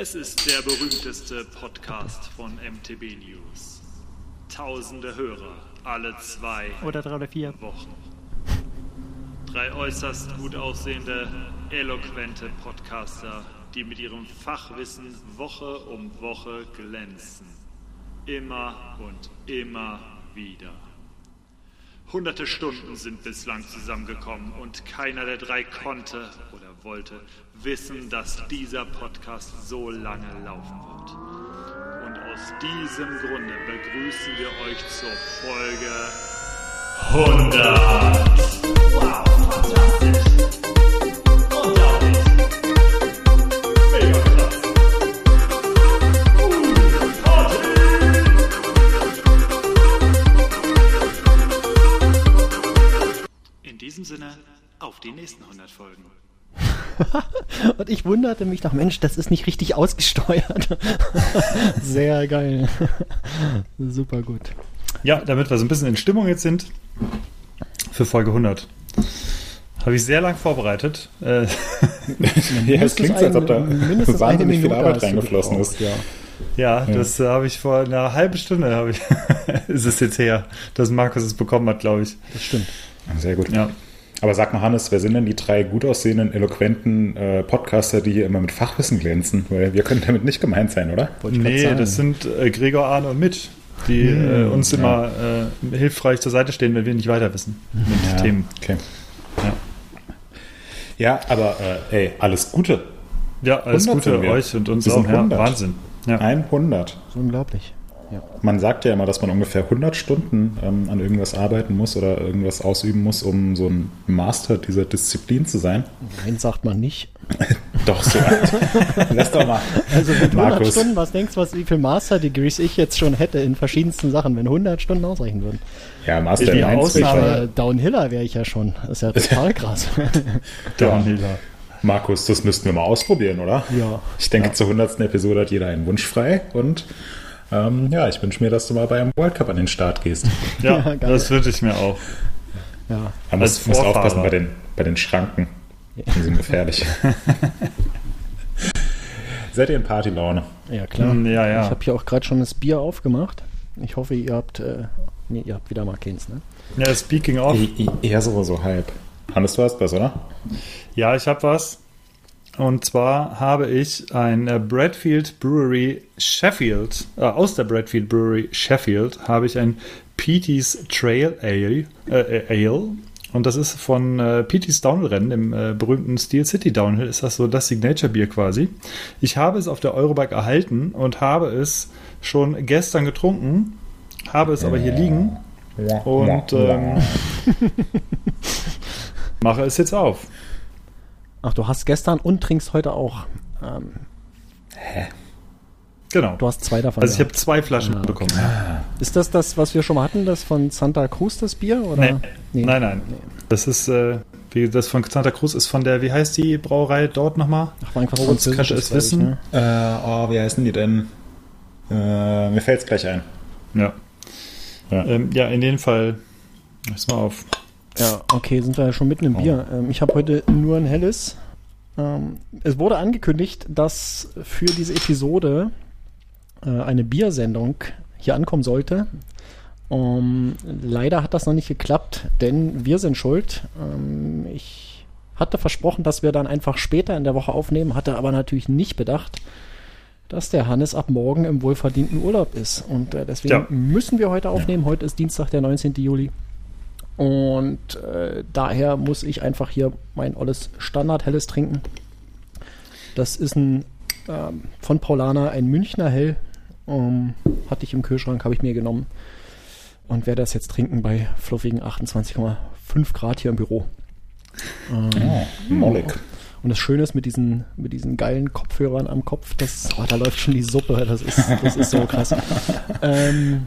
Es ist der berühmteste Podcast von MTB News. Tausende Hörer, alle zwei Oder drei oder vier. Wochen. Drei äußerst gut aussehende, eloquente Podcaster, die mit ihrem Fachwissen Woche um Woche glänzen. Immer und immer wieder. Hunderte Stunden sind bislang zusammengekommen und keiner der drei konnte oder wollte wissen, dass dieser Podcast so lange laufen wird. Und aus diesem Grunde begrüßen wir euch zur Folge 100. Wow, fantastisch. Die nächsten 100 Folgen. Und ich wunderte mich doch, Mensch, das ist nicht richtig ausgesteuert. Sehr geil. Super gut. Ja, damit wir so ein bisschen in Stimmung jetzt sind für Folge 100. Habe ich sehr lang vorbereitet. Äh, Ja, es klingt so, als ob da wahnsinnig viel Arbeit reingeflossen ist. Ja. ja, das äh, habe ich vor einer halben Stunde, habe ich, ist es jetzt her, dass Markus es bekommen hat, glaube ich. Das stimmt. Sehr gut. Ja. Aber sag mal, Hannes, wer sind denn die drei gut aussehenden, eloquenten äh, Podcaster, die hier immer mit Fachwissen glänzen? Weil wir können damit nicht gemeint sein, oder? Nee, das sind äh, Gregor, Arne und Mitch, die äh, uns ja. immer äh, hilfreich zur Seite stehen, wenn wir nicht weiter wissen mit Ja, Themen. Okay. Ja. Ja, aber äh, ey, alles Gute. Ja, alles 100 Gute euch und uns auch. Ja, 100. Wahnsinn. Ja. 100. Das ist unglaublich. Ja. Man sagt ja immer, dass man ungefähr 100 Stunden ähm, an irgendwas arbeiten muss oder irgendwas ausüben muss, um so ein Master dieser Disziplin zu sein. Nein, sagt man nicht. Doch, so. Lass doch mal. Also mit 100 Markus. Stunden, was denkst du, was, wie viel Master-Degrees ich jetzt schon hätte in verschiedensten Sachen, wenn 100 Stunden ausreichen würden? Ja, Master in Ausnahme- Downhiller wäre ich ja schon. Das ist ja total krass. Downhiller. Markus, das müssten wir mal ausprobieren, oder? Ja. Ich denke, zur 100. Episode hat jeder einen Wunsch frei und ähm, ja, ich wünsche mir, dass du mal bei einem World Cup an den Start gehst. Ja, Ja, das wünsche ich mir auch. ja. Man muss, muss aufpassen bei den, bei den Schranken. Die sind gefährlich. Seid ihr in Partylaune? Ja, klar. Mm, ja, ja. Ich habe hier auch gerade schon das Bier aufgemacht. Ich hoffe, ihr habt, äh, nee, ihr habt wieder mal keins, ne? Ja, speaking of. Eher so, so halb. Hannes, du hast was, oder? Ja, ich habe was. Und zwar habe ich ein äh, Bradfield Brewery Sheffield, äh, aus der Bradfield Brewery Sheffield, habe ich ein Petey's Trail Ale, äh, äh, Ale. Und das ist von äh, Petey's Downhill-Rennen, im äh, berühmten Steel City Downhill, ist das so das Signature-Bier quasi. Ich habe es auf der Eurobike erhalten und habe es schon gestern getrunken, habe es aber hier liegen und ähm, mache es jetzt auf. Ach, du hast gestern und trinkst heute auch. Ähm, Genau. du hast zwei davon. Also ich habe zwei Flaschen Ah, bekommen. Ist das das, was wir schon mal hatten, das von Santa Cruz, das Bier? Oder? Nee. Nee. Nein, nein. Das ist, äh, wie das von Santa Cruz ist von der, wie heißt die Brauerei dort nochmal? Ach, war Moritz, Französisches, kannst du es ich, wissen? ne? Äh, oh, wie heißen die denn? Äh, mir fällt es gleich ein. Ja. Ja. Ähm, ja, in dem Fall. Pass mal auf. Ja, okay, sind wir ja schon mitten im Bier. Ähm, ich habe heute nur ein helles. Ähm, es wurde angekündigt, dass für diese Episode äh, eine Biersendung hier ankommen sollte. Ähm, leider hat das noch nicht geklappt, denn wir sind schuld. Ähm, ich hatte versprochen, dass wir dann einfach später in der Woche aufnehmen, hatte aber natürlich nicht bedacht, dass der Hannes ab morgen im wohlverdienten Urlaub ist. Und äh, deswegen Ja. müssen wir heute aufnehmen. Heute ist Dienstag, der 19. Juli. Und äh, daher muss ich einfach hier mein olles Standard-Helles trinken. Das ist ein ähm, von Paulana ein Münchner Hell. Ähm, hatte ich im Kühlschrank, habe ich mir genommen. Und werde das jetzt trinken bei fluffigen 28,5 Grad hier im Büro. Ähm, Oh, mollig. und das Schöne ist mit diesen, mit diesen geilen Kopfhörern am Kopf, das, oh, da läuft schon die Suppe. Das ist, das ist so krass. ähm,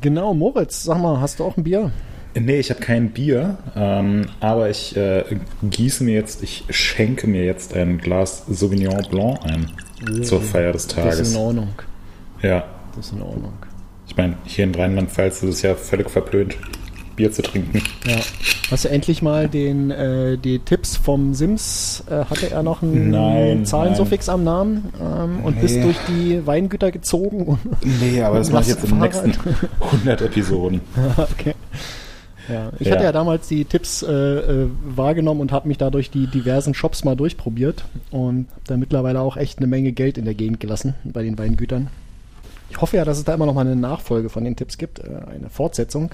genau, Moritz, sag mal, hast du auch ein Bier? Nee, ich habe kein Bier, ähm, aber ich äh, gieße mir jetzt, ich schenke mir jetzt ein Glas Sauvignon Blanc ein zur Feier des Das ist Tages. in Ordnung. Ja, Das ist in Ordnung. ich meine, hier in Rheinland-Pfalz ist es ja völlig verpönt, Bier zu trinken. Ja. Hast du endlich mal den, äh, die Tipps vom Sims, äh, hatte er noch einen Nein, Zahlensuffix am Namen ähm, und bist Nee. durch die Weingüter gezogen? Und Nee, aber das mache ich jetzt in den nächsten 100 Episoden. okay. Ja, ich Ja. hatte ja damals die Tipps äh, äh, wahrgenommen und habe mich da durch die diversen Shops mal durchprobiert und da mittlerweile auch echt eine Menge Geld in der Gegend gelassen bei den Weingütern. Ich hoffe ja, dass es da immer noch mal eine Nachfolge von den Tipps gibt, äh, eine Fortsetzung.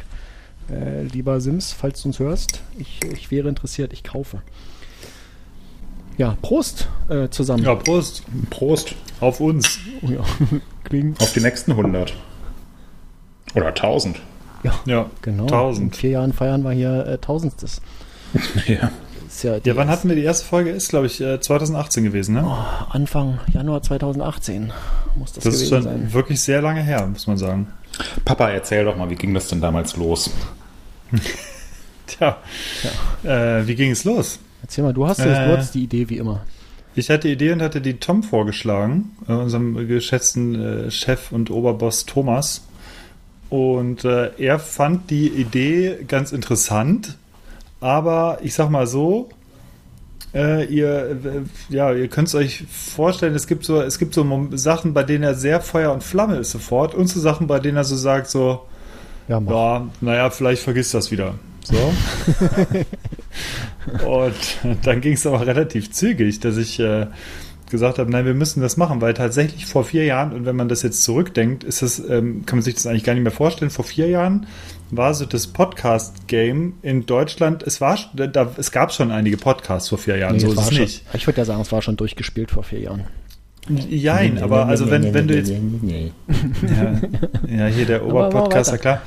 Äh, lieber Sims, falls du uns hörst, ich, ich wäre interessiert, ich kaufe. Ja, Prost äh, zusammen. Ja, Prost. Prost Auf uns. Oh, ja. Auf die nächsten 100. Oder 1000. Ja, Genau. In 1000. vier Jahren feiern wir hier äh, Tausendstes. Ja. Ist ja, Ja, wann hatten wir die erste Folge? Ist, glaube ich, äh, 2018 gewesen, ne? Oh, Anfang Januar 2018 muss das, das ist gewesen schon sein. wirklich sehr lange her, muss man sagen. Papa, erzähl doch mal, wie ging das denn damals los? Tja, Äh, wie ging es los? Erzähl mal, du hast, Äh. du hattest die Idee wie immer. Ich hatte die Idee und hatte die Tom vorgeschlagen, äh, unserem geschätzten äh, Chef und Oberboss Thomas. Und äh, er fand die Idee ganz interessant, aber ich sag mal so, äh, ihr, äh, ja, ihr könnt es euch vorstellen, es gibt so, es gibt so Sachen, bei denen er sehr Feuer und Flamme ist sofort und so Sachen, bei denen er so sagt, so, Ja, mach. ja, naja, vielleicht vergisst das wieder. So. und dann ging es aber relativ zügig, dass ich äh, gesagt habe, nein, wir müssen das machen, weil tatsächlich vor vier Jahren, und wenn man das jetzt zurückdenkt, ist das, ähm, kann man sich das eigentlich gar nicht mehr vorstellen, vor vier Jahren war so das Podcast-Game in Deutschland, es war, da, es gab schon einige Podcasts vor vier Jahren, Nee, so ist war es schon, nicht. Ich würde ja sagen, es war schon durchgespielt vor vier Jahren. Jein, aber also wenn, wenn du jetzt Nee. Ja, ja hier der Oberpodcaster, klar.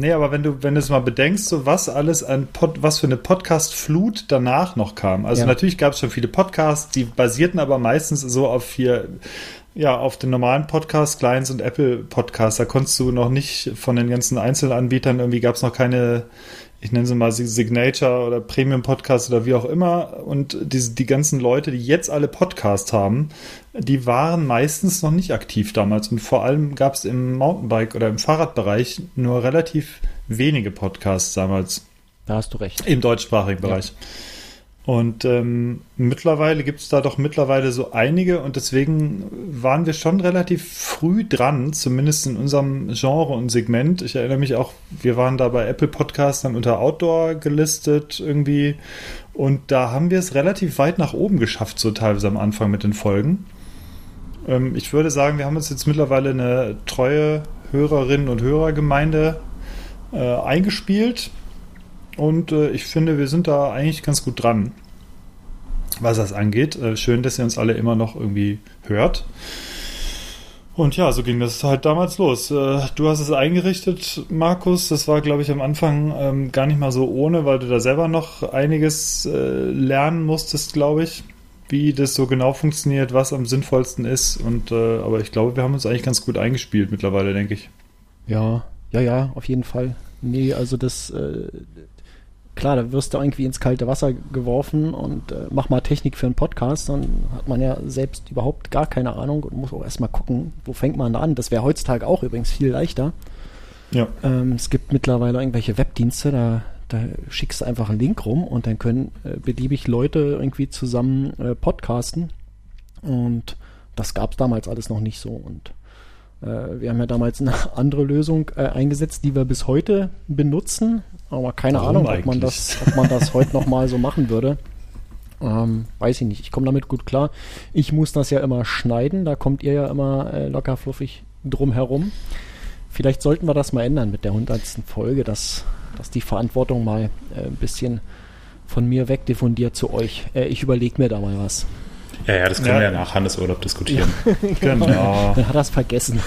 Nee, aber wenn du, wenn du es mal bedenkst, so was alles an Pod, was für eine Podcast-Flut danach noch kam. Also Ja. natürlich gab es schon viele Podcasts, die basierten aber meistens so auf hier, ja, auf den normalen Podcasts, Clients und Apple Podcasts. Da konntest du noch nicht von den ganzen Einzelanbietern, irgendwie gab es noch keine, ich nenne sie mal Signature oder Premium Podcasts oder wie auch immer. Und diese, die ganzen Leute, die jetzt alle Podcasts haben, die waren meistens noch nicht aktiv damals. Und vor allem gab es im Mountainbike- oder im Fahrradbereich nur relativ wenige Podcasts damals Da hast du recht. im deutschsprachigen Bereich. Und ähm, mittlerweile gibt es da doch mittlerweile so einige und deswegen waren wir schon relativ früh dran, zumindest in unserem Genre und Segment. Ich erinnere mich auch, wir waren da bei Apple Podcasts dann unter Outdoor gelistet irgendwie und da haben wir es relativ weit nach oben geschafft, so teilweise am Anfang mit den Folgen. Ähm, ich würde sagen, wir haben uns jetzt mittlerweile eine treue Hörerinnen und Hörergemeinde äh, eingespielt. Und äh, ich finde, wir sind da eigentlich ganz gut dran, was das angeht. Äh, schön, dass ihr uns alle immer noch irgendwie hört. Und ja, so ging das halt damals los. Äh, du hast es eingerichtet, Markus. Das war, glaube ich, am Anfang ähm, gar nicht mal so ohne, weil du da selber noch einiges äh, lernen musstest, glaube ich, wie das so genau funktioniert, was am sinnvollsten ist. Und äh, aber ich glaube, wir haben uns eigentlich ganz gut eingespielt mittlerweile, denke ich. Ja, ja, ja, auf jeden Fall. Nee, also das, klar, da wirst du irgendwie ins kalte Wasser geworfen und äh, mach mal Technik für einen Podcast, dann hat man ja selbst überhaupt gar keine Ahnung und muss auch erstmal gucken, wo fängt man da an. Das wäre heutzutage auch übrigens viel leichter. Ja. Ähm, es gibt mittlerweile irgendwelche Webdienste, da, da schickst du einfach einen Link rum und dann können äh, beliebig Leute irgendwie zusammen äh, podcasten. Und das gab es damals alles noch nicht so. Und wir haben ja damals eine andere Lösung äh, eingesetzt, die wir bis heute benutzen. Aber keine Warum Ahnung, ob man das, ob man das heute nochmal so machen würde. Ähm, weiß ich nicht. Ich komme damit gut klar. Ich muss das ja immer schneiden. Da kommt ihr ja immer äh, locker fluffig drum herum. Vielleicht sollten wir das mal ändern mit der hundertsten Folge, dass, dass die Verantwortung mal äh, ein bisschen von mir wegdiffundiert zu euch. Äh, ich überlege mir da mal was. Ja, ja, das können Ja. wir ja nach Hannes Urlaub diskutieren. Genau. Dann hat er es vergessen.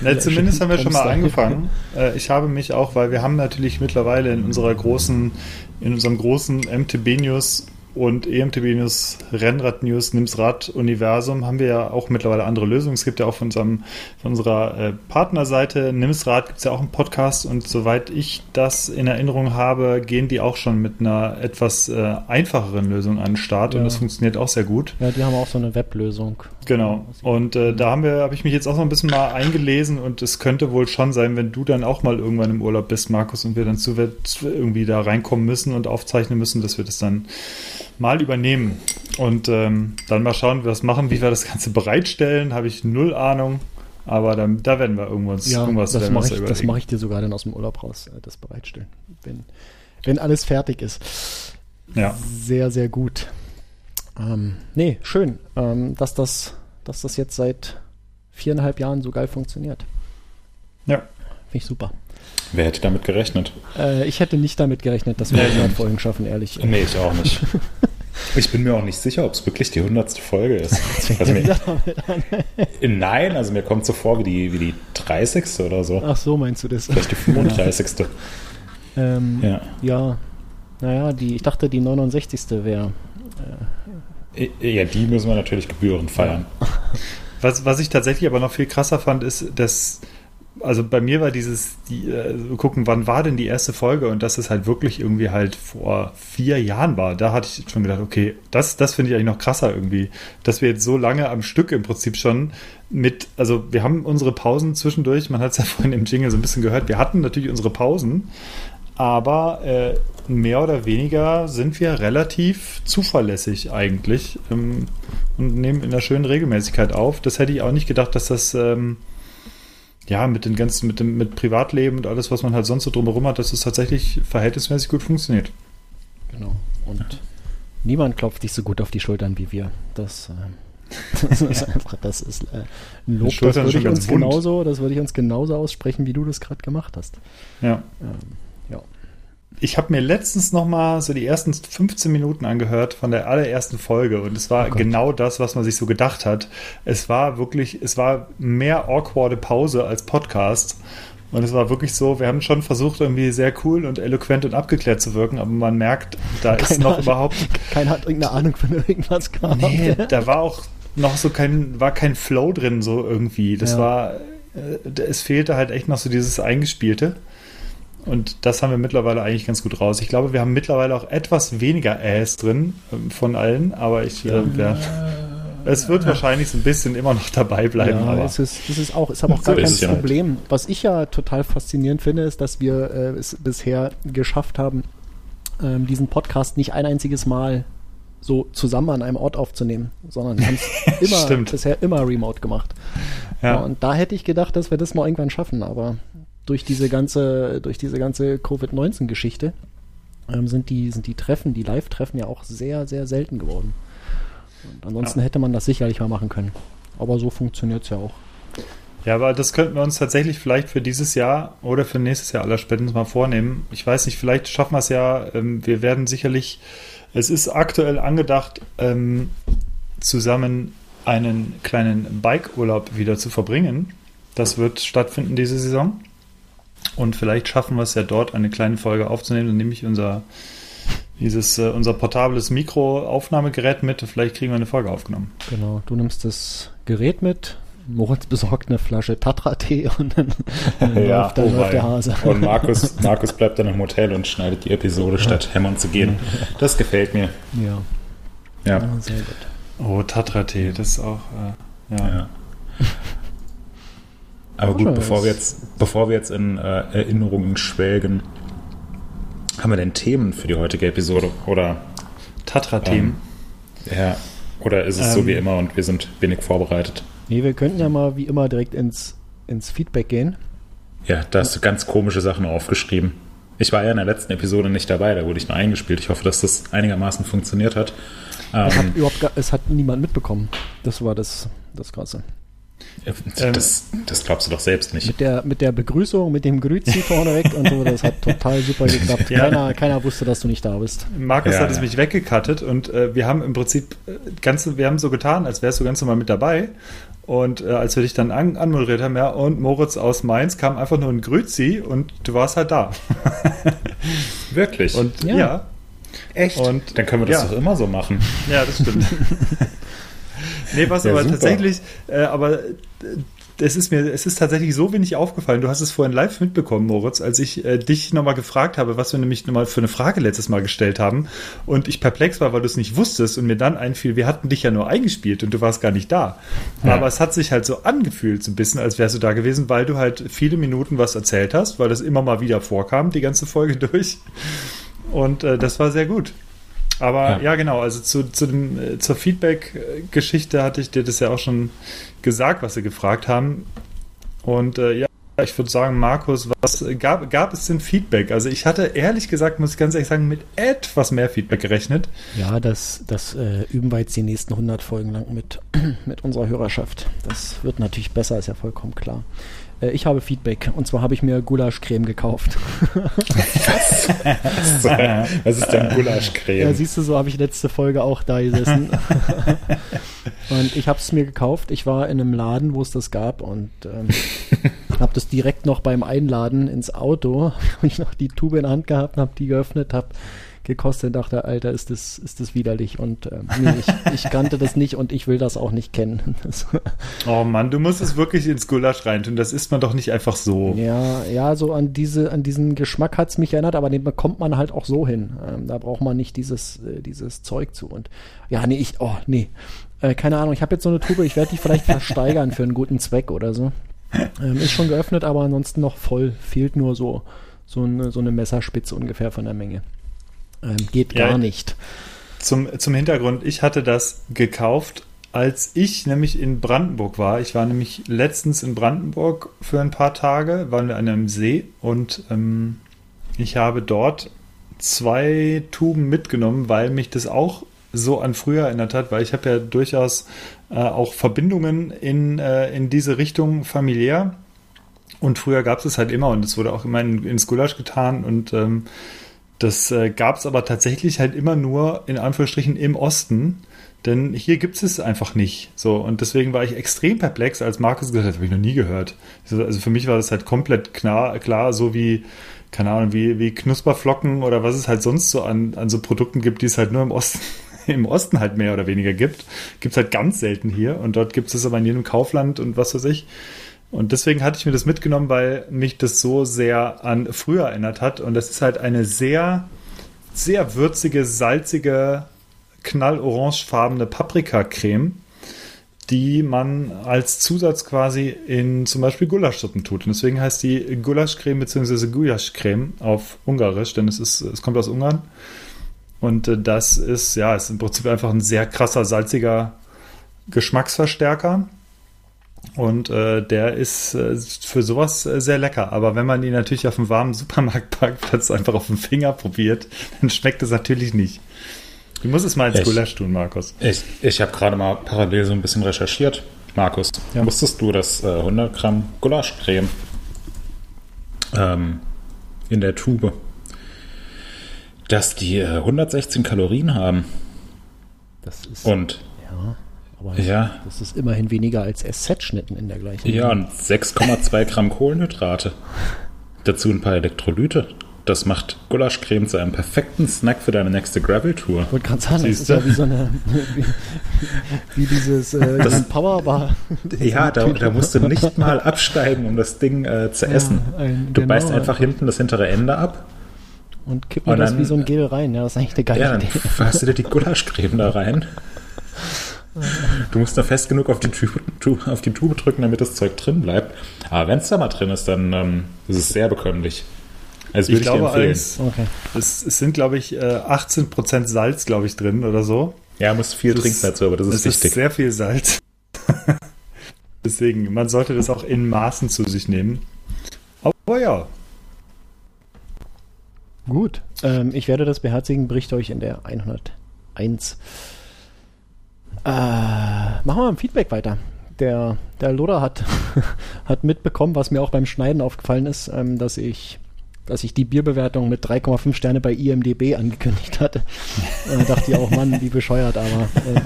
Na, zumindest haben wir schon mal angefangen. Äh, ich habe mich auch, weil wir haben natürlich mittlerweile in unserer großen, in unserem großen MTB News und EMTB News, Rennrad News, Nims Rad Universum haben wir ja auch mittlerweile andere Lösungen. Es gibt ja auch von, unserem, von unserer äh, Partnerseite Nims Rad gibt es ja auch einen Podcast und soweit ich das in Erinnerung habe, gehen die auch schon mit einer etwas äh, einfacheren Lösung an den Start Ja. und das funktioniert auch sehr gut. Ja, die haben auch so eine Weblösung. Genau. Und äh, da haben wir, habe ich mich jetzt auch noch ein bisschen mal eingelesen und es könnte wohl schon sein, wenn du dann auch mal irgendwann im Urlaub bist, Markus, und wir dann zu irgendwie da reinkommen müssen und aufzeichnen müssen, dass wir das dann mal übernehmen. Und ähm, dann mal schauen, wie wir das machen, wie wir das Ganze bereitstellen, habe ich null Ahnung. Aber dann, da werden wir irgendwas, Ja, irgendwas das mache ich, da das mach ich dir sogar dann aus dem Urlaub raus, äh, das bereitstellen. Wenn, wenn alles fertig ist. Ja. Sehr, sehr gut. Ähm, nee, schön, ähm, dass, das, dass das jetzt seit viereinhalb Jahren so geil funktioniert. Ja. Finde ich super. Wer hätte damit gerechnet? Äh, ich hätte nicht damit gerechnet, dass wir Nee, 100 nee. Folgen schaffen, ehrlich. Nee, ich auch nicht. Ich bin mir auch nicht sicher, ob es wirklich die hundertste Folge ist. Also mir, an. nein, also mir kommt so vor wie die, wie die 30. oder so. Ach so, meinst du das? Vielleicht die 35. Ähm, ja. Ja. ja, naja, die, ich dachte, die 69. wäre. Ja, die müssen wir natürlich gebührend feiern. Was, was ich tatsächlich aber noch viel krasser fand, ist, dass, also bei mir war dieses, die, äh, gucken, wann war denn die erste Folge und dass es halt wirklich irgendwie halt vor vier Jahren war. Da hatte ich schon gedacht, okay, das, das finde ich eigentlich noch krasser irgendwie, dass wir jetzt so lange am Stück im Prinzip schon mit, also wir haben unsere Pausen zwischendurch, man hat es ja vorhin im Jingle so ein bisschen gehört, wir hatten natürlich unsere Pausen, aber äh, mehr oder weniger sind wir relativ zuverlässig eigentlich ähm, und nehmen in einer schönen Regelmäßigkeit auf. Das hätte ich auch nicht gedacht, dass das ähm, ja mit den ganzen, mit dem mit Privatleben und alles, was man halt sonst so drumherum hat, dass es tatsächlich verhältnismäßig gut funktioniert. Genau. Und niemand klopft dich so gut auf die Schultern wie wir. Das, äh, das ist einfach, das ist äh, ein Lob, das würde ich uns wund. genauso, das würde ich uns genauso aussprechen, wie du das gerade gemacht hast. Ja. Ähm, ja. Ich habe mir letztens noch mal so die ersten 15 Minuten angehört von der allerersten Folge und es war Oh genau das, was man sich so gedacht hat. Es war wirklich, es war mehr awkwarde Pause als Podcast. Und es war wirklich so, wir haben schon versucht, irgendwie sehr cool und eloquent und abgeklärt zu wirken, aber man merkt, da ist Keiner noch hat- überhaupt Keiner hat irgendeine Ahnung von irgendwas gehabt. Nee, da war auch noch so kein, war kein Flow drin, so irgendwie. Das Ja. war, äh, es fehlte halt echt noch so dieses Eingespielte. Und das haben wir mittlerweile eigentlich ganz gut raus. Ich glaube, wir haben mittlerweile auch etwas weniger Äs drin ähm, von allen, aber ich, äh, ja, es wird wahrscheinlich so ein bisschen immer noch dabei bleiben. ja, aber es ist, es ist auch, ist aber auch So gar kein ja halt. Problem. Was ich ja total faszinierend finde, ist, dass wir äh, es bisher geschafft haben, ähm, diesen Podcast nicht ein einziges Mal so zusammen an einem Ort aufzunehmen, sondern wir haben es bisher immer remote gemacht. ja. Und da hätte ich gedacht, dass wir das mal irgendwann schaffen, aber durch diese ganze, durch diese ganze Covid-19-Geschichte ähm, sind die, sind die Treffen, die Live-Treffen ja auch sehr, sehr selten geworden. Und ansonsten hätte man das sicherlich mal machen können. Aber so funktioniert es ja auch. Ja, aber das könnten wir uns tatsächlich vielleicht für dieses Jahr oder für nächstes Jahr aller spätestens mal vornehmen. Ich weiß nicht, vielleicht schaffen wir es ja. Ähm, wir werden sicherlich, es ist aktuell angedacht, ähm, zusammen einen kleinen Bike-Urlaub wieder zu verbringen. Das wird stattfinden diese Saison. Und vielleicht schaffen wir es ja dort, eine kleine Folge aufzunehmen. Dann nehme ich unser, dieses, äh, unser portables Mikroaufnahmegerät mit vielleicht kriegen wir eine Folge aufgenommen. Genau. Du nimmst das Gerät mit, Moritz besorgt eine Flasche Tatra-Tee und dann, dann Ja, läuft, dann oh läuft der. Hase. Und Markus, Markus bleibt dann im Hotel und schneidet die Episode, statt hämmern zu gehen. Das gefällt mir. Ja, Ja. ja sehr gut. Oh, Tatra-Tee, das ist auch, äh, ja. ja. Aber Ja, gut, bevor wir jetzt, bevor wir jetzt in äh, Erinnerungen schwelgen, haben wir denn Themen für die heutige Episode? Oder, Tatra-Themen. ja, oder ist es so Ähm. wie immer und wir sind wenig vorbereitet? Nee, wir könnten ja mal wie immer direkt ins, ins Feedback gehen. Ja, da hast du ganz komische Sachen aufgeschrieben. Ich war ja in der letzten Episode nicht dabei, da wurde ich nur eingespielt. Ich hoffe, dass das einigermaßen funktioniert hat. Es hat Ähm, überhaupt gar, es hat niemand mitbekommen. Das war das, das Krasse. Das, das glaubst du doch selbst nicht. Mit der, mit der Begrüßung, mit dem Grüzi vorneweg und so, das hat total super geklappt. Ja. Keiner, keiner wusste, dass du nicht da bist. Markus Ja, hat es ja. mich weggekattet und äh, wir haben im Prinzip äh, ganz, wir haben so getan, als wärst du ganz normal mit dabei. Und äh, als wir dich dann an, anmoderiert haben, ja, und Moritz aus Mainz kam einfach nur ein Grüzi und du warst halt da. Wirklich? Und Ja. ja. Echt? Und dann können wir das ja. doch immer so machen. Ja, das stimmt. nee, was ja, aber super. tatsächlich, äh, aber es ist mir, es ist tatsächlich so wenig aufgefallen. Du hast es vorhin live mitbekommen, Moritz, als ich äh, dich nochmal gefragt habe, was wir nämlich nochmal für eine Frage letztes Mal gestellt haben und ich perplex war, weil du es nicht wusstest und mir dann einfiel, wir hatten dich ja nur eingespielt und du warst gar nicht da. Ja. Aber es hat sich halt so angefühlt, so ein bisschen, als wärst du da gewesen, weil du halt viele Minuten was erzählt hast, weil das immer mal wieder vorkam, die ganze Folge durch. Und äh, das war sehr gut. Aber ja, ja genau, also zu, zu dem, äh, zur Feedback-Geschichte hatte ich dir das ja auch schon gesagt, was sie gefragt haben. Und äh, ja, ich würde sagen, Markus, was gab, gab es denn Feedback? Also ich hatte ehrlich gesagt, muss ich ganz ehrlich sagen, mit etwas mehr Feedback gerechnet. Ja, das, das äh, üben wir jetzt die nächsten 100 Folgen lang mit, mit unserer Hörerschaft. Das wird natürlich besser, ist ja vollkommen klar. Äh, ich habe Feedback und zwar habe ich mir Gulaschcreme gekauft. Was? Was ist denn Gulaschcreme? Ja, siehst du, so habe ich letzte Folge auch da gesessen. und ich habe es mir gekauft. Ich war in einem Laden, wo es das gab und ähm, habe das direkt noch beim Einladen ins Auto, habe ich noch die Tube in der Hand gehabt, habe die geöffnet, habe gekostet dachte, Alter, ist das, ist das widerlich. Und äh, nee, ich, ich, kannte das nicht und ich will das auch nicht kennen. oh Mann, du musst es wirklich ins Gulasch reintun. Das isst man doch nicht einfach so. Ja, ja, so an diese, an diesen Geschmack hat es mich erinnert, aber den bekommt man halt auch so hin. Ähm, da braucht man nicht dieses, äh, dieses Zeug zu. Und ja, nee, ich, oh, nee. Äh, keine Ahnung, ich habe jetzt so eine Tube, ich werde die vielleicht versteigern für einen guten Zweck oder so. Ähm, ist schon geöffnet, aber ansonsten noch voll. Fehlt nur so, so eine, so eine Messerspitze ungefähr von der Menge. Ähm, geht ja, gar nicht. Zum, zum Hintergrund, ich hatte das gekauft, als ich nämlich in Brandenburg war. Ich war nämlich letztens in Brandenburg für ein paar Tage, waren wir an einem See und ähm, ich habe dort zwei Tuben mitgenommen, weil mich das auch so an früher erinnert hat, weil ich habe ja durchaus äh, auch Verbindungen in, äh, in diese Richtung familiär. Und früher gab es es halt immer und es wurde auch immer in, ins Gulasch getan und ähm, das äh, gab es aber tatsächlich halt immer nur in Anführungsstrichen im Osten. Denn hier gibt es einfach nicht. So, und deswegen war ich extrem perplex, als Markus gesagt hat, habe ich noch nie gehört. Also für mich war das halt komplett klar, klar so wie, keine Ahnung, wie, wie Knusperflocken oder was es halt sonst so an, an so Produkten gibt, die es halt nur im Osten, im Osten halt mehr oder weniger gibt. Gibt es halt ganz selten hier. Und dort gibt es aber in jedem Kaufland und was weiß ich. Und deswegen hatte ich mir das mitgenommen, weil mich das so sehr an früher erinnert hat. Und das ist halt eine sehr, sehr würzige, salzige, knallorangefarbene Paprikacreme, die man als Zusatz quasi in zum Beispiel Gulaschsuppen tut. Und deswegen heißt die Gulaschcreme bzw. Gulaschcreme auf Ungarisch, denn es, ist, es kommt aus Ungarn. Und äh, das ist, ja, ist im Prinzip einfach ein sehr krasser, salziger Geschmacksverstärker und äh, der ist äh, für sowas äh, sehr lecker. Aber wenn man ihn natürlich auf dem warmen Supermarktparkplatz einfach auf dem Finger probiert, dann schmeckt es natürlich nicht. Du musst es mal ins ich, Gulasch tun, Markus. Ich, ich habe gerade mal parallel so ein bisschen recherchiert. Markus, ja. wusstest du, dass 100 äh, Gramm Gulaschcreme ähm, in der Tube, dass die 116 äh, Kalorien haben? Das ist. Und. Aber ja. das ist immerhin weniger als SZ-Schnitten in der gleichen. Ja, und 6,2 Gramm Kohlenhydrate. Dazu ein paar Elektrolyte. Das macht Gulaschcreme zu einem perfekten Snack für deine nächste Gravel-Tour. Ich wollte gerade sagen, das ist ja wie so eine, wie, wie dieses äh, das, Powerbar. Ja, da, da, musst du nicht mal absteigen, um das Ding äh, zu essen. ein, du genau, beißt einfach hinten das hintere Ende ab. Und kipp mir das wie so ein Gel rein. Ja, das ist eigentlich eine geile ja, Idee. dann hast du dir die Gulaschcreme da rein. Du musst da fest genug auf die, Tube, auf die Tube drücken, damit das Zeug drin bleibt. Aber wenn es da mal drin ist, dann ähm, ist es sehr bekömmlich. Also ich, ich glaube, als, okay. es, es, sind, glaube ich, 18% äh, Salz, glaube ich, drin oder so. Ja, muss viel das trinken dazu, aber das ist wichtig. Ist sehr viel Salz. Deswegen, man sollte das auch in Maßen zu sich nehmen. Aber ja. Gut. Ähm, ich werde das beherzigen, bricht euch in der 101. Äh, machen wir mal ein Feedback weiter. Der, der Loder hat, hat mitbekommen, was mir auch beim Schneiden aufgefallen ist, ähm, dass ich dass ich die Bierbewertung mit 3,5 Sterne bei IMDB angekündigt hatte. Da dachte ich auch, Mann, wie bescheuert, aber äh,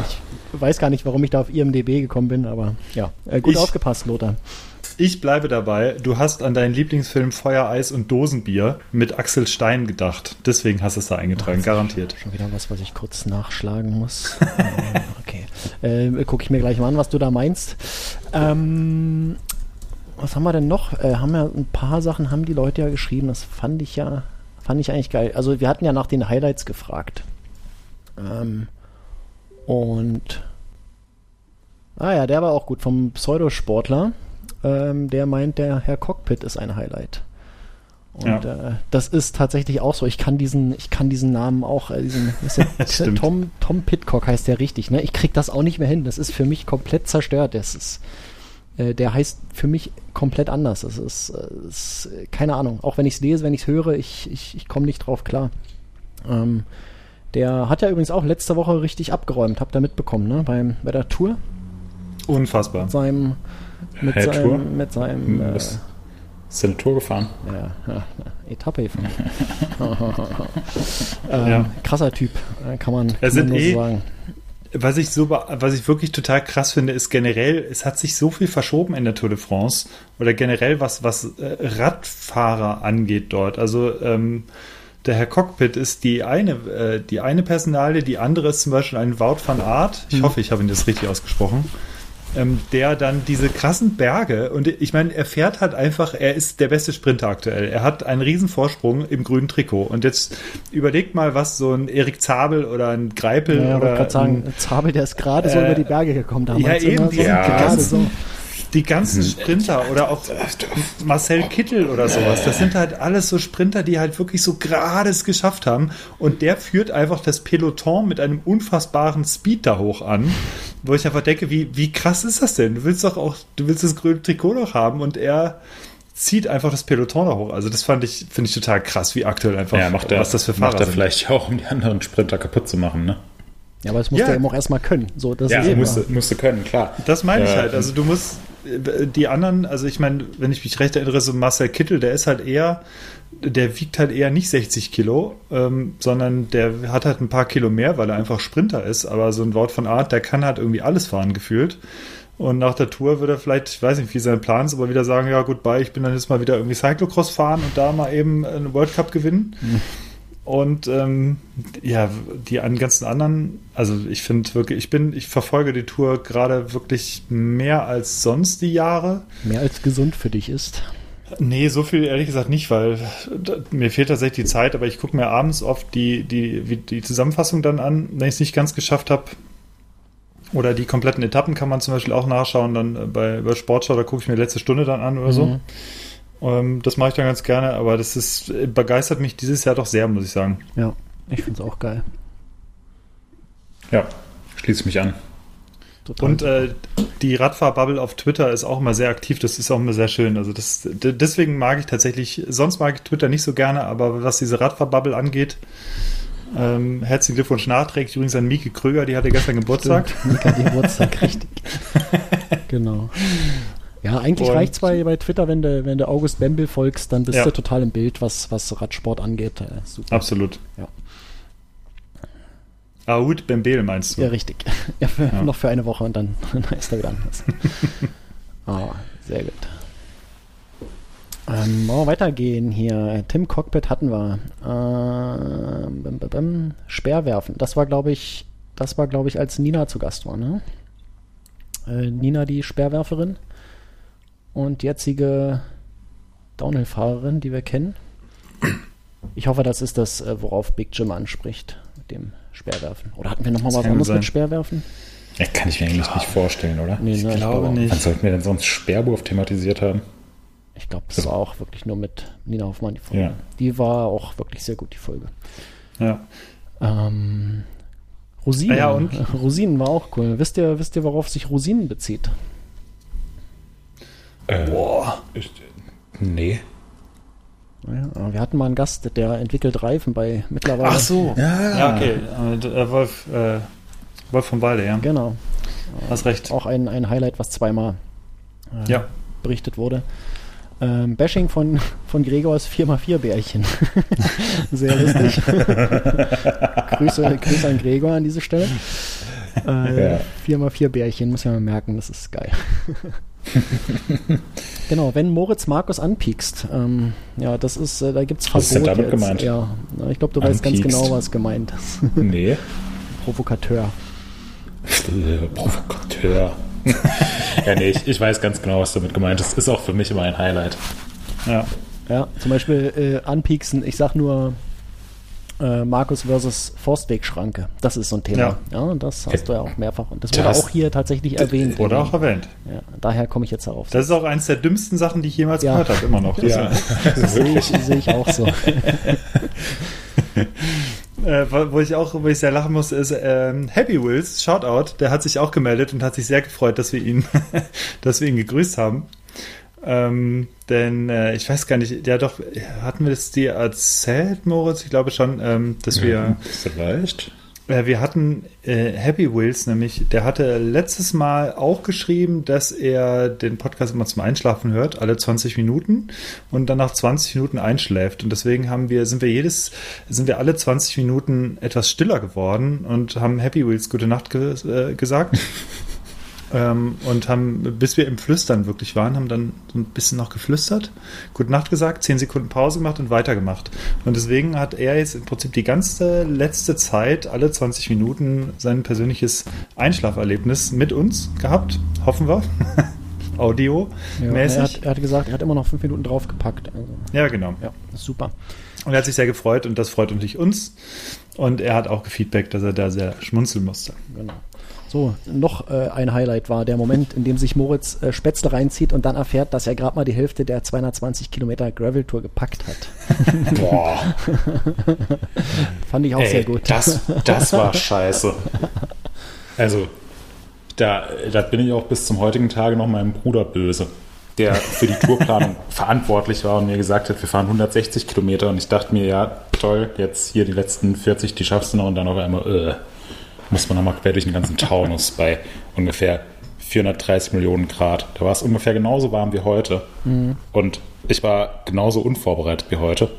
ich weiß gar nicht, warum ich da auf IMDB gekommen bin, aber ja, äh, gut ich, aufgepasst, Lothar. Ich bleibe dabei. Du hast an deinen Lieblingsfilm Feuer, Eis und Dosenbier mit Axel Stein gedacht. Deswegen hast du es da eingetragen, garantiert. Schon wieder was, was ich kurz nachschlagen muss. Äh, Gucke ich mir gleich mal an, was du da meinst. Ähm, was haben wir denn noch? Äh, haben ja ein paar Sachen haben die Leute ja geschrieben. Das fand ich ja, fand ich eigentlich geil. Also wir hatten ja nach den Highlights gefragt. Ähm, und ah ja, der war auch gut vom Pseudosportler. Ähm, der meint, der Herr Cockpit ist ein Highlight. Und Ja. äh, das ist tatsächlich auch so. Ich kann diesen, ich kann diesen Namen auch, äh, diesen Stimmt. Tom, Tom Pitcock heißt der richtig, ne? Ich krieg das auch nicht mehr hin. Das ist für mich komplett zerstört. Das ist, äh, der heißt für mich komplett anders. Das ist, äh, ist äh, keine Ahnung. Auch wenn ich es lese, wenn ich es höre, ich, ich, ich komme nicht drauf klar. Ähm, der hat ja übrigens auch letzte Woche richtig abgeräumt, habt ihr mitbekommen, ne? Beim, bei der Tour Unfassbar. mit seinem, mit Tour? seinem, mit seinem, äh? Ist eine Tour gefahren? ja, ja, Etappe gefahren. ähm, Ja. Krasser Typ, äh, kann man, kann man nur eh- so sagen. Was ich so, was ich wirklich total krass finde, ist generell, es hat sich so viel verschoben in der Tour de France oder generell was, was äh, Radfahrer angeht dort. Also, ähm, der Herr Cockpit ist die eine, äh, die eine Personalie, die andere ist zum Beispiel ein Wout van Aert. Ich hoffe, ich habe ihn das richtig ausgesprochen. Ähm, der dann diese krassen Berge und ich meine, er fährt halt einfach, er ist der beste Sprinter aktuell. Er hat einen riesen Vorsprung im grünen Trikot. Und jetzt überlegt mal, was so ein Erik Zabel oder ein Greipel Ja, ich oder gerade sagen, ein, Zabel, der ist gerade so äh, über die Berge gekommen damals. ja, eben, die, so, Ja. so. Die ganzen Sprinter oder auch Marcel Kittel oder sowas, das sind halt alles so Sprinter, die halt wirklich so gerade es geschafft haben und der führt einfach das Peloton mit einem unfassbaren Speed da hoch an, wo ich einfach denke, wie, wie krass ist das denn? Du willst doch auch, du willst das grüne Trikot noch haben und er zieht einfach das Peloton da hoch. Also das fand ich, finde ich total krass, wie aktuell einfach, Ja, macht er, was das für macht Fahrer er sind. vielleicht auch, um die anderen Sprinter kaputt zu machen, ne? Ja, aber das musst Ja. du eben auch erstmal können. So, das Ja, ist eben musste, musste können, klar. Das meine ich Äh, halt. Also du musst die anderen, also ich meine, wenn ich mich recht erinnere, so Marcel Kittel, der ist halt eher, der wiegt halt eher nicht 60 Kilo, ähm, sondern der hat halt ein paar Kilo mehr, weil er einfach Sprinter ist. Aber so ein Wort von Art, der kann halt irgendwie alles fahren gefühlt. Und nach der Tour würde er vielleicht, ich weiß nicht, wie sein Plan ist, aber wieder sagen, ja gut, bye, ich bin dann jetzt mal wieder irgendwie Cyclocross fahren und da mal eben einen World Cup gewinnen. Und ähm, ja, die an ganzen anderen, also ich finde wirklich, ich bin, ich verfolge die Tour gerade wirklich mehr als sonst die Jahre. mehr als gesund für dich ist. Nee, so viel ehrlich gesagt nicht, weil mir fehlt tatsächlich die Zeit, aber ich gucke mir abends oft die, die, die Zusammenfassung dann an, wenn ich es nicht ganz geschafft habe. Oder die kompletten Etappen kann man zum Beispiel auch nachschauen, dann äh, bei, bei Sportschau, da gucke ich mir letzte Stunde dann an oder so. Ähm, das mache ich dann ganz gerne, aber das ist, begeistert mich dieses Jahr doch sehr, muss ich sagen. Ja, ich finde es auch geil. Ja, schließe mich an. Total. Und äh, die Radfahrbubble auf Twitter ist auch immer sehr aktiv, das ist auch immer sehr schön. Also das, deswegen mag ich tatsächlich, sonst mag ich Twitter nicht so gerne, aber was diese Radfahrbubble angeht, ähm, herzlichen Glückwunsch nachträglich übrigens an Mieke Kröger, die hatte gestern Geburtstag. Stimmt, Mika Geburtstag, richtig. genau. Ja, eigentlich Und- reicht's bei, bei Twitter, wenn du, wenn du August Bembel folgst, dann bist Ja. du total im Bild, was, was Radsport angeht. Äh, super. Absolut. Ja. Aoud Bembele meinst du? Ja, richtig. Ja, für, Ja. Noch für eine Woche und dann, dann ist er wieder anders. Ah, sehr gut. Ähm, wir weitergehen hier. Tim Cockpit hatten wir. Ähm, bim, bim, bim. Speerwerfen. Das war, glaube ich, das war, glaube ich, als Nina zu Gast war, ne? Äh, Nina, die Speerwerferin. Und jetzige Downhill-Fahrerin, die wir kennen. Ich hoffe, das ist das, äh, worauf Big Jim anspricht, mit dem Speerwerfen. Oder hatten wir nochmal was anderes sein. mit Speerwerfen? Ja, kann ich mir eigentlich nicht vorstellen, oder? Nee, Ich ne, glaube nicht. Wann sollten wir denn sonst Sperrwurf thematisiert haben? Ich glaube, das war auch wirklich nur mit Nina Hoffmann die Folge. Ja. Die war auch wirklich sehr gut, die Folge. Ja. Ähm, Rosinen. Ah ja, und? Rosinen war auch cool. Wisst ihr, wisst ihr, worauf sich Rosinen bezieht? Äh, Boah. ich- nee. Ja, wir hatten mal einen Gast, der entwickelt Reifen bei mittlerweile. Ach so. Ja, Ja, okay. Äh, Wolf, äh, Wolf von Walde, ja. Genau. Hast recht. Auch ein, ein Highlight, was zweimal äh, Ja. berichtet wurde. Ähm, Bashing von, von Gregors 4x4-Bärchen. Sehr lustig. Grüße, Grüße an Gregor an diese Stelle. Äh, Ja. 4x4-Bärchen, muss ich mal merken, das ist geil. genau, wenn Moritz Markus anpiekst, ähm, ja, das ist, äh, da gibt es Was ist denn Verbot damit jetzt. gemeint? Ja, ich glaube, du weißt ganz Anpiekst. genau, was gemeint ist. Nee. Provokateur. Äh, Provokateur. ja, nee, ich, ich weiß ganz genau, was damit gemeint ist. Ist auch für mich immer ein Highlight. Ja. Ja, zum Beispiel äh, anpieksen, ich sag nur äh, Markus versus Forstwegschranke. Das ist so ein Thema. Ja, und das hast du ja auch mehrfach. Und das wurde Das- auch hier tatsächlich erwähnt. Wurde auch erwähnt. Ja, daher komme ich jetzt darauf. Das ist auch eins der dümmsten Sachen, die ich jemals Ja. gehört habe, immer noch. Ja, sehe ich, sehe ich auch so. Äh, wo wo ich auch, wo ich sehr lachen muss, ist ähm, Happy Wills, Shoutout, der hat sich auch gemeldet und hat sich sehr gefreut, dass wir ihn, dass wir ihn gegrüßt haben. Ähm, denn äh, ich weiß gar nicht, ja doch, hatten wir das dir erzählt, Moritz? Ich glaube schon, ähm, dass wir Vielleicht. äh, wir hatten äh, Happy Wheels, nämlich, der hatte letztes Mal auch geschrieben, dass er den Podcast immer zum Einschlafen hört, alle 20 Minuten und dann nach 20 Minuten einschläft. Und deswegen haben wir, sind wir jedes, sind wir alle 20 Minuten etwas stiller geworden und haben Happy Wheels gute Nacht ge äh, gesagt. Ähm, und haben, bis wir im Flüstern wirklich waren, haben dann so ein bisschen noch geflüstert, Gute Nacht gesagt, 10 Sekunden Pause gemacht und weitergemacht. Und deswegen hat er jetzt im Prinzip die ganze letzte Zeit, alle 20 Minuten, sein persönliches Einschlaferlebnis mit uns gehabt, hoffen wir. Ja, er, hat, er hat gesagt, er hat immer noch fünf Minuten draufgepackt. Also, Ja, genau. ja, super. Und er hat sich sehr gefreut und das freut natürlich uns. Und er hat auch gefeedbackt, dass er da sehr schmunzeln musste. Genau. So, noch äh, ein Highlight war der Moment, in dem sich Moritz äh, Spätzle reinzieht und dann erfährt, dass er gerade mal die Hälfte der 220 Kilometer Gravel-Tour gepackt hat. Boah, Fand ich auch ey, sehr gut. Das, das war scheiße. Also, da, da bin ich auch bis zum heutigen Tage noch meinem Bruder böse, der für die Tourplanung verantwortlich war und mir gesagt hat, wir fahren 160 Kilometer. Und ich dachte mir, ja, toll, jetzt hier die letzten 40, die schaffst du noch. Und dann auf einmal, äh, muss man nochmal quer durch den ganzen Taunus bei ungefähr 430 Millionen Grad. Da war es ungefähr genauso warm wie heute. Und ich war genauso unvorbereitet wie heute.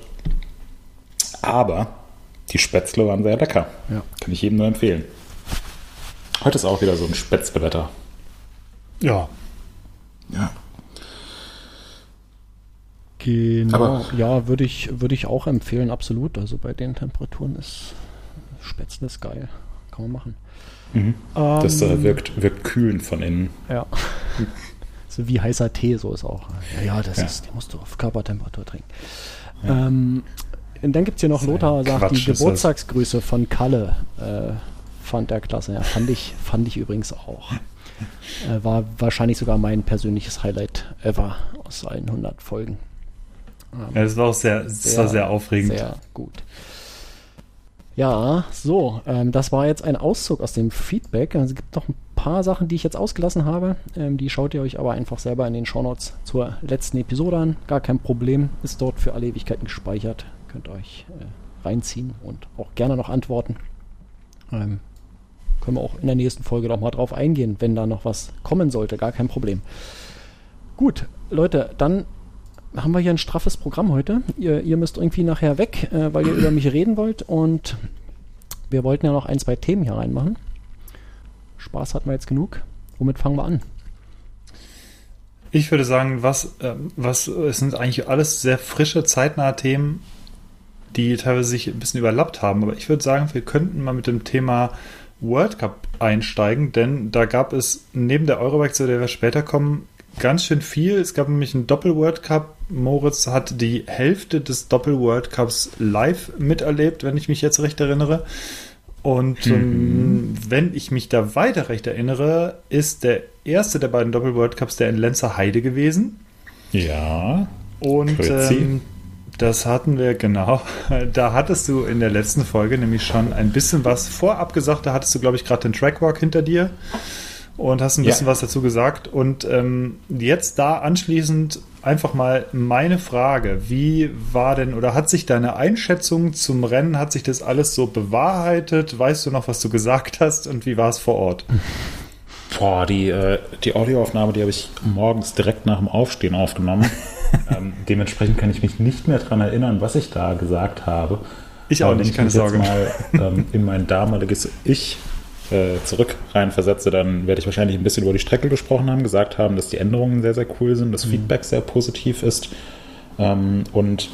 Aber die Spätzle waren sehr lecker. Ja. Kann ich jedem nur empfehlen. Heute ist auch wieder so ein Spätzlewetter. Ja. Ja. Genau. Aber- ja, würde ich, würde ich auch empfehlen, absolut. Also bei den Temperaturen ist Spätzle ist geil. Kann man machen. Das Ähm, äh, wirkt, wirkt kühlend von innen. Ja. so wie heißer Tee, so ist auch. Ja, ja, das Ja. ist, den musst du auf Körpertemperatur trinken. Ähm, und dann gibt es hier noch, Lothar sagt, Quatsch die das. Geburtstagsgrüße von Kalle äh, fand er klasse. Ja, fand ich, fand ich übrigens auch. Äh, war wahrscheinlich sogar mein persönliches Highlight ever aus allen 100 Folgen. ja das war auch sehr, das war sehr aufregend. Sehr gut. Ja, so, ähm, das war jetzt ein Auszug aus dem Feedback. Also es gibt noch ein paar Sachen, die ich jetzt ausgelassen habe. Ähm, die schaut ihr euch aber einfach selber in den Shownotes zur letzten Episode an. Gar kein Problem, ist dort für alle Ewigkeiten gespeichert. Könnt ihr euch äh, reinziehen und auch gerne noch antworten. Ähm, können wir auch in der nächsten Folge noch mal drauf eingehen, wenn da noch was kommen sollte. Gar kein Problem. Gut, Leute, dann haben wir hier ein straffes Programm heute. Ihr, ihr müsst irgendwie nachher weg, äh, weil ihr über mich reden wollt. Und wir wollten ja noch ein, zwei Themen hier reinmachen. Spaß hatten wir jetzt genug. Womit fangen wir an? Ich würde sagen, was, ähm, was, es sind eigentlich alles sehr frische, zeitnahe Themen, die teilweise sich ein bisschen überlappt haben. Aber ich würde sagen, wir könnten mal mit dem Thema World Cup einsteigen, denn da gab es neben der Eurobike, zu der wir später kommen, ganz schön viel. Es gab nämlich einen Doppel-World Cup. Moritz hat die Hälfte des Doppel-World Cups live miterlebt, wenn ich mich jetzt recht erinnere. Und ähm, wenn ich mich da weiter recht erinnere, ist der erste der beiden Doppel-World Cups der in Lenzer Heide gewesen. Ja. Und ähm, das hatten wir, genau. Da hattest du in der letzten Folge nämlich schon ein bisschen was vorab gesagt. Da hattest du, glaube ich, gerade den Trackwalk hinter dir und hast ein Ja. bisschen was dazu gesagt. Und ähm, jetzt da anschließend einfach mal meine Frage. Wie war denn oder hat sich deine Einschätzung zum Rennen, hat sich das alles so bewahrheitet? Weißt du noch, was du gesagt hast und wie war es vor Ort? Boah, die, äh, die Audioaufnahme, die habe ich morgens direkt nach dem Aufstehen aufgenommen. ähm, dementsprechend kann ich mich nicht mehr daran erinnern, was ich da gesagt habe. Ich auch wenn nicht, ich keine Sorge. mal ähm, in mein damaliges Ich äh, zurück reinversetze, dann werde ich wahrscheinlich ein bisschen über die Strecke gesprochen haben, gesagt haben, dass die Änderungen sehr, sehr cool sind, das mhm. Feedback sehr positiv ist ähm, und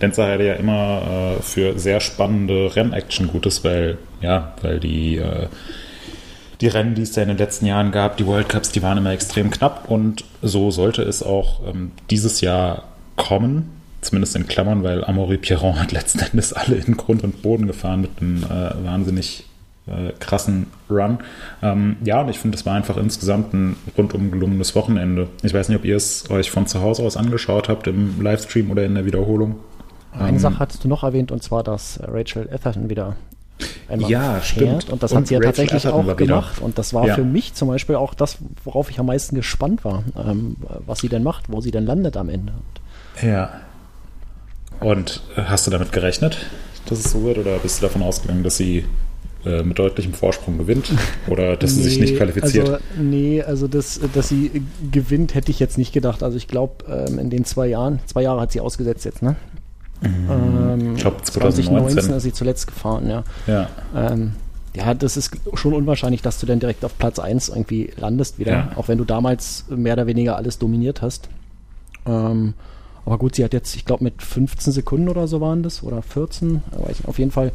Lenzerheide ja immer äh, für sehr spannende Rennaction gut ist, weil, ja, weil die, äh, die Rennen, die es da in den letzten Jahren gab, die World Cups, die waren immer extrem knapp und so sollte es auch ähm, dieses Jahr kommen. Zumindest in Klammern, weil Amaury Pierron hat letzten Endes alle in Grund und Boden gefahren mit einem äh, wahnsinnig äh, krassen Run. Ähm, ja, und ich finde, es war einfach insgesamt ein rundum gelungenes Wochenende. Ich weiß nicht, ob ihr es euch von zu Hause aus angeschaut habt, im Livestream oder in der Wiederholung. Eine ähm, Sache hattest du noch erwähnt, und zwar, dass Rachel Etherton wieder einmal ja, fährt. Stimmt. Und das und hat sie ja Rachel tatsächlich Etherton auch gemacht. Und das war ja. für mich zum Beispiel auch das, worauf ich am meisten gespannt war, ähm, was sie denn macht, wo sie denn landet am Ende. Ja. Und äh, hast du damit gerechnet, dass es so wird, oder bist du davon ausgegangen, dass sie äh, mit deutlichem Vorsprung gewinnt oder dass nee, sie sich nicht qualifiziert? Also, nee, also das, dass sie gewinnt, hätte ich jetzt nicht gedacht. Also ich glaube, ähm, in den zwei Jahren, zwei Jahre hat sie ausgesetzt jetzt, ne? Mhm. Ähm, ich glaube 2019. 2019 ist sie zuletzt gefahren, ja. Ja. Ähm, ja, das ist schon unwahrscheinlich, dass du dann direkt auf Platz 1 irgendwie landest wieder, ja. auch wenn du damals mehr oder weniger alles dominiert hast. Ähm, aber gut, sie hat jetzt, ich glaube, mit 15 Sekunden oder so waren das, oder 14, aber ich, auf jeden Fall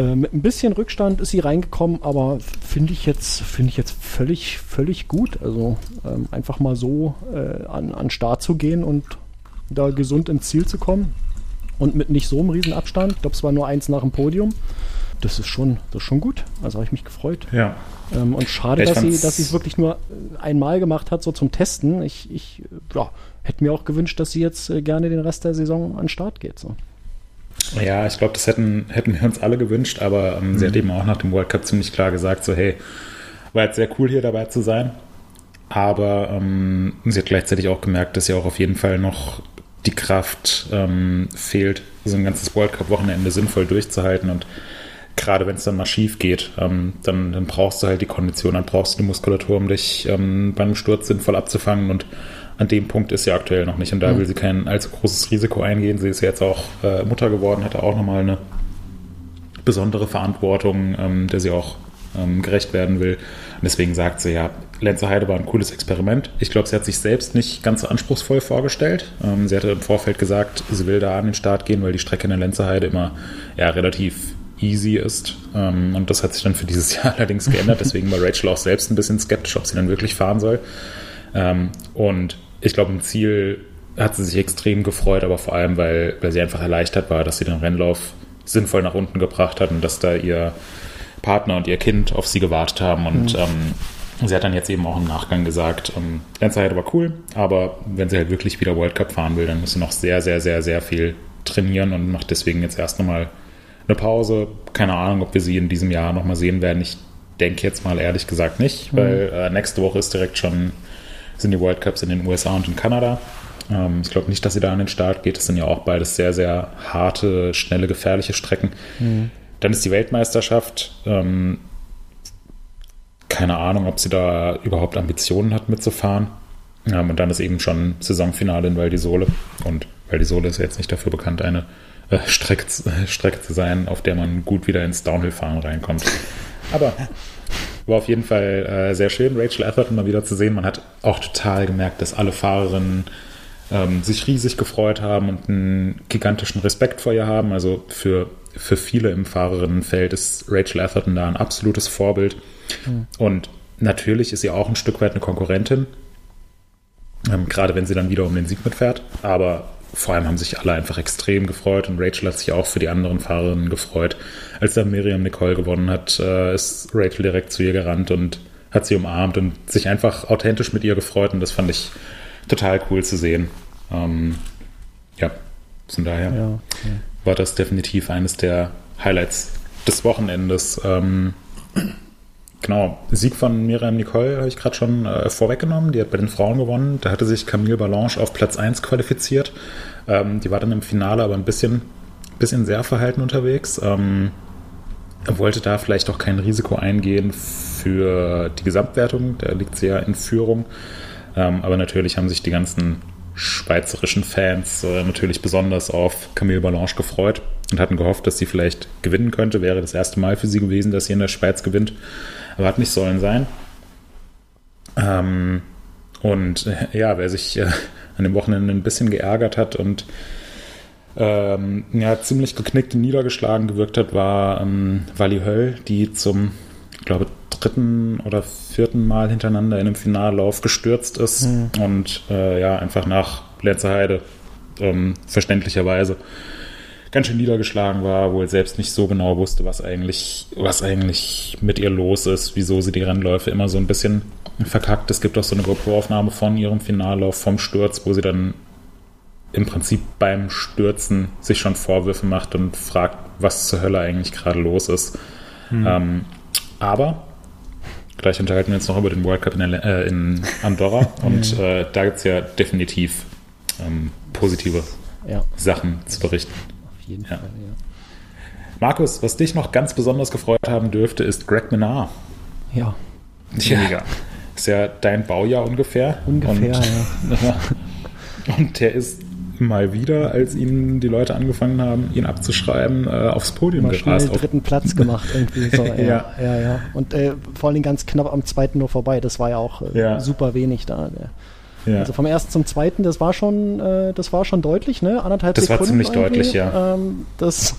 äh, mit ein bisschen Rückstand ist sie reingekommen, aber finde ich jetzt, finde ich jetzt völlig, völlig gut. Also ähm, einfach mal so äh, an, an Start zu gehen und da gesund ins Ziel zu kommen und mit nicht so einem riesen Abstand. Ich glaube, es war nur eins nach dem Podium. Das ist schon, das ist schon gut. Also habe ich mich gefreut. Ja. Ähm, und schade, ja, dass sie, dass sie es wirklich nur einmal gemacht hat, so zum Testen. Ich, ich ja, hätte mir auch gewünscht, dass sie jetzt äh, gerne den Rest der Saison an den Start geht. So. Ja, ich glaube, das hätten, hätten wir uns alle gewünscht, aber ähm, mhm. sie hat eben auch nach dem World Cup ziemlich klar gesagt, so hey, war jetzt sehr cool hier dabei zu sein. Aber ähm, sie hat gleichzeitig auch gemerkt, dass sie auch auf jeden Fall noch die Kraft ähm, fehlt, so ein ganzes World Cup-Wochenende sinnvoll durchzuhalten. Und gerade wenn es dann mal schief geht, ähm, dann, dann, brauchst du halt die Kondition, dann brauchst du die Muskulatur, um dich ähm, beim Sturz sinnvoll abzufangen. Und an dem Punkt ist sie aktuell noch nicht. Und da mhm. will sie kein allzu großes Risiko eingehen. Sie ist jetzt auch äh, Mutter geworden, hatte auch nochmal eine besondere Verantwortung, ähm, der sie auch ähm, gerecht werden will. Und deswegen sagt sie, ja, Lenzer Heide war ein cooles Experiment. Ich glaube, sie hat sich selbst nicht ganz so anspruchsvoll vorgestellt. Ähm, sie hatte im Vorfeld gesagt, sie will da an den Start gehen, weil die Strecke in der Lenzer Heide immer ja, relativ easy ist. Ähm, und das hat sich dann für dieses Jahr allerdings geändert. Deswegen war Rachel auch selbst ein bisschen skeptisch, ob sie dann wirklich fahren soll. Ähm, und ich glaube, im Ziel hat sie sich extrem gefreut, aber vor allem, weil, weil sie einfach erleichtert war, dass sie den Rennlauf sinnvoll nach unten gebracht hat und dass da ihr Partner und ihr Kind auf sie gewartet haben. Und mhm. ähm, sie hat dann jetzt eben auch im Nachgang gesagt, ähm, Lenzerheide war cool, aber wenn sie halt wirklich wieder World Cup fahren will, dann muss sie noch sehr, sehr, sehr, sehr viel trainieren und macht deswegen jetzt erst nochmal eine Pause. Keine Ahnung, ob wir sie in diesem Jahr nochmal sehen werden. Ich denke jetzt mal ehrlich gesagt nicht, mhm. weil äh, nächste Woche ist direkt schon, sind die World Cups in den USA und in Kanada. Ähm, ich glaube nicht, dass sie da an den Start geht. Das sind ja auch beides sehr, sehr harte, schnelle, gefährliche Strecken. Mhm. Dann ist die Weltmeisterschaft. Ähm, keine Ahnung, ob sie da überhaupt Ambitionen hat mitzufahren. Ähm, und dann ist eben schon Saisonfinale in Val di Sole. Und Val di Sole ist ja jetzt nicht dafür bekannt, eine äh, Strecke, Strecke zu sein, auf der man gut wieder ins Downhill-Fahren reinkommt. Aber war auf jeden Fall äh, sehr schön, Rachel Atherton mal wieder zu sehen. Man hat auch total gemerkt, dass alle Fahrerinnen ähm, sich riesig gefreut haben und einen gigantischen Respekt vor ihr haben. Also für für viele im Fahrerinnenfeld ist Rachel Atherton da ein absolutes Vorbild. Mhm. Und natürlich ist sie auch ein Stück weit eine Konkurrentin, ähm, gerade wenn sie dann wieder um den Sieg mitfährt. Aber vor allem haben sich alle einfach extrem gefreut und Rachel hat sich auch für die anderen Fahrerinnen gefreut. Als dann Miriam Nicole gewonnen hat, äh, ist Rachel direkt zu ihr gerannt und hat sie umarmt und sich einfach authentisch mit ihr gefreut und das fand ich total cool zu sehen. Ähm, ja, von daher. Ja, okay war das definitiv eines der Highlights des Wochenendes. Ähm, genau, Sieg von Miriam Nicole habe ich gerade schon äh, vorweggenommen. Die hat bei den Frauen gewonnen. Da hatte sich Camille Ballanche auf Platz 1 qualifiziert. Ähm, die war dann im Finale aber ein bisschen, bisschen sehr verhalten unterwegs. Ähm, wollte da vielleicht auch kein Risiko eingehen für die Gesamtwertung. Da liegt sie ja in Führung. Ähm, aber natürlich haben sich die ganzen schweizerischen Fans äh, natürlich besonders auf Camille Balanche gefreut und hatten gehofft, dass sie vielleicht gewinnen könnte. Wäre das erste Mal für sie gewesen, dass sie in der Schweiz gewinnt. Aber hat nicht sollen sein. Ähm, und äh, ja, wer sich äh, an dem Wochenende ein bisschen geärgert hat und ähm, ja, ziemlich geknickt und niedergeschlagen gewirkt hat, war ähm, Wally Höll, die zum, ich glaube, dritten oder vierten Mal hintereinander in einem Finallauf gestürzt ist mhm. und äh, ja, einfach nach Lenzerheide ähm, verständlicherweise ganz schön niedergeschlagen war, wohl selbst nicht so genau wusste, was eigentlich, was eigentlich mit ihr los ist, wieso sie die Rennläufe immer so ein bisschen verkackt. Es gibt auch so eine GoPro-Aufnahme von ihrem Finallauf vom Sturz, wo sie dann im Prinzip beim Stürzen sich schon Vorwürfe macht und fragt, was zur Hölle eigentlich gerade los ist. Hm. Ähm, aber gleich unterhalten wir uns noch über den World Cup in, äh, in Andorra und äh, da gibt es ja definitiv ähm, positive ja. Sachen zu berichten. Jeden ja. Fall, ja. Markus, was dich noch ganz besonders gefreut haben dürfte, ist Greg Menard. Ja. Ja. Ist ja dein Baujahr ungefähr. Ungefähr, und, ja. Und der ist mal wieder, als ihn die Leute angefangen haben, ihn abzuschreiben, äh, aufs Podium mal gerast. Schnell dritten Platz gemacht irgendwie. So, ja, ja, ja, ja. Und äh, vor allem ganz knapp am zweiten nur vorbei. Das war ja auch äh, ja. super wenig da. Ja. Also vom ersten zum zweiten, das war schon, äh, das war schon deutlich, ne? Anderthalb das Sekunden. Das war ziemlich deutlich, ja. Ähm, das,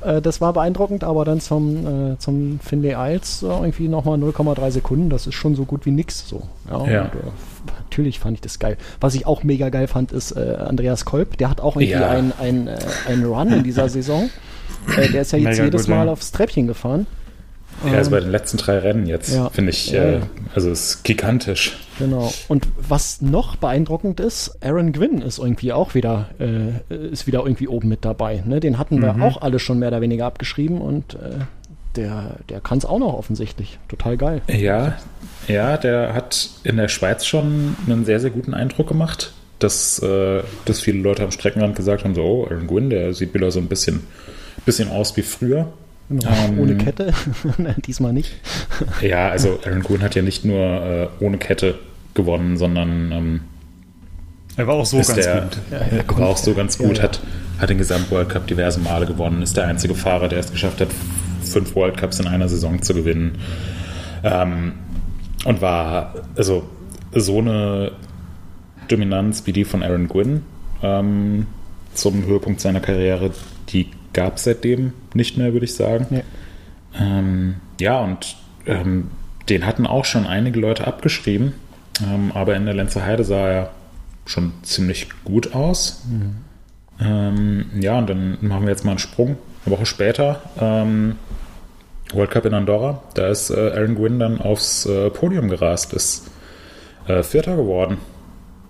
äh, das war beeindruckend, aber dann zum, äh, zum Finlay Isles irgendwie nochmal 0,3 Sekunden. Das ist schon so gut wie nix. So. Ja. ja. Und, natürlich fand ich das geil. Was ich auch mega geil fand, ist äh, Andreas Kolb. Der hat auch irgendwie ja. einen ein, äh, ein Run in dieser Saison. Äh, der ist ja jetzt mega jedes gut, Mal aufs Treppchen gefahren. Ja, also bei den letzten drei Rennen jetzt, ja. finde ich, äh, also ist gigantisch. Genau. Und was noch beeindruckend ist, Aaron Gwynn ist irgendwie auch wieder, äh, ist wieder irgendwie oben mit dabei. Ne? Den hatten wir mhm. auch alle schon mehr oder weniger abgeschrieben und äh, der, der kann es auch noch offensichtlich. Total geil. Ja, ja, der hat in der Schweiz schon einen sehr, sehr guten Eindruck gemacht, dass, äh, dass viele Leute am Streckenrand gesagt haben: so, oh, Aaron Gwynn, der sieht wieder so ein bisschen, bisschen aus wie früher. Ähm, ohne Kette, diesmal nicht. ja, also Aaron Gwynn hat ja nicht nur äh, ohne Kette gewonnen, sondern ähm, er war auch so ganz der, gut. Ja, er war auch so ganz gut, ja, ja. Hat, hat den Gesamtworld Cup diverse Male gewonnen, ist der einzige Fahrer, der es geschafft hat, fünf World Cups in einer Saison zu gewinnen. Ähm, und war, also, so eine Dominanz wie die von Aaron Gwynn ähm, zum Höhepunkt seiner Karriere, die gab es seitdem nicht mehr, würde ich sagen. Nee. Ähm, ja, und ähm, den hatten auch schon einige Leute abgeschrieben, ähm, aber in der Lenzer Heide sah er schon ziemlich gut aus. Mhm. Ähm, ja, und dann machen wir jetzt mal einen Sprung. Eine Woche später ähm, World Cup in Andorra. Da ist äh, Aaron Gwynn dann aufs äh, Podium gerast, ist äh, Vierter geworden.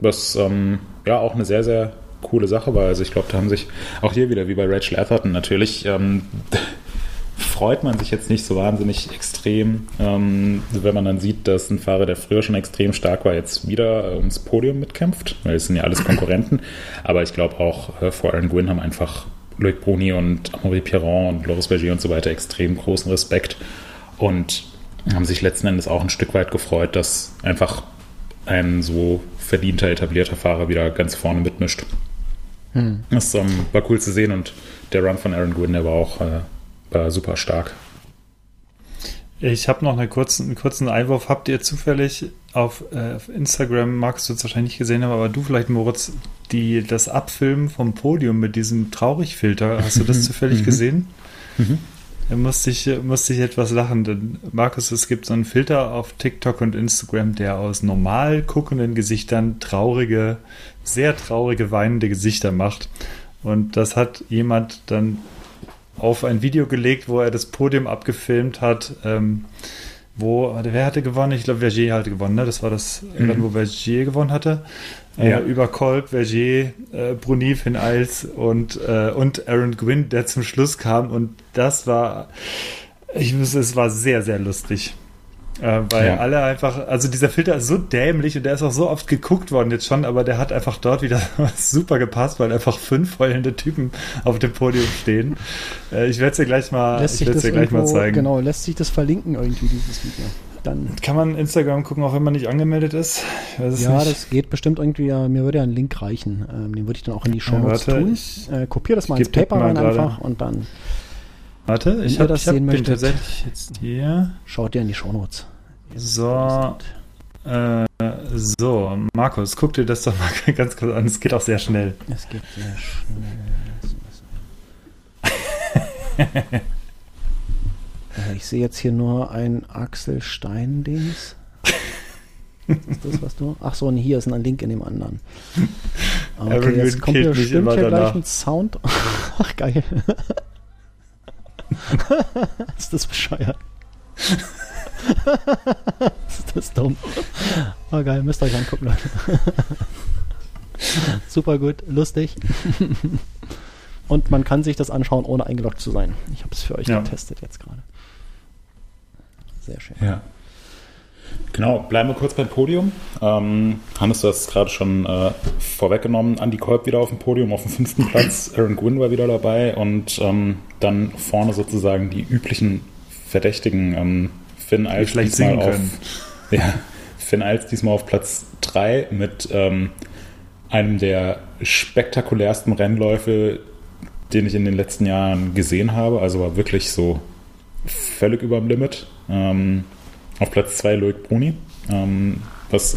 Was ähm, ja auch eine sehr, sehr coole Sache war. Also ich glaube, da haben sich auch hier wieder, wie bei Rachel Atherton natürlich, ähm, freut man sich jetzt nicht so wahnsinnig extrem, ähm, wenn man dann sieht, dass ein Fahrer, der früher schon extrem stark war, jetzt wieder ums Podium mitkämpft, weil es sind ja alles Konkurrenten. Aber ich glaube auch äh, vor Aaron Gwynn haben einfach Loic Bruni und Amaury Pierron und Loris Berger und so weiter extrem großen Respekt und haben sich letzten Endes auch ein Stück weit gefreut, dass einfach ein so verdienter, etablierter Fahrer wieder ganz vorne mitmischt. Hm. Das ähm, war cool zu sehen und der Run von Aaron Gwynn, der war auch äh, war super stark. Ich habe noch eine kurzen, einen kurzen Einwurf. Habt ihr zufällig auf, äh, auf Instagram, magst du es wahrscheinlich nicht gesehen haben, aber du vielleicht, Moritz, die, das Abfilmen vom Podium mit diesem Traurigfilter, hast du das zufällig mhm. gesehen? Mhm. Da musste ich, musste ich etwas lachen, denn Markus, es gibt so einen Filter auf TikTok und Instagram, der aus normal guckenden Gesichtern traurige, sehr traurige, weinende Gesichter macht. Und das hat jemand dann auf ein Video gelegt, wo er das Podium abgefilmt hat. Ähm, wo, wer hatte gewonnen? Ich glaube, Vergier hatte gewonnen, ne? Das war das mhm. Rennen, wo Vergier gewonnen hatte. Äh, ja. Äh, über Kolb, Vergier, äh, Bruni, Finn Eils und, äh, und Aaron Gwynn, der zum Schluss kam. Und das war, ich muss, es war sehr, sehr lustig. Äh, weil ja. alle einfach, also dieser Filter ist so dämlich und der ist auch so oft geguckt worden jetzt schon, aber der hat einfach dort wieder super gepasst, weil einfach fünf heulende Typen auf dem Podium stehen. Äh, ich werde es dir gleich mal, lässt ich werde dir gleich irgendwo, mal zeigen. Genau, lässt sich das verlinken irgendwie, dieses Video. Dann. Kann man Instagram gucken, auch wenn man nicht angemeldet ist? ja, nicht. das geht bestimmt irgendwie. Ja, mir würde ja ein Link reichen. Ähm, den würde ich dann auch in die Show Notes ja, tun. Ich, äh, kopiere das mal ins Paper rein einfach und dann. Warte, ich habe das hab sehen den tatsächlich jetzt hier. Schaut dir in die Show Notes. So. Äh, so, Markus, guck dir das doch mal ganz kurz an. Es geht auch sehr schnell. Es geht sehr schnell. Äh, ich sehe jetzt hier nur ein Axel Stein-Dings. ist das, was du? Ach so, und hier ist ein Link in dem anderen. Okay, Aaron jetzt kommt hier, stimmt hier gleich ein Sound. Ach, geil. ist das bescheuert? ist das dumm? Oh, geil, müsst ihr euch angucken, Leute. Super gut, lustig. Und man kann sich das anschauen, ohne eingeloggt zu sein. Ich habe es für euch ja. getestet jetzt gerade. Sehr schön. Ja. Genau, bleiben wir kurz beim Podium. Ähm, Hannes, du hast es gerade schon äh, vorweggenommen. Andy Kolb wieder auf dem Podium auf dem fünften Platz. Aaron Gwynn war wieder dabei und ähm, dann vorne sozusagen die üblichen Verdächtigen. Ähm, Finn Alts diesmal auf, ja, Finn Alts diesmal auf Platz 3 mit ähm, einem der spektakulärsten Rennläufe, den ich in den letzten Jahren gesehen habe. Also war wirklich so völlig über dem Limit. Ähm, auf Platz 2 Loic Bruni, ähm, was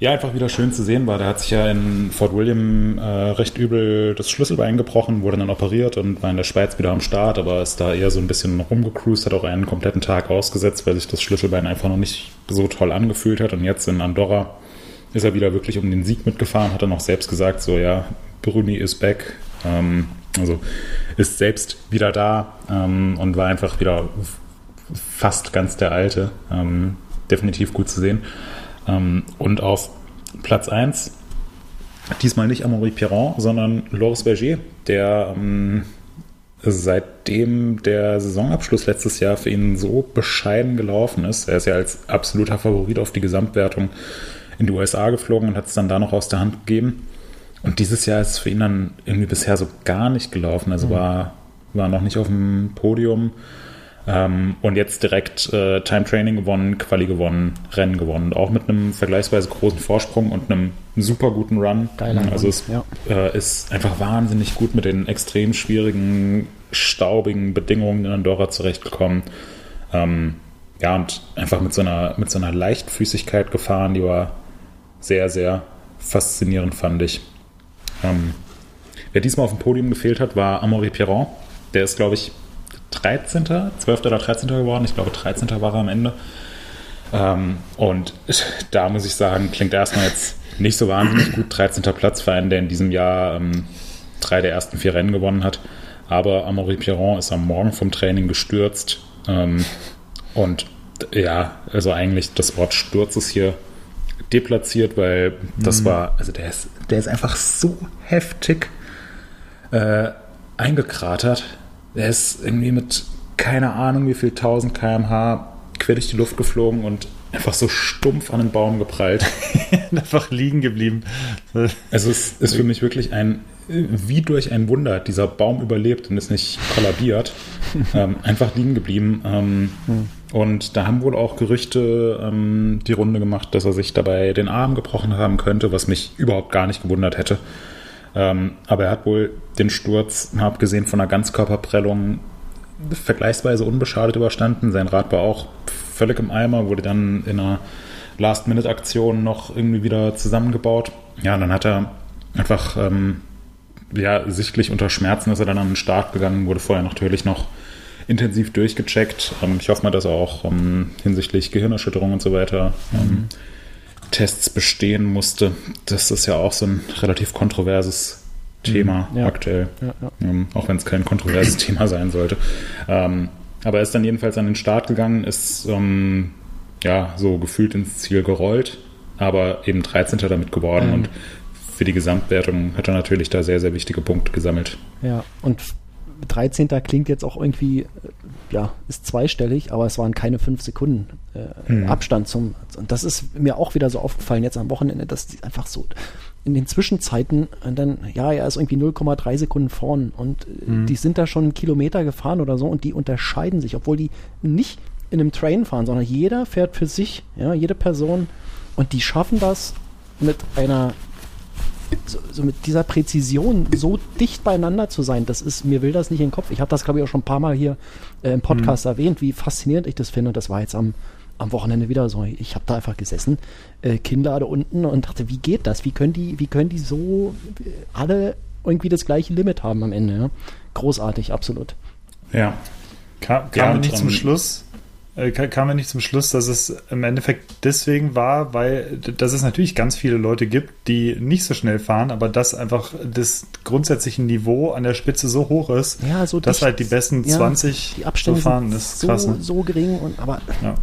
ja einfach wieder schön zu sehen war. Der hat sich ja in Fort William äh, recht übel das Schlüsselbein gebrochen, wurde dann operiert und war in der Schweiz wieder am Start, aber ist da eher so ein bisschen rumgecruised, hat auch einen kompletten Tag ausgesetzt, weil sich das Schlüsselbein einfach noch nicht so toll angefühlt hat. Und jetzt in Andorra ist er wieder wirklich um den Sieg mitgefahren, hat er noch selbst gesagt, so ja, Bruni is back. Ähm, also ist selbst wieder da ähm, und war einfach wieder fast ganz der alte. Ähm, definitiv gut zu sehen. Ähm, und auf Platz 1 diesmal nicht Amaury Piron, sondern Loris Berger, der ähm, seitdem der Saisonabschluss letztes Jahr für ihn so bescheiden gelaufen ist. Er ist ja als absoluter Favorit auf die Gesamtwertung in die USA geflogen und hat es dann da noch aus der Hand gegeben. Und dieses Jahr ist es für ihn dann irgendwie bisher so gar nicht gelaufen. Also mhm. war, war noch nicht auf dem Podium. Ähm, und jetzt direkt äh, Time Training gewonnen, Quali gewonnen, Rennen gewonnen. Auch mit einem vergleichsweise großen Vorsprung und einem super guten Run. Geiler also es ja. äh, ist einfach wahnsinnig gut mit den extrem schwierigen, staubigen Bedingungen in Andorra zurechtgekommen. Ähm, ja, und einfach mit so, einer, mit so einer Leichtfüßigkeit gefahren, die war sehr, sehr faszinierend, fand ich. Ähm, wer diesmal auf dem Podium gefehlt hat, war Amaury Pierron. Der ist, glaube ich, 13., 12. oder 13. geworden. Ich glaube, 13. war er am Ende. Ähm, und da muss ich sagen, klingt erstmal jetzt nicht so wahnsinnig gut. 13. Platz für einen, der in diesem Jahr ähm, drei der ersten vier Rennen gewonnen hat. Aber Amaury Pierron ist am Morgen vom Training gestürzt. Ähm, und ja, also eigentlich das Wort Sturz ist hier deplatziert, weil das mhm. war, also der ist, der ist einfach so heftig äh, eingekratert. Der ist irgendwie mit keine Ahnung wie viel 1000 km/h quer durch die Luft geflogen und einfach so stumpf an den Baum geprallt. einfach liegen geblieben. Also es ist für mich wirklich ein, wie durch ein Wunder, dieser Baum überlebt und ist nicht kollabiert. ähm, einfach liegen geblieben. Ähm, hm. Und da haben wohl auch Gerüchte ähm, die Runde gemacht, dass er sich dabei den Arm gebrochen haben könnte, was mich überhaupt gar nicht gewundert hätte. Ähm, aber er hat wohl den Sturz, abgesehen von einer Ganzkörperprellung, vergleichsweise unbeschadet überstanden. Sein Rad war auch völlig im Eimer, wurde dann in einer Last-Minute-Aktion noch irgendwie wieder zusammengebaut. Ja, und dann hat er einfach, ähm, ja, sichtlich unter Schmerzen ist er dann an den Start gegangen, wurde vorher natürlich noch intensiv durchgecheckt. Ähm, ich hoffe mal, dass er auch ähm, hinsichtlich Gehirnerschütterung und so weiter ähm, mhm. Tests bestehen musste. Das ist ja auch so ein relativ kontroverses Thema mhm. ja. aktuell. Ja, ja. Auch wenn es kein kontroverses Thema sein sollte. Aber er ist dann jedenfalls an den Start gegangen, ist ja so gefühlt ins Ziel gerollt, aber eben 13. damit geworden mhm. und für die Gesamtwertung hat er natürlich da sehr, sehr wichtige Punkte gesammelt. Ja, und 13. klingt jetzt auch irgendwie, äh, ja, ist zweistellig, aber es waren keine fünf Sekunden äh, mhm. Abstand zum. Und das ist mir auch wieder so aufgefallen jetzt am Wochenende, dass die einfach so in den Zwischenzeiten dann, ja, er ist irgendwie 0,3 Sekunden vorn und äh, mhm. die sind da schon einen Kilometer gefahren oder so und die unterscheiden sich, obwohl die nicht in einem Train fahren, sondern jeder fährt für sich, ja, jede Person. Und die schaffen das mit einer, so, so mit dieser Präzision so dicht beieinander zu sein. Das ist, mir will das nicht in den Kopf. Ich habe das, glaube ich, auch schon ein paar Mal hier äh, im Podcast mhm. erwähnt, wie faszinierend ich das finde. Und das war jetzt am, am Wochenende wieder so. Ich habe da einfach gesessen, äh, Kinnlade unten und dachte, wie geht das? Wie können die, wie können die so äh, alle irgendwie das gleiche Limit haben am Ende? Ja? Großartig, absolut. Ja. Kam, kam ja, nicht zum Schluss, kam er nicht zum Schluss, dass es im Endeffekt deswegen war, weil dass es natürlich ganz viele Leute gibt, die nicht so schnell fahren, aber dass einfach das grundsätzliche Niveau an der Spitze so hoch ist, ja, so dass dicht, halt die besten 20 die Abstände so fahren. Das ist so, krass, ne? so gering und aber ja.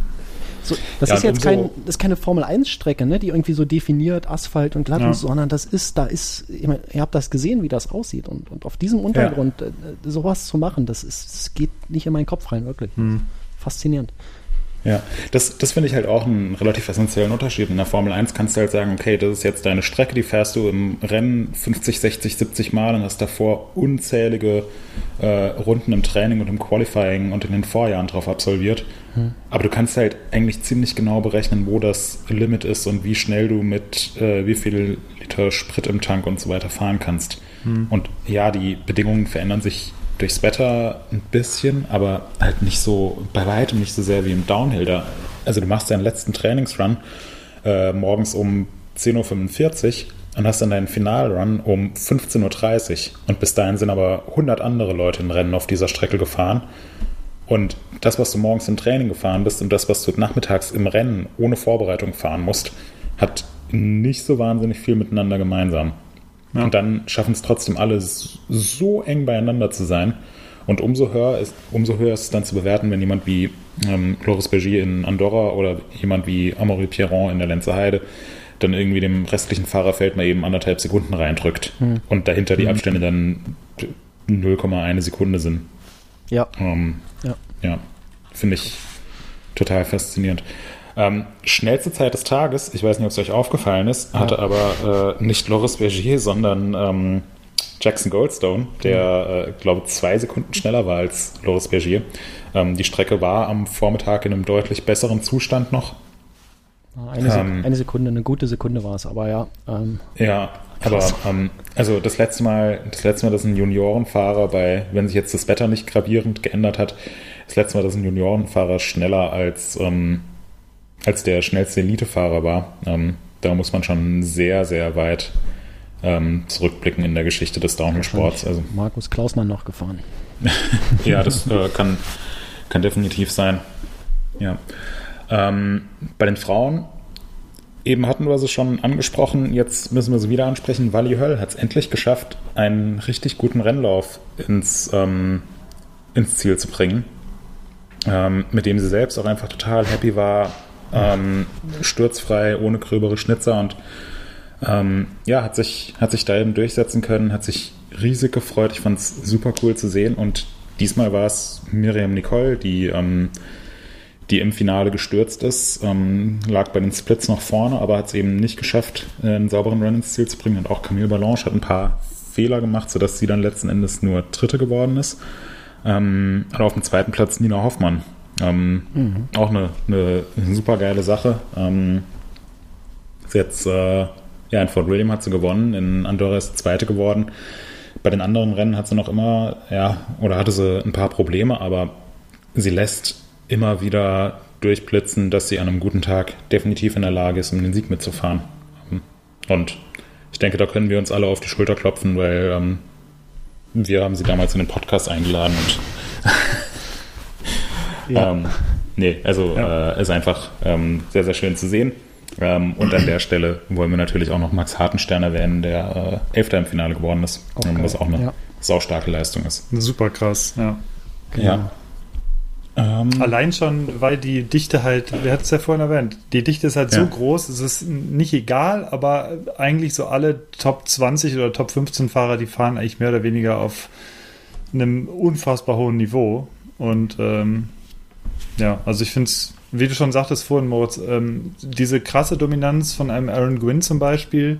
So, das ja, ist jetzt kein, das ist keine Formel-1-Strecke, ne, die irgendwie so definiert, Asphalt und glatt ja. sondern das ist, da ist, ich meine, ihr habt das gesehen, wie das aussieht. Und, und auf diesem Untergrund ja. äh, sowas zu machen, das ist, das geht nicht in meinen Kopf rein, wirklich. Hm. Faszinierend. Ja, das, das finde ich halt auch einen relativ essentiellen Unterschied. In der Formel 1 kannst du halt sagen, okay, das ist jetzt deine Strecke, die fährst du im Rennen 50, 60, 70 Mal und hast davor unzählige äh, Runden im Training und im Qualifying und in den Vorjahren drauf absolviert. Hm. Aber du kannst halt eigentlich ziemlich genau berechnen, wo das Limit ist und wie schnell du mit äh, wie viel Liter Sprit im Tank und so weiter fahren kannst. Hm. Und ja, die Bedingungen verändern sich durchs Wetter ein bisschen, aber halt nicht so, bei weitem nicht so sehr wie im Downhill. Da, also du machst deinen letzten Trainingsrun äh, morgens um 10.45 Uhr und hast dann deinen Finalrun um 15.30 Uhr. Und bis dahin sind aber 100 andere Leute in Rennen auf dieser Strecke gefahren. Und das, was du morgens im Training gefahren bist und das, was du nachmittags im Rennen ohne Vorbereitung fahren musst, hat nicht so wahnsinnig viel miteinander gemeinsam. Ja. Und dann schaffen es trotzdem alle so eng beieinander zu sein. Und umso höher ist, umso höher ist es dann zu bewerten, wenn jemand wie ähm, Loris Bergier in Andorra oder jemand wie Amaury Pierron in der Lenzer Heide dann irgendwie dem restlichen Fahrerfeld mal eben anderthalb Sekunden reindrückt hm. und dahinter die hm. Abstände dann 0,1 Sekunde sind. Ja. Ähm, ja. ja. Finde ich total faszinierend. Ähm, schnellste Zeit des Tages, ich weiß nicht, ob es euch aufgefallen ist, ja. hatte aber äh, nicht Loris Bergier, sondern ähm, Jackson Goldstone, der, äh, glaube zwei Sekunden schneller war als Loris Bergier. Ähm, die Strecke war am Vormittag in einem deutlich besseren Zustand noch. Eine, Sek ähm, eine Sekunde, eine gute Sekunde war es, aber ja. Ähm, ja, krass. aber ähm, also das letzte Mal, das letzte Mal, dass ein Juniorenfahrer bei, wenn sich jetzt das Wetter nicht gravierend geändert hat, das letzte Mal, dass ein Juniorenfahrer schneller als ähm, als der schnellste Elitefahrer war. Ähm, da muss man schon sehr, sehr weit ähm, zurückblicken in der Geschichte des Downhill-Sports. Also, Markus Klausmann noch gefahren. ja, das äh, kann, kann definitiv sein. Ja. Ähm, bei den Frauen, eben hatten wir sie schon angesprochen, jetzt müssen wir sie wieder ansprechen. Wally Höll hat es endlich geschafft, einen richtig guten Rennlauf ins, ähm, ins Ziel zu bringen, ähm, mit dem sie selbst auch einfach total happy war, ähm, sturzfrei, ohne gröbere Schnitzer und ähm, ja, hat sich, hat sich da eben durchsetzen können, hat sich riesig gefreut. Ich fand es super cool zu sehen und diesmal war es Miriam Nicole, die, ähm, die im Finale gestürzt ist, ähm, lag bei den Splits noch vorne, aber hat es eben nicht geschafft, einen sauberen Run ins Ziel zu bringen und auch Camille Balanche hat ein paar Fehler gemacht, sodass sie dann letzten Endes nur Dritte geworden ist. Ähm, und auf dem zweiten Platz Nina Hoffmann, ähm, mhm. Auch eine, eine, super geile Sache. Ähm, jetzt, äh, ja, in Fort William hat sie gewonnen, in Andorra ist sie Zweite geworden. Bei den anderen Rennen hat sie noch immer, ja, oder hatte sie ein paar Probleme, aber sie lässt immer wieder durchblitzen, dass sie an einem guten Tag definitiv in der Lage ist, um den Sieg mitzufahren. Und ich denke, da können wir uns alle auf die Schulter klopfen, weil ähm, wir haben sie damals in den Podcast eingeladen und ja. Ähm, nee, also ja. äh, ist einfach ähm, sehr, sehr schön zu sehen. Ähm, und an der Stelle wollen wir natürlich auch noch Max Hartenstern erwähnen, der äh, Elfter im Finale geworden ist. Okay. Was auch eine ja. saustarke Leistung ist. Super krass, ja. Genau. ja. Ähm, Allein schon, weil die Dichte halt, wir hatten es ja vorhin erwähnt, die Dichte ist halt ja. so groß, es ist nicht egal, aber eigentlich so alle Top 20 oder Top 15 Fahrer, die fahren eigentlich mehr oder weniger auf einem unfassbar hohen Niveau. Und ähm, ja, also ich finde es wie du schon sagtest vorhin, Moritz, ähm, diese krasse Dominanz von einem Aaron Gwynn zum Beispiel,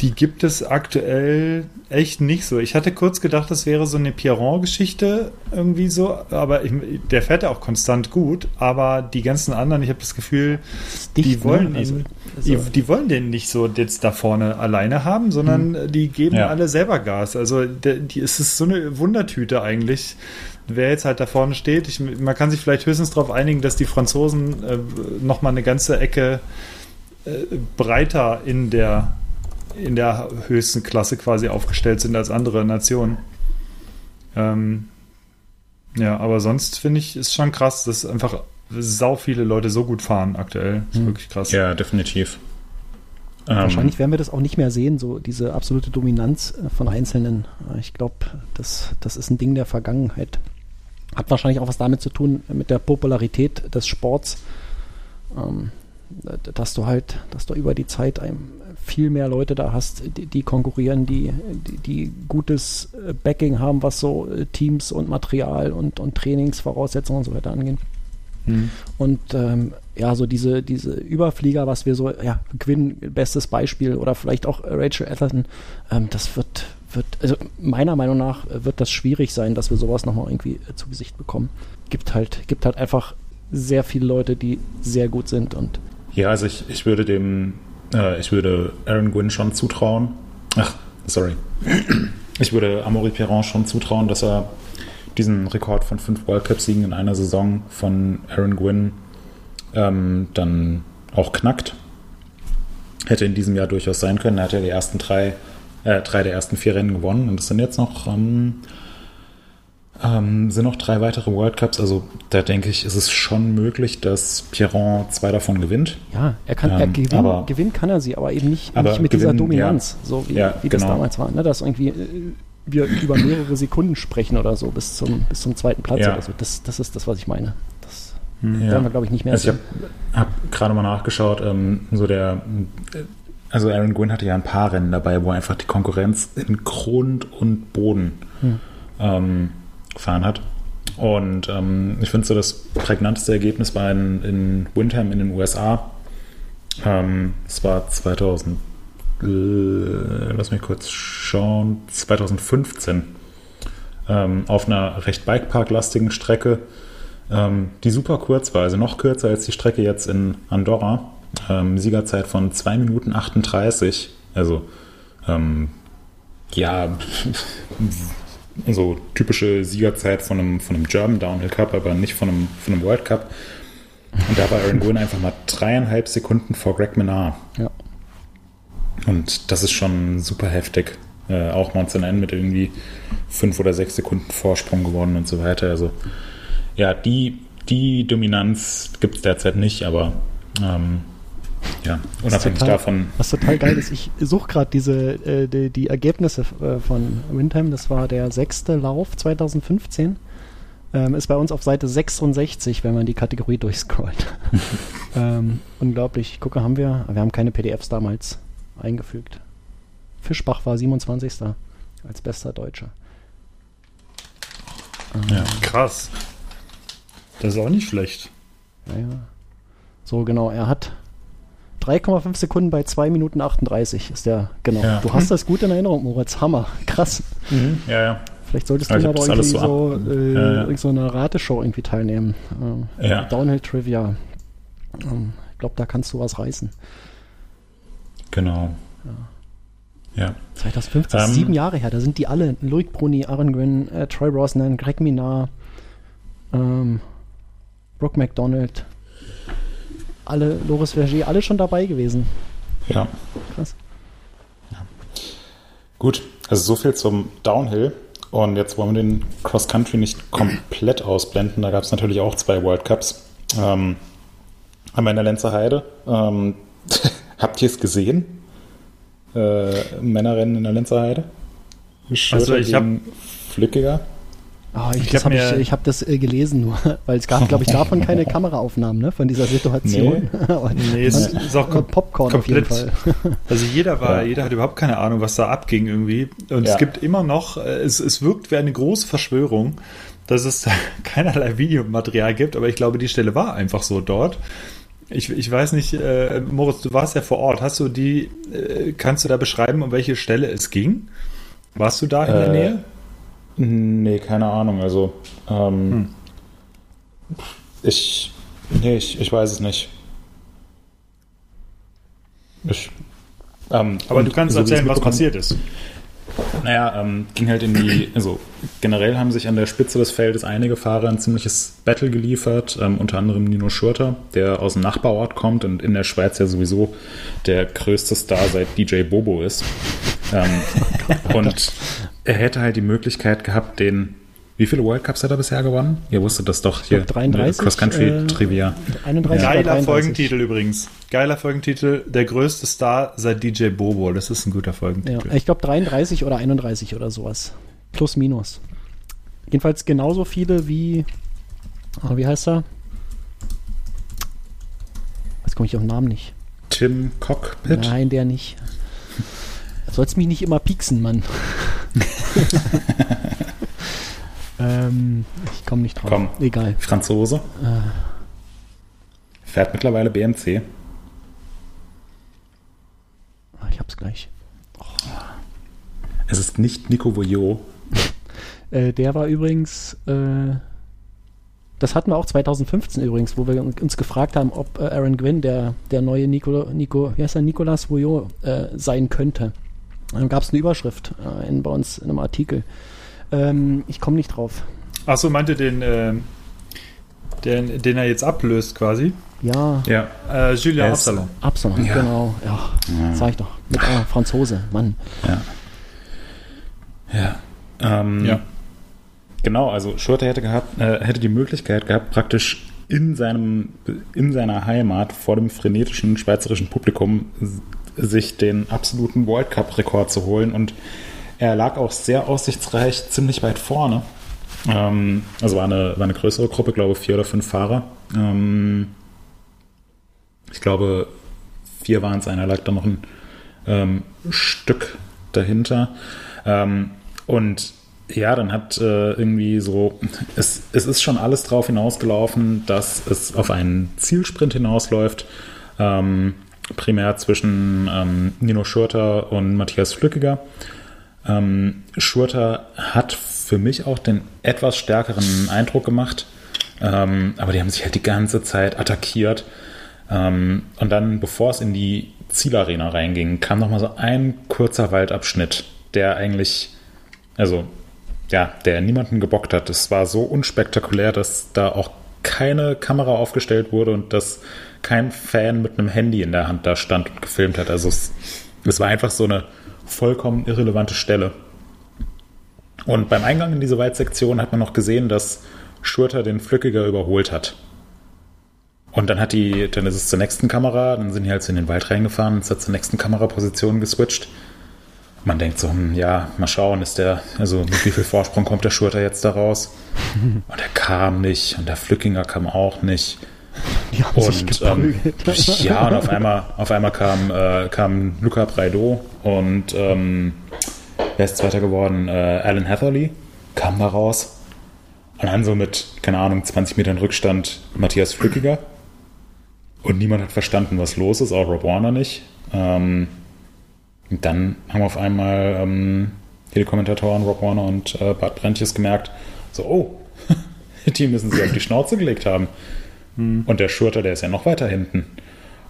die gibt es aktuell echt nicht so. Ich hatte kurz gedacht, das wäre so eine Pierron-Geschichte irgendwie so, aber ich, der fährt ja auch konstant gut, aber die ganzen anderen, ich habe das Gefühl, Dicht, die wollen ne? Also- ihn, also- die, die wollen den nicht so jetzt da vorne alleine haben, sondern die geben Ja. alle selber Gas. Also der, die, es ist so eine Wundertüte eigentlich, wer jetzt halt da vorne steht. Ich, man kann sich vielleicht höchstens darauf einigen, dass die Franzosen äh, noch mal eine ganze Ecke äh, breiter in der in der höchsten Klasse quasi aufgestellt sind als andere Nationen. Ähm, ja, aber sonst finde ich, ist schon krass, dass einfach sau viele Leute so gut fahren aktuell. Ist Hm. wirklich krass. Ja, definitiv. Ähm, Wahrscheinlich werden wir das auch nicht mehr sehen, so diese absolute Dominanz äh, von Einzelnen. Ich glaube, das, das ist ein Ding der Vergangenheit. Hat wahrscheinlich auch was damit zu tun, mit der Popularität des Sports, ähm, dass du halt, dass du über die Zeit viel mehr Leute da hast, die, die konkurrieren, die, die, die gutes äh, Backing haben, was so äh, Teams und Material und, und Trainingsvoraussetzungen und so weiter angehen. Hm. Und ähm, ja, so diese, diese Überflieger, was wir so, ja, Quinn, bestes Beispiel, oder vielleicht auch Rachel Atherton, ähm, das wird, wird, also meiner Meinung nach wird das schwierig sein, dass wir sowas nochmal irgendwie äh, zu Gesicht bekommen. Gibt halt, gibt halt einfach sehr viele Leute, die sehr gut sind und Ja, also ich, ich würde dem, äh, ich würde Aaron Gwynn schon zutrauen. Ach, sorry. Ich würde Amaury Perron schon zutrauen, dass er diesen Rekord von fünf World Cup-Siegen in einer Saison von Aaron Gwynn ähm, dann auch knackt. Hätte in diesem Jahr durchaus sein können. Er hat ja die ersten drei, äh, drei der ersten vier Rennen gewonnen und es sind jetzt noch ähm, ähm, sind noch drei weitere World Cups. Also da denke ich, ist es schon möglich, dass Pierron zwei davon gewinnt. ja, er kann, er Ähm, gewinnen, aber- gewinnen kann er sie, aber eben nicht, Aber nicht mit dieser gewinnen, Dominanz, so wie, Ja, wie das genau. damals war, ne? dass irgendwie äh, wir über mehrere Sekunden sprechen oder so bis zum, bis zum zweiten Platz Ja. oder so. Das, das ist das, was ich meine. Das Hm. werden wir, glaube ich, nicht mehr Also ich habe hab gerade mal nachgeschaut, ähm, so der, äh, also Aaron Gwynn hatte ja ein paar Rennen dabei, wo er einfach die Konkurrenz in Grund und Boden Hm. ähm, gefahren hat. Und ähm, ich finde so das prägnanteste Ergebnis war in, in Windham in den USA. Ähm, es war 2000, äh, lass mich kurz schauen, 2015 ähm, auf einer recht bikeparklastigen Strecke, ähm, die super kurz war, also noch kürzer als die Strecke jetzt in Andorra. Ähm, Siegerzeit von 2 Minuten 38. Also, ähm, ja, so typische Siegerzeit von einem, von einem German Downhill Cup, aber nicht von einem, von einem World Cup. Und da war Aaron Gwynn einfach mal dreieinhalb Sekunden vor Greg Menard. Ja. Und das ist schon super heftig. Äh, auch Monster N mit irgendwie fünf oder sechs Sekunden Vorsprung gewonnen und so weiter. Also ja, die, die Dominanz gibt es derzeit nicht, aber ähm, ja, unabhängig total- davon. Was total geil ist, ich suche gerade diese äh, die, die Ergebnisse äh, von Windham. Das war der sechste Lauf 2015. Ähm, ist bei uns auf Seite 66, wenn man die Kategorie durchscrollt. ähm, unglaublich. Ich gucke, haben wir. Wir haben keine PDFs damals eingefügt. Fischbach war 27. als bester Deutscher. Ähm, Ja. Krass. Das ist auch nicht schlecht. Ja, ja. So, genau. Er hat 3,5 Sekunden bei 2 Minuten 38 ist der, genau. Ja. Du hast das gut in Erinnerung, Moritz. Hammer. Krass. Ja, ja. Vielleicht solltest Ja, du bei das alles irgendwie so, so äh, Ja, ja. so einer Rateshow irgendwie teilnehmen. Ähm, Ja. Downhill Trivia. Ähm, ich glaube, da kannst du was reißen. Genau. Ja. 2015, Ähm, sieben Jahre her, da sind die alle. Loic Bruni, Aaron Gwynn, äh, Troy Brosnan, Greg Minard, ähm, Brooke McDonald, alle, Loris Verger, alle schon dabei gewesen. Ja. Krass. Gut, also so viel zum Downhill. Und jetzt wollen wir den Cross Country nicht komplett ausblenden. Da gab es natürlich auch zwei World Cups. Ähm, einmal in der Lenzer Heide. Ähm, habt ihr es gesehen? Äh, Männerrennen in der Lenzer Heide? Also ich hab- gegen Flückiger. Ah, ich Ich habe ich, ich hab das äh, gelesen nur, weil es gab, glaube ich, davon keine Kameraaufnahmen, ne, von dieser Situation. Aber- Nee, es ist auch kom Popcorn auf jeden Fall. komplett. Also jeder war, Ja. jeder hat überhaupt keine Ahnung, was da abging irgendwie. Und Ja. es gibt immer noch, äh, es, es wirkt wie eine große Verschwörung, dass es keinerlei Videomaterial gibt, aber ich glaube, die Stelle war einfach so dort. Ich, ich weiß nicht, äh, Moritz, du warst ja vor Ort. Hast du die, äh, kannst du da beschreiben, um welche Stelle es ging? Warst du da in der Äh, Nähe? Nee, keine Ahnung. Also, ähm, Hm. ich, nee, ich, ich weiß es nicht. Ich, ähm, Aber du kannst so erzählen, was passiert ist. Naja, ähm, ging halt in die, also generell haben sich an der Spitze des Feldes einige Fahrer ein ziemliches Battle geliefert, ähm, unter anderem Nino Schurter, der aus dem Nachbarort kommt und in der Schweiz ja sowieso der größte Star seit DJ Bobo ist. Ähm, und er hätte halt die Möglichkeit gehabt, den, wie viele World Cups hat er bisher gewonnen? Ihr wusstet das doch hier. glaub, 33, Cross Country äh, Trivia. 31 oder Geiler 33. Folgentitel übrigens. Geiler Folgentitel. Der größte Star seit DJ Bobo. Das ist ein guter Ja, Folgentitel. ich glaube 33 oder 31 oder sowas. Plus, minus. Jedenfalls genauso viele wie, ah, wie heißt er? Jetzt komme ich auf den Namen nicht. Tim Cockpit. Nein, der nicht. Sollst mich nicht immer pieksen, Mann. ähm, ich komme nicht drauf. Komm. Egal. Franzose. Äh, Fährt mittlerweile BMC. ah, ich hab's gleich. Es ist nicht Nico Voyot. Äh, der war übrigens, äh, das hatten wir auch 2015 übrigens, wo wir uns gefragt haben, ob äh, Aaron Gwynn der, der neue Nico, Nico, wie heißt er, Nicolas Voyot äh, sein könnte. Dann gab es eine Überschrift äh, in, bei uns in einem Artikel. Ähm, ich komme nicht drauf. Achso, meinte den, ähm, den, den er jetzt ablöst quasi. Ja, Ja. Äh, Julien Absalon. Absalon, Ja. genau. Ja, Ja. sag ich doch. Mit ah, Franzose, Mann. Ja. Ja. Ähm, Ja. Genau, also Schurter hätte gehabt, äh, hätte die Möglichkeit gehabt, praktisch in seinem, in seiner Heimat vor dem frenetischen schweizerischen Publikum sich den absoluten World Cup-Rekord zu holen und er lag auch sehr aussichtsreich ziemlich weit vorne. Ähm, also war eine, war eine größere Gruppe, glaube vier oder fünf Fahrer. Ähm, ich glaube, vier waren es, einer lag da noch ein ähm, Stück dahinter. Ähm, und ja, dann hat äh, irgendwie so, es, es ist schon alles drauf hinausgelaufen, dass es auf einen Zielsprint hinausläuft. Ähm, primär zwischen ähm, Nino Schurter und Matthias Flückiger. Ähm, Schurter hat für mich auch den etwas stärkeren Eindruck gemacht, ähm, aber die haben sich halt die ganze Zeit attackiert. Ähm, und dann, bevor es in die Zielarena reinging, kam noch mal so ein kurzer Waldabschnitt, der eigentlich, also ja, der niemanden gebockt hat. Es war so unspektakulär, dass da auch keine Kamera aufgestellt wurde und dass kein Fan mit einem Handy in der Hand da stand und gefilmt hat. Also es, es war einfach so eine vollkommen irrelevante Stelle. Und beim Eingang in diese Waldsektion hat man noch gesehen, dass Schurter den Flückiger überholt hat. Und dann hat die, dann ist es zur nächsten Kamera, dann sind die halt so in den Wald reingefahren, ist zur nächsten Kameraposition geswitcht. Man denkt so, hm, ja, mal schauen, ist der, also mit wie viel Vorsprung kommt der Schurter jetzt da raus? Und er kam nicht und der Flückinger kam auch nicht. Die haben sich Und ähm, geprügelt. ja, und auf einmal, auf einmal kam, äh, kam Luca Braido und ähm, wer ist Zweiter geworden? Äh, Alan Hatherley kam da raus. Und dann so mit, keine Ahnung, 20 Metern Rückstand Matthias Flückiger. Und niemand hat verstanden, was los ist, auch Rob Warner nicht. Ähm, und dann haben auf einmal ähm, die Kommentatoren Rob Warner und äh, Bart Brentjes gemerkt, so, oh, die müssen sie auf die Schnauze gelegt haben. Und der Schurter, der ist ja noch weiter hinten.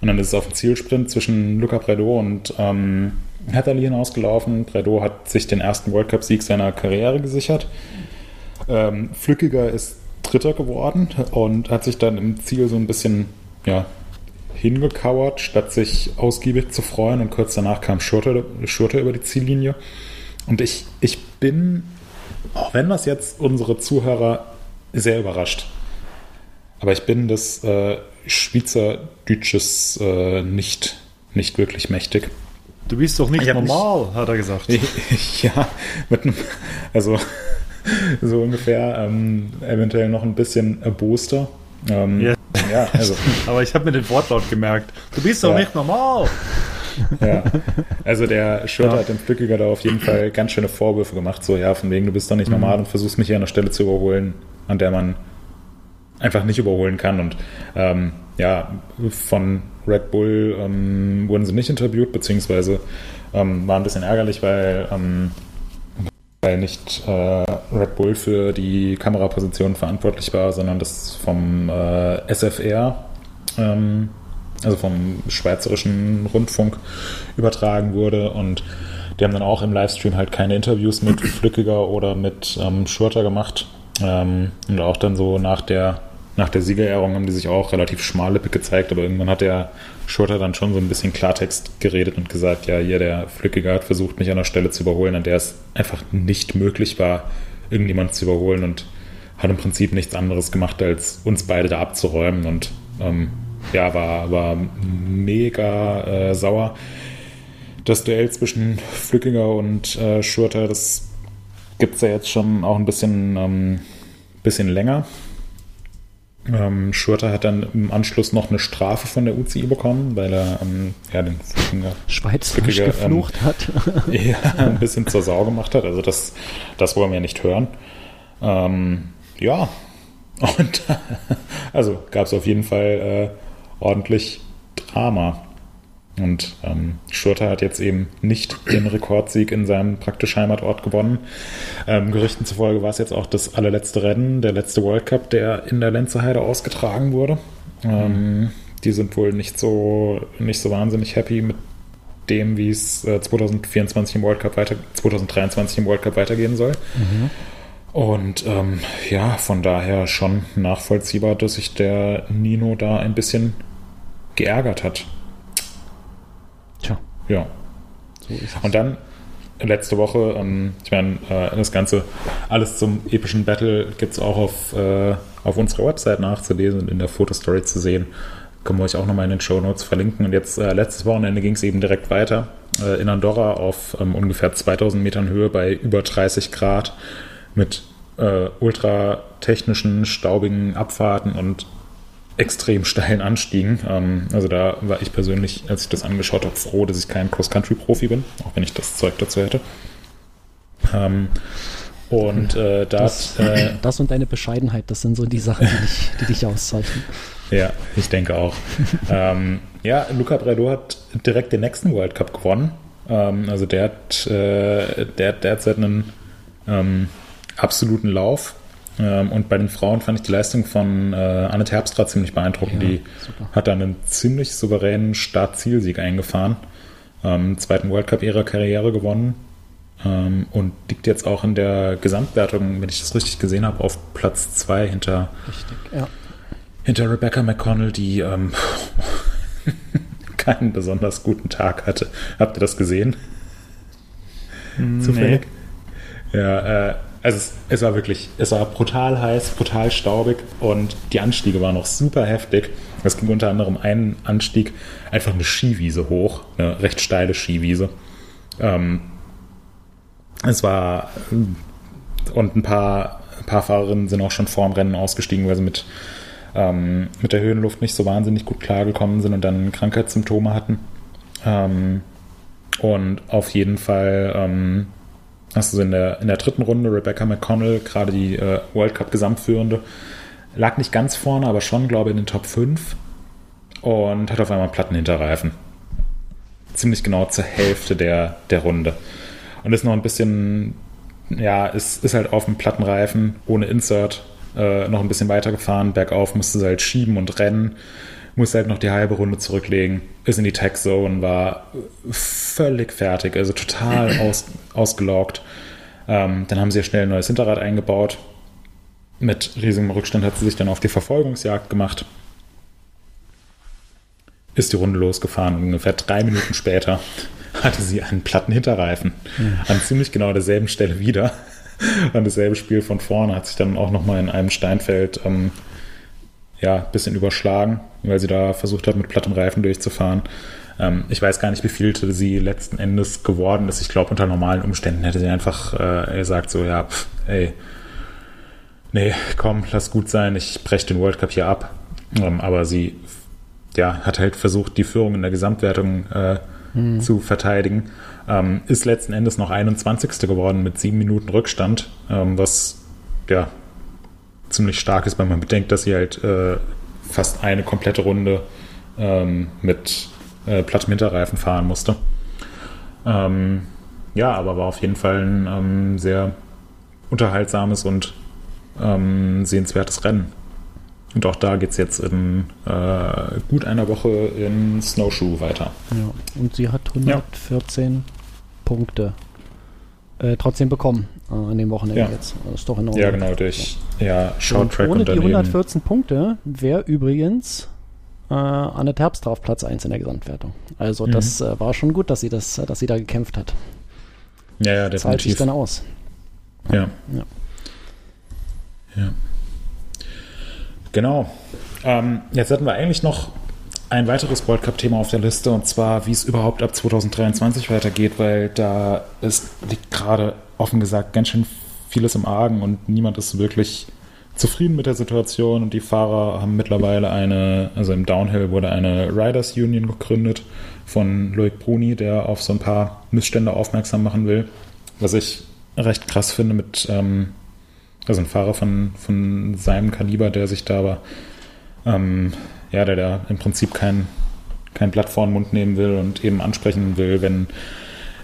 Und dann ist es auf dem Zielsprint zwischen Luca Bredo und ähm, Hatherley hinausgelaufen. Bredo hat sich den ersten World Cup-Sieg seiner Karriere gesichert. Ähm, Flückiger ist Dritter geworden und hat sich dann im Ziel so ein bisschen ja, hingekauert, statt sich ausgiebig zu freuen. Und kurz danach kam Schurter, Schurter über die Ziellinie. Und ich, ich bin, auch wenn das jetzt unsere Zuhörer sehr überrascht, aber ich bin des äh, Schweizerdeutsches äh, nicht, nicht wirklich mächtig. Du bist doch nicht normal, hat er gesagt. ja, mit einem, also so ungefähr, ähm, eventuell noch ein bisschen äh, Booster. Ähm, Ja. ja. also Aber ich habe mir den Wortlaut gemerkt. Du bist doch Ja. nicht normal. Ja. Also der Schurter Ja. hat dem Flückiger da auf jeden Fall ganz schöne Vorwürfe gemacht. So, ja, von wegen, du bist doch nicht Mhm. normal und versuchst mich hier an der Stelle zu überholen, an der man einfach nicht überholen kann. Und ähm, ja, von Red Bull ähm, wurden sie nicht interviewt, beziehungsweise ähm, war ein bisschen ärgerlich, weil, ähm, weil nicht äh, Red Bull für die Kameraposition verantwortlich war, sondern das vom äh, SFR, ähm, also vom Schweizerischen Rundfunk übertragen wurde. Und die haben dann auch im Livestream halt keine Interviews mit Flückiger oder mit ähm, Schurter gemacht. Ähm, und auch dann so nach der, nach der Siegerehrung haben die sich auch relativ schmallippig gezeigt, aber irgendwann hat der Schurter dann schon so ein bisschen Klartext geredet und gesagt, ja, hier der Flückiger hat versucht, mich an der Stelle zu überholen, an der es einfach nicht möglich war, irgendjemand zu überholen und hat im Prinzip nichts anderes gemacht, als uns beide da abzuräumen und ähm, ja, war, war mega äh, sauer. Das Duell zwischen Flückiger und äh, Schurter, das gibt es ja jetzt schon auch ein bisschen, ähm, bisschen länger. Ähm, Schurter hat dann im Anschluss noch eine Strafe von der UCI bekommen, weil er ähm, ja, den Schweizerisch ähm, geflucht hat. ja, ein bisschen zur Sau gemacht hat. Also das, das wollen wir nicht hören. Ähm, ja, und also gab es auf jeden Fall äh, ordentlich Drama. Und ähm, Schurter hat jetzt eben nicht den Rekordsieg in seinem praktisch Heimatort gewonnen. Ähm, Gerüchten zufolge war es jetzt auch das allerletzte Rennen, der letzte World Cup, der in der Lenzerheide ausgetragen wurde. Ähm, die sind wohl nicht so, nicht so wahnsinnig happy mit dem, wie es äh, 2024 im World Cup weiter, 2023 im World Cup weitergehen soll. Und ähm, ja, von daher schon nachvollziehbar, dass sich der Nino da ein bisschen geärgert hat. Ja. so ist es. Und dann letzte Woche, ähm, ich meine, äh, das Ganze, alles zum epischen Battle gibt es auch auf, äh, auf unserer Website nachzulesen und in der Fotostory zu sehen. Können wir euch auch nochmal in den Show Notes verlinken. Und jetzt, äh, letztes Wochenende ging es eben direkt weiter. Äh, in Andorra auf ähm, ungefähr 2000 Metern Höhe bei über 30 Grad mit äh, ultra technischen, staubigen Abfahrten und extrem steilen Anstiegen. Ähm, also da war ich persönlich, als ich das angeschaut habe, froh, dass ich kein Cross-Country-Profi bin, auch wenn ich das Zeug dazu hätte. Ähm, und äh, da Das, äh, das und deine Bescheidenheit, das sind so die Sachen, die dich, die dich auszeichnen. ja, ich denke auch. ähm, ja, Luca Bredo hat direkt den nächsten World Cup gewonnen. Ähm, also der hat, äh, der, der hat seit einem ähm, absoluten Lauf. Ähm, und bei den Frauen fand ich die Leistung von äh, Annette Herbstra ziemlich beeindruckend. Ja, die super. hat dann einen ziemlich souveränen Start-Zielsieg eingefahren. Ähm, zweiten World Cup ihrer Karriere gewonnen. Ähm, und liegt jetzt auch in der Gesamtwertung, wenn ich das richtig gesehen habe, auf Platz 2 hinter Richtig, ja. hinter Rebecca McConnell, die ähm, keinen besonders guten Tag hatte. Habt ihr das gesehen? Zufällig? Ja, äh, also es, es war wirklich, es war brutal heiß, brutal staubig und die Anstiege waren noch super heftig. Es ging unter anderem einen Anstieg einfach eine Skiwiese hoch, eine recht steile Skiwiese. Ähm, es war und ein paar, ein paar Fahrerinnen sind auch schon vorm Rennen ausgestiegen, weil sie mit ähm, mit der Höhenluft nicht so wahnsinnig gut klargekommen sind und dann Krankheitssymptome hatten. Ähm, und auf jeden Fall ähm, hast du in der, in der dritten Runde Rebecca McConnell, gerade die äh, World Cup Gesamtführende, lag nicht ganz vorne, aber schon, glaube ich, in den Top 5 und hat auf einmal einen Plattenhinterreifen. Ziemlich genau zur Hälfte der, der Runde. Und ist noch ein bisschen, ja, ist, ist halt auf dem Plattenreifen ohne Insert äh, noch ein bisschen weitergefahren. Bergauf musste sie halt schieben und rennen. Musste halt noch die halbe Runde zurücklegen. Ist in die Tech Zone, war völlig fertig, also total aus, ausgelaugt. Ähm, dann haben sie ja schnell ein neues Hinterrad eingebaut. Mit riesigem Rückstand hat sie sich dann auf die Verfolgungsjagd gemacht. Ist die Runde losgefahren ungefähr drei Minuten später hatte sie einen platten Hinterreifen. An ziemlich genau derselben Stelle wieder. Und dasselbe Spiel von vorne hat sich dann auch nochmal in einem Steinfeld ähm, ja, ein bisschen überschlagen, weil sie da versucht hat, mit plattem Reifen durchzufahren. Ähm, ich weiß gar nicht, wie viel sie letzten Endes geworden ist. Ich glaube, unter normalen Umständen hätte sie einfach äh, gesagt, so, ja, pff, ey, nee, komm, lass gut sein, ich breche den World Cup hier ab. Ähm, aber sie ja, hat halt versucht, die Führung in der Gesamtwertung äh, hm. zu verteidigen. Ähm, ist letzten Endes noch 21. geworden mit sieben Minuten Rückstand, ähm, was ja ziemlich stark ist, weil man bedenkt, dass sie halt äh, fast eine komplette Runde ähm, mit äh, plattem Hinterreifen fahren musste. Ähm, ja, aber war auf jeden Fall ein ähm, sehr unterhaltsames und ähm, sehenswertes Rennen. Und auch da geht es jetzt in äh, gut einer Woche in Snowshoe weiter. Ja, und sie hat 114 ja. Punkte äh, trotzdem bekommen äh, an dem Wochenende ja. jetzt. Das ist doch in Ja, genau, durch ja, Short Track und Ohne die 114 Punkte wäre übrigens äh, Anne Terpstra auf Platz 1 in der Gesamtwertung. Also mhm. das äh, war schon gut, dass sie, das, dass sie da gekämpft hat. Ja, ja, definitiv. Zahlt sich dann aus. Ja. ja. Ja. Genau. Ähm, jetzt hatten wir eigentlich noch ein weiteres World Cup-Thema auf der Liste und zwar, wie es überhaupt ab 2023 weitergeht, weil da ist, liegt gerade offen gesagt ganz schön vieles im Argen und niemand ist wirklich zufrieden mit der Situation. Und die Fahrer haben mittlerweile eine, also im Downhill wurde eine Riders Union gegründet von Loic Bruni, der auf so ein paar Missstände aufmerksam machen will, was ich recht krass finde mit ähm, also ein Fahrer von, von seinem Kaliber, der sich da aber, ähm, ja, der da im Prinzip kein, kein Blatt vor den Mund nehmen will und eben ansprechen will, wenn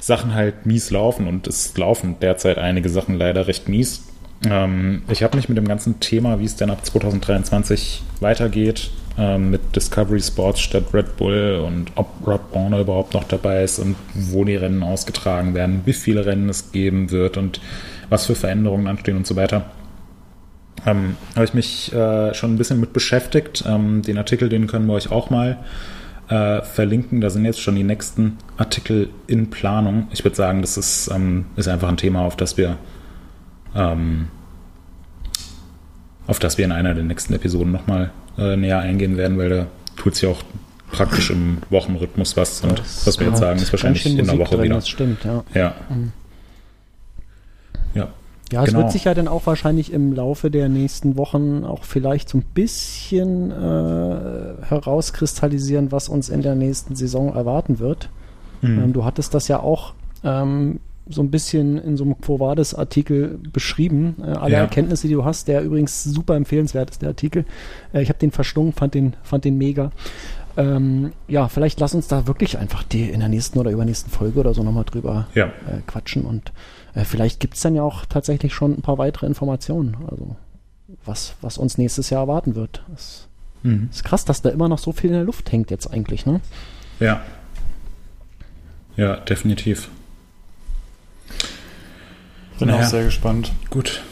Sachen halt mies laufen und es laufen derzeit einige Sachen leider recht mies. Ähm, ich habe mich mit dem ganzen Thema, wie es denn ab 2023 weitergeht, ähm, mit Discovery Sports statt Red Bull und ob Rob Bonner überhaupt noch dabei ist und wo die Rennen ausgetragen werden, wie viele Rennen es geben wird und was für Veränderungen anstehen und so weiter. Ähm, habe ich mich äh, schon ein bisschen mit beschäftigt. Ähm, den Artikel, den können wir euch auch mal verlinken. Da sind jetzt schon die nächsten Artikel in Planung. Ich würde sagen, das ist, ähm, ist einfach ein Thema, auf das wir ähm, auf das wir in einer der nächsten Episoden nochmal äh, näher eingehen werden, weil da tut sich auch praktisch im Wochenrhythmus was. Und das was wir jetzt sagen, ist wahrscheinlich in der Woche drin, wieder. Das stimmt, ja. Ja. Mhm. Ja. Es genau. wird sich ja dann auch wahrscheinlich im Laufe der nächsten Wochen auch vielleicht so ein bisschen äh, herauskristallisieren, was uns in der nächsten Saison erwarten wird. Mhm. Ähm, du hattest das ja auch ähm, so ein bisschen in so einem Quo Vadis-Artikel beschrieben. Äh, alle ja. Erkenntnisse, die du hast, der übrigens super empfehlenswert ist, der Artikel. Äh, ich habe den verschlungen, fand den, fand den mega. Ähm, ja, vielleicht lass uns da wirklich einfach die in der nächsten oder übernächsten Folge oder so nochmal drüber ja. äh, quatschen und äh, vielleicht gibt es dann ja auch tatsächlich schon ein paar weitere Informationen. Also was, was uns nächstes Jahr erwarten wird. Das mhm. ist krass, dass da immer noch so viel in der Luft hängt jetzt eigentlich, ne? Ja. Ja, definitiv. Bin naja. auch sehr gespannt. Gut.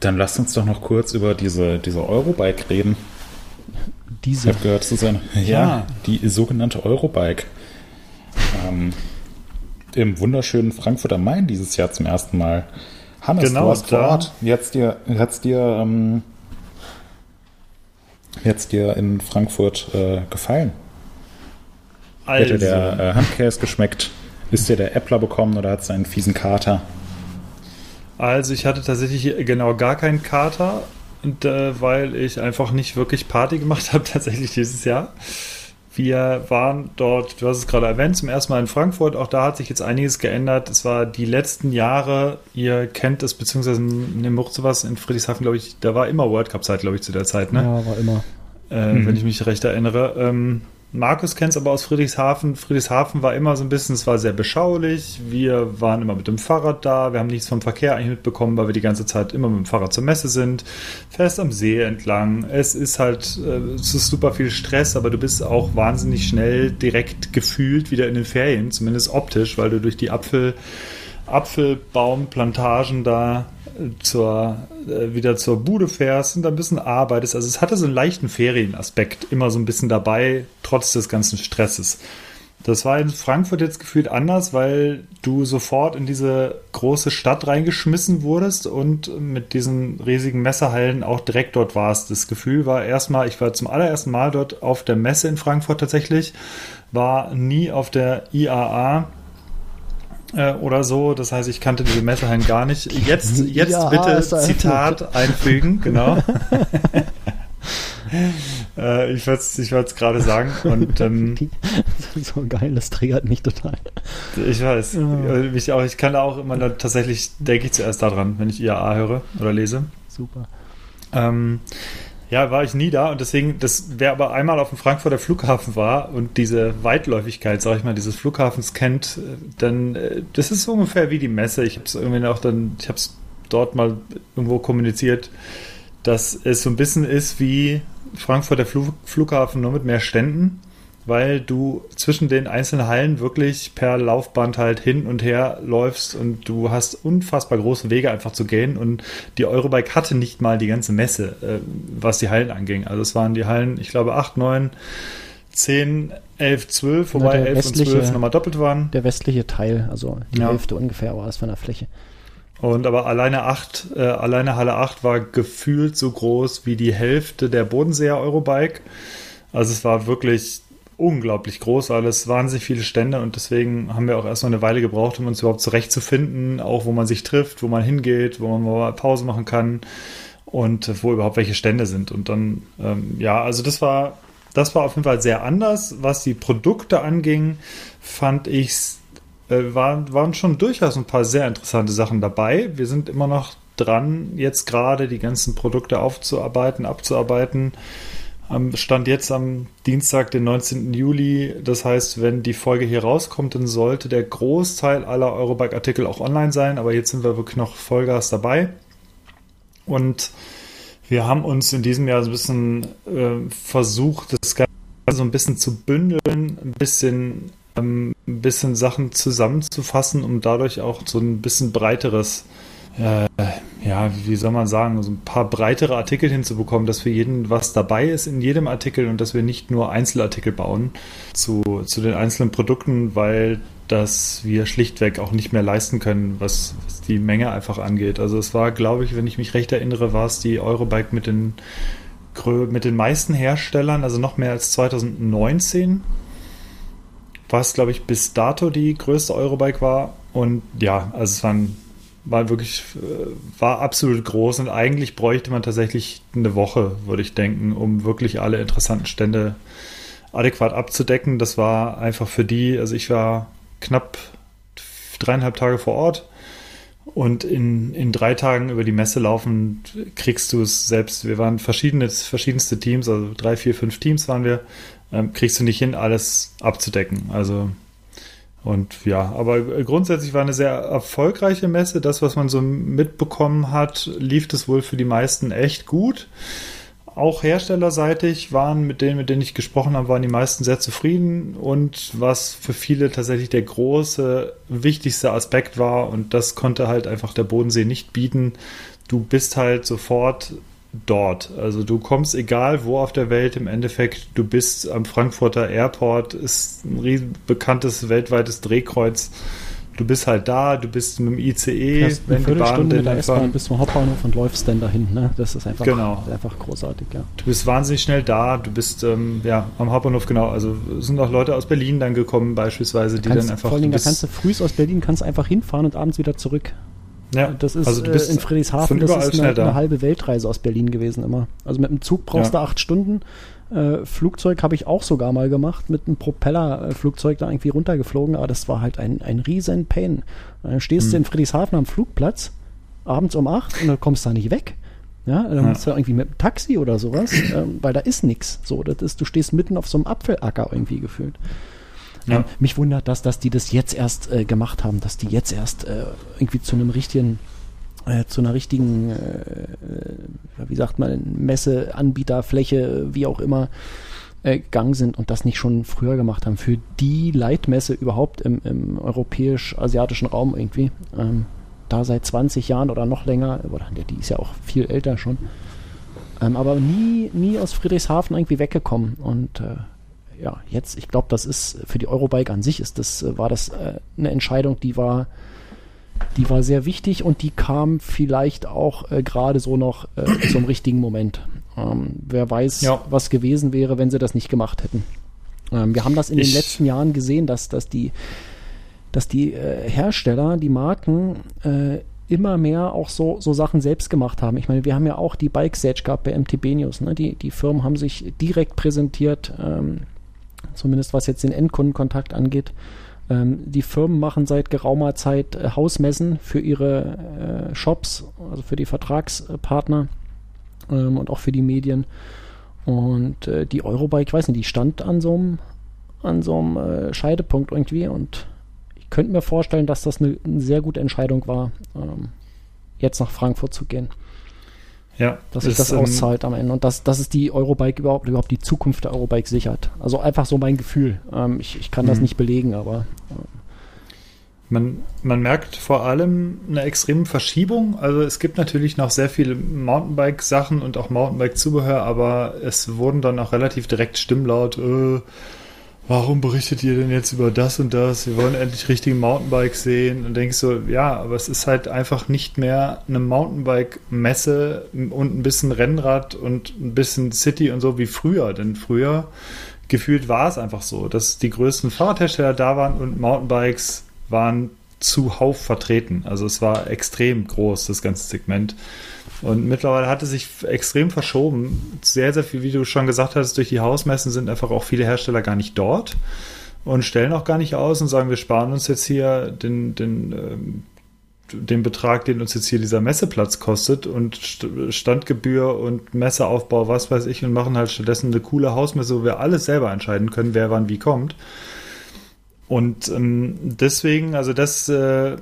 Dann lasst uns doch noch kurz über diese, diese Eurobike reden. Diese. Ich habe gehört, das ist eine, ja, ja, die sogenannte Eurobike. Ähm, im wunderschönen Frankfurt am Main dieses Jahr zum ersten Mal. Hannes, genau, du warst vor Ort. Wie hat's dir, hat's dir, ähm, hat's dir in Frankfurt äh, gefallen? Also. Hätte der äh, Handkäse geschmeckt? Ist dir der Äppler bekommen oder hat es einen fiesen Kater? Also ich hatte tatsächlich genau gar keinen Kater, und, äh, weil ich einfach nicht wirklich Party gemacht habe tatsächlich dieses Jahr. Wir waren dort, du hast es gerade erwähnt, zum ersten Mal in Frankfurt. Auch da hat sich jetzt einiges geändert. Es war die letzten Jahre, ihr kennt es, beziehungsweise in sowas in Friedrichshafen, glaube ich, da war immer World Cup-Zeit, glaube ich, zu der Zeit, ne? Ja, war immer. Äh, mhm. Wenn ich mich recht erinnere. Ähm, Markus kennt es aber aus Friedrichshafen. Friedrichshafen war immer so ein bisschen, es war sehr beschaulich. Wir waren immer mit dem Fahrrad da. Wir haben nichts vom Verkehr eigentlich mitbekommen, weil wir die ganze Zeit immer mit dem Fahrrad zur Messe sind. Fährst am See entlang. Es ist halt, äh, es ist super viel Stress, aber du bist auch wahnsinnig schnell direkt gefühlt wieder in den Ferien, zumindest optisch, weil du durch die Apfel, Apfelbaumplantagen da zur, äh, wieder zur Bude fährst und da ein bisschen arbeitest. Also es hatte so einen leichten Ferienaspekt immer so ein bisschen dabei, trotz des ganzen Stresses. Das war in Frankfurt jetzt gefühlt anders, weil du sofort in diese große Stadt reingeschmissen wurdest und mit diesen riesigen Messehallen auch direkt dort warst. Das Gefühl war erstmal, ich war zum allerersten Mal dort auf der Messe in Frankfurt tatsächlich, war nie auf der IAA äh, oder so. Das heißt, ich kannte diese Messehallen gar nicht. Jetzt, jetzt ja, bitte Zitat einfügen, genau. Äh, ich wollte es ich gerade sagen. Und, ähm, so geil, das triggert mich total. Ich weiß. Ja. Ich, auch, ich kann da auch immer da, tatsächlich, denke ich zuerst daran, wenn ich IAA höre oder lese. Super. Ähm, ja, war ich nie da und deswegen, das, wer aber einmal auf dem Frankfurter Flughafen war und diese Weitläufigkeit, sag ich mal, dieses Flughafens kennt, dann, äh, das ist so ungefähr wie die Messe. Ich habe es irgendwie auch dann, ich habe es dort mal irgendwo kommuniziert, dass es so ein bisschen ist wie Frankfurter Flug, Flughafen nur mit mehr Ständen weil du zwischen den einzelnen Hallen wirklich per Laufband halt hin und her läufst und du hast unfassbar große Wege einfach zu gehen und die Eurobike hatte nicht mal die ganze Messe, äh, was die Hallen anging. Also es waren die Hallen, ich glaube 8, 9, 10, 11, 12, wobei Na, 11 und 12 nochmal doppelt waren. Der westliche Teil, also die ja. Hälfte ungefähr war es von der Fläche. Und aber alleine 8, äh, alleine Halle 8 war gefühlt so groß wie die Hälfte der Bodenseer Eurobike. Also es war wirklich unglaublich groß alles, wahnsinnig viele Stände und deswegen haben wir auch erst noch eine Weile gebraucht, um uns überhaupt zurechtzufinden, auch wo man sich trifft, wo man hingeht, wo man mal Pause machen kann und wo überhaupt welche Stände sind. Und dann, ähm, ja, also das war, das war auf jeden Fall sehr anders. Was die Produkte anging, fand ich, äh, waren, waren schon durchaus ein paar sehr interessante Sachen dabei. Wir sind immer noch dran, jetzt gerade die ganzen Produkte aufzuarbeiten, abzuarbeiten Stand jetzt am Dienstag, den 19. Juli. Das heißt, wenn die Folge hier rauskommt, dann sollte der Großteil aller Eurobike-Artikel auch online sein. Aber jetzt sind wir wirklich noch Vollgas dabei. Und wir haben uns in diesem Jahr so ein bisschen äh, versucht, das Ganze so ein bisschen zu bündeln, ein bisschen, ähm, ein bisschen Sachen zusammenzufassen, um dadurch auch so ein bisschen breiteres äh, ja, wie soll man sagen, so ein paar breitere Artikel hinzubekommen, dass für jeden was dabei ist in jedem Artikel und dass wir nicht nur Einzelartikel bauen zu, zu den einzelnen Produkten, weil das wir schlichtweg auch nicht mehr leisten können, was, was die Menge einfach angeht. Also es war, glaube ich, wenn ich mich recht erinnere, war es die Eurobike mit den mit den meisten Herstellern, also noch mehr als 2019, was, glaube ich, bis dato die größte Eurobike war. Und ja, also es waren war wirklich, äh, war absolut groß und eigentlich bräuchte man tatsächlich eine Woche, würde ich denken, um wirklich alle interessanten Stände adäquat abzudecken. Das war einfach für die, also ich war knapp dreieinhalb Tage vor Ort und in, in drei Tagen über die Messe laufen, kriegst du es selbst. Wir waren verschiedene, verschiedenste Teams, also drei, vier, fünf Teams waren wir, ähm, kriegst du nicht hin, alles abzudecken. Also und ja, aber grundsätzlich war eine sehr erfolgreiche Messe. Das, was man so mitbekommen hat, lief es wohl für die meisten echt gut. Auch herstellerseitig waren mit denen, mit denen ich gesprochen habe, waren die meisten sehr zufrieden. Und was für viele tatsächlich der große, wichtigste Aspekt war, und das konnte halt einfach der Bodensee nicht bieten, du bist halt sofort dort. Also du kommst egal wo auf der Welt im Endeffekt, du bist am Frankfurter Airport, ist ein riesen bekanntes weltweites Drehkreuz. Du bist halt da, du bist mit dem ICE, Fährst wenn die Bahn mit der S-Bahn bis zum Hauptbahnhof und läufst dann dahin. Ne? Das ist einfach, genau. einfach großartig, ja. Du bist wahnsinnig schnell da, du bist ähm, ja am Hauptbahnhof, genau. Also sind auch Leute aus Berlin dann gekommen, beispielsweise, die kannst, dann einfach. Vor allem, da kannst du früh aus Berlin kannst einfach hinfahren und abends wieder zurück. Ja, das ist also du bist äh, in Friedrichshafen, das ist eine, eine, halbe Weltreise aus Berlin gewesen immer. Also mit dem Zug brauchst ja. du acht Stunden. Äh, Flugzeug habe ich auch sogar mal gemacht, mit einem Propellerflugzeug da irgendwie runtergeflogen, aber das war halt ein, ein riesen Pain. Dann stehst hm. du in Friedrichshafen am Flugplatz, abends um acht und dann kommst du da nicht weg. Ja, dann ja. musst du irgendwie mit einem Taxi oder sowas, ähm, weil da ist nichts. So, das ist, du stehst mitten auf so einem Apfelacker irgendwie gefühlt. Ja. Mich wundert das, dass die das jetzt erst äh, gemacht haben, dass die jetzt erst äh, irgendwie zu einem richtigen, äh, zu einer richtigen, äh, wie sagt man, Messe, Anbieterfläche, wie auch immer, äh, gegangen sind und das nicht schon früher gemacht haben. Für die Leitmesse überhaupt im, im europäisch-asiatischen Raum irgendwie. Ähm, da seit 20 Jahren oder noch länger, oder die ist ja auch viel älter schon. Ähm, aber nie, nie aus Friedrichshafen irgendwie weggekommen und äh, ja, jetzt, ich glaube, das ist für die Eurobike an sich ist das, äh, war das äh, eine Entscheidung, die war, die war sehr wichtig und die kam vielleicht auch äh, gerade so noch äh, zum richtigen Moment. Ähm, wer weiß, ja. was gewesen wäre, wenn sie das nicht gemacht hätten. Ähm, wir haben das in ich den letzten Jahren gesehen, dass, dass die, dass die äh, Hersteller, die Marken äh, immer mehr auch so, so Sachen selbst gemacht haben. Ich meine, wir haben ja auch die Bike Sage gehabt bei MTB News. Ne? Die, die Firmen haben sich direkt präsentiert, ähm, zumindest was jetzt den Endkundenkontakt angeht. Ähm, die Firmen machen seit geraumer Zeit äh, Hausmessen für ihre äh, Shops, also für die Vertragspartner ähm, und auch für die Medien. Und äh, die Eurobike, ich weiß nicht, die stand an so einem an so einem äh, Scheidepunkt irgendwie und ich könnte mir vorstellen, dass das eine, eine sehr gute Entscheidung war, ähm, jetzt nach Frankfurt zu gehen. Ja, dass sich das ähm, auszahlt am Ende und dass, dass es die Eurobike überhaupt, überhaupt die Zukunft der Eurobike sichert. Also einfach so mein Gefühl. Ähm, ich, ich kann das mhm. nicht belegen, aber. Äh, man, man merkt vor allem eine extreme Verschiebung. Also es gibt natürlich noch sehr viele Mountainbike-Sachen und auch Mountainbike-Zubehör, aber es wurden dann auch relativ direkt Stimmlaut, äh, warum berichtet ihr denn jetzt über das und das? Wir wollen endlich richtige Mountainbikes sehen. Und denkst so, ja, aber es ist halt einfach nicht mehr eine Mountainbike-Messe und ein bisschen Rennrad und ein bisschen City und so wie früher. Denn früher gefühlt war es einfach so, dass die größten Fahrradhersteller da waren und Mountainbikes waren zuhauf vertreten. Also es war extrem groß, das ganze Segment. Und mittlerweile hat es sich extrem verschoben. Sehr, sehr viel, wie du schon gesagt hast, durch die Hausmessen sind einfach auch viele Hersteller gar nicht dort und stellen auch gar nicht aus und sagen, wir sparen uns jetzt hier den, den, ähm, den Betrag, den uns jetzt hier dieser Messeplatz kostet und Standgebühr und Messeaufbau, was weiß ich, und machen halt stattdessen eine coole Hausmesse, wo wir alles selber entscheiden können, wer wann wie kommt. Und ähm, deswegen, also das äh,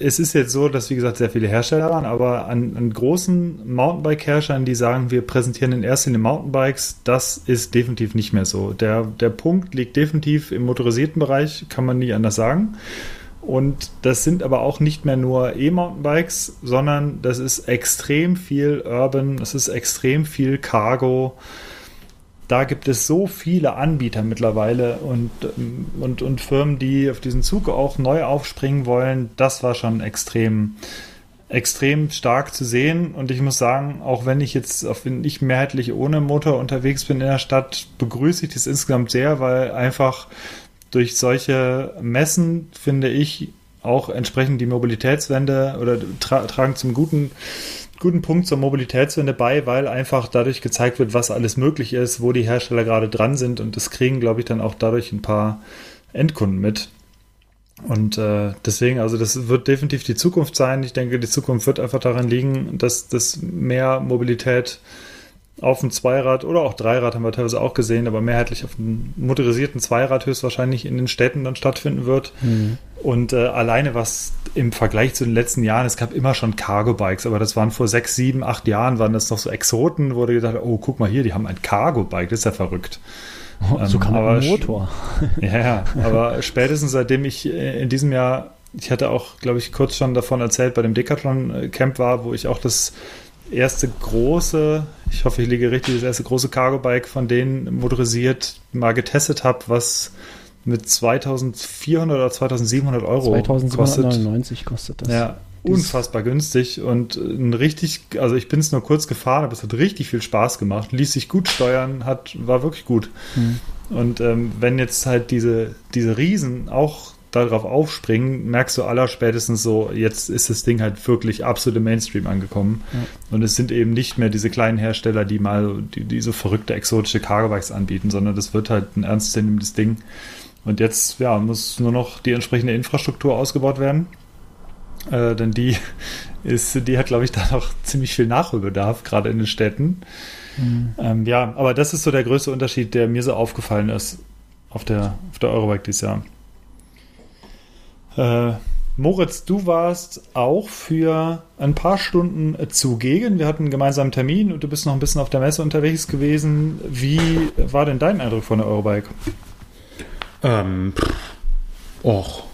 es ist jetzt so, dass wie gesagt sehr viele Hersteller waren, aber an, an großen Mountainbike-Herstellern, die sagen, wir präsentieren in erster Linie Mountainbikes, das ist definitiv nicht mehr so. Der, der Punkt liegt definitiv im motorisierten Bereich, kann man nie anders sagen. Und das sind aber auch nicht mehr nur E-Mountainbikes, sondern das ist extrem viel Urban, das ist extrem viel Cargo da gibt es so viele Anbieter mittlerweile und, und, und Firmen, die auf diesen Zug auch neu aufspringen wollen. Das war schon extrem, extrem stark zu sehen. Und ich muss sagen, auch wenn ich jetzt auf, nicht mehrheitlich ohne Motor unterwegs bin in der Stadt, begrüße ich das insgesamt sehr, weil einfach durch solche Messen, finde ich, auch entsprechend die Mobilitätswende oder tra tragen zum guten guten Punkt zur Mobilitätswende bei, weil einfach dadurch gezeigt wird, was alles möglich ist, wo die Hersteller gerade dran sind und das kriegen, glaube ich, dann auch dadurch ein paar Endkunden mit. Und äh, deswegen, also das wird definitiv die Zukunft sein. Ich denke, die Zukunft wird einfach daran liegen, dass das mehr Mobilität auf dem Zweirad oder auch Dreirad haben wir teilweise auch gesehen, aber mehrheitlich auf dem motorisierten Zweirad höchstwahrscheinlich in den Städten dann stattfinden wird. Mhm. Und äh, alleine was im Vergleich zu den letzten Jahren, es gab immer schon Cargo-Bikes, aber das waren vor sechs, sieben, acht Jahren, waren das noch so Exoten, wurde gedacht, oh, guck mal hier, die haben ein Cargo-Bike, das ist ja verrückt. Oh, so ähm, kann man Motor. ja, ja, aber spätestens seitdem ich äh, in diesem Jahr, ich hatte auch, glaube ich, kurz schon davon erzählt, bei dem Decathlon-Camp war, wo ich auch das erste große, ich hoffe, ich liege richtig, das erste große Cargo-Bike von denen motorisiert mal getestet habe, was mit 2400 oder 2700 Euro 2799 kostet, kostet das. Ja, unfassbar günstig und ein richtig, also ich bin es nur kurz gefahren, aber es hat richtig viel Spaß gemacht, ließ sich gut steuern, hat, war wirklich gut. Mhm. Und ähm, wenn jetzt halt diese, diese Riesen auch darauf aufspringen, merkst du aller spätestens so, jetzt ist das Ding halt wirklich absolut im Mainstream angekommen. Ja. Und es sind eben nicht mehr diese kleinen Hersteller, die mal die, die so verrückte exotische Cargo-Bikes anbieten, sondern das wird halt ein ernstzunehmendes Ding. Und jetzt ja, muss nur noch die entsprechende Infrastruktur ausgebaut werden. Äh, denn die ist, die hat, glaube ich, da noch ziemlich viel Nachholbedarf, gerade in den Städten. Mhm. Ähm, ja, aber das ist so der größte Unterschied, der mir so aufgefallen ist auf der, auf der Eurobike dieses Jahr. Äh, Moritz, du warst auch für ein paar Stunden zugegen. Wir hatten einen gemeinsamen Termin und du bist noch ein bisschen auf der Messe unterwegs gewesen. Wie war denn dein Eindruck von der Eurobike? Ähm, och,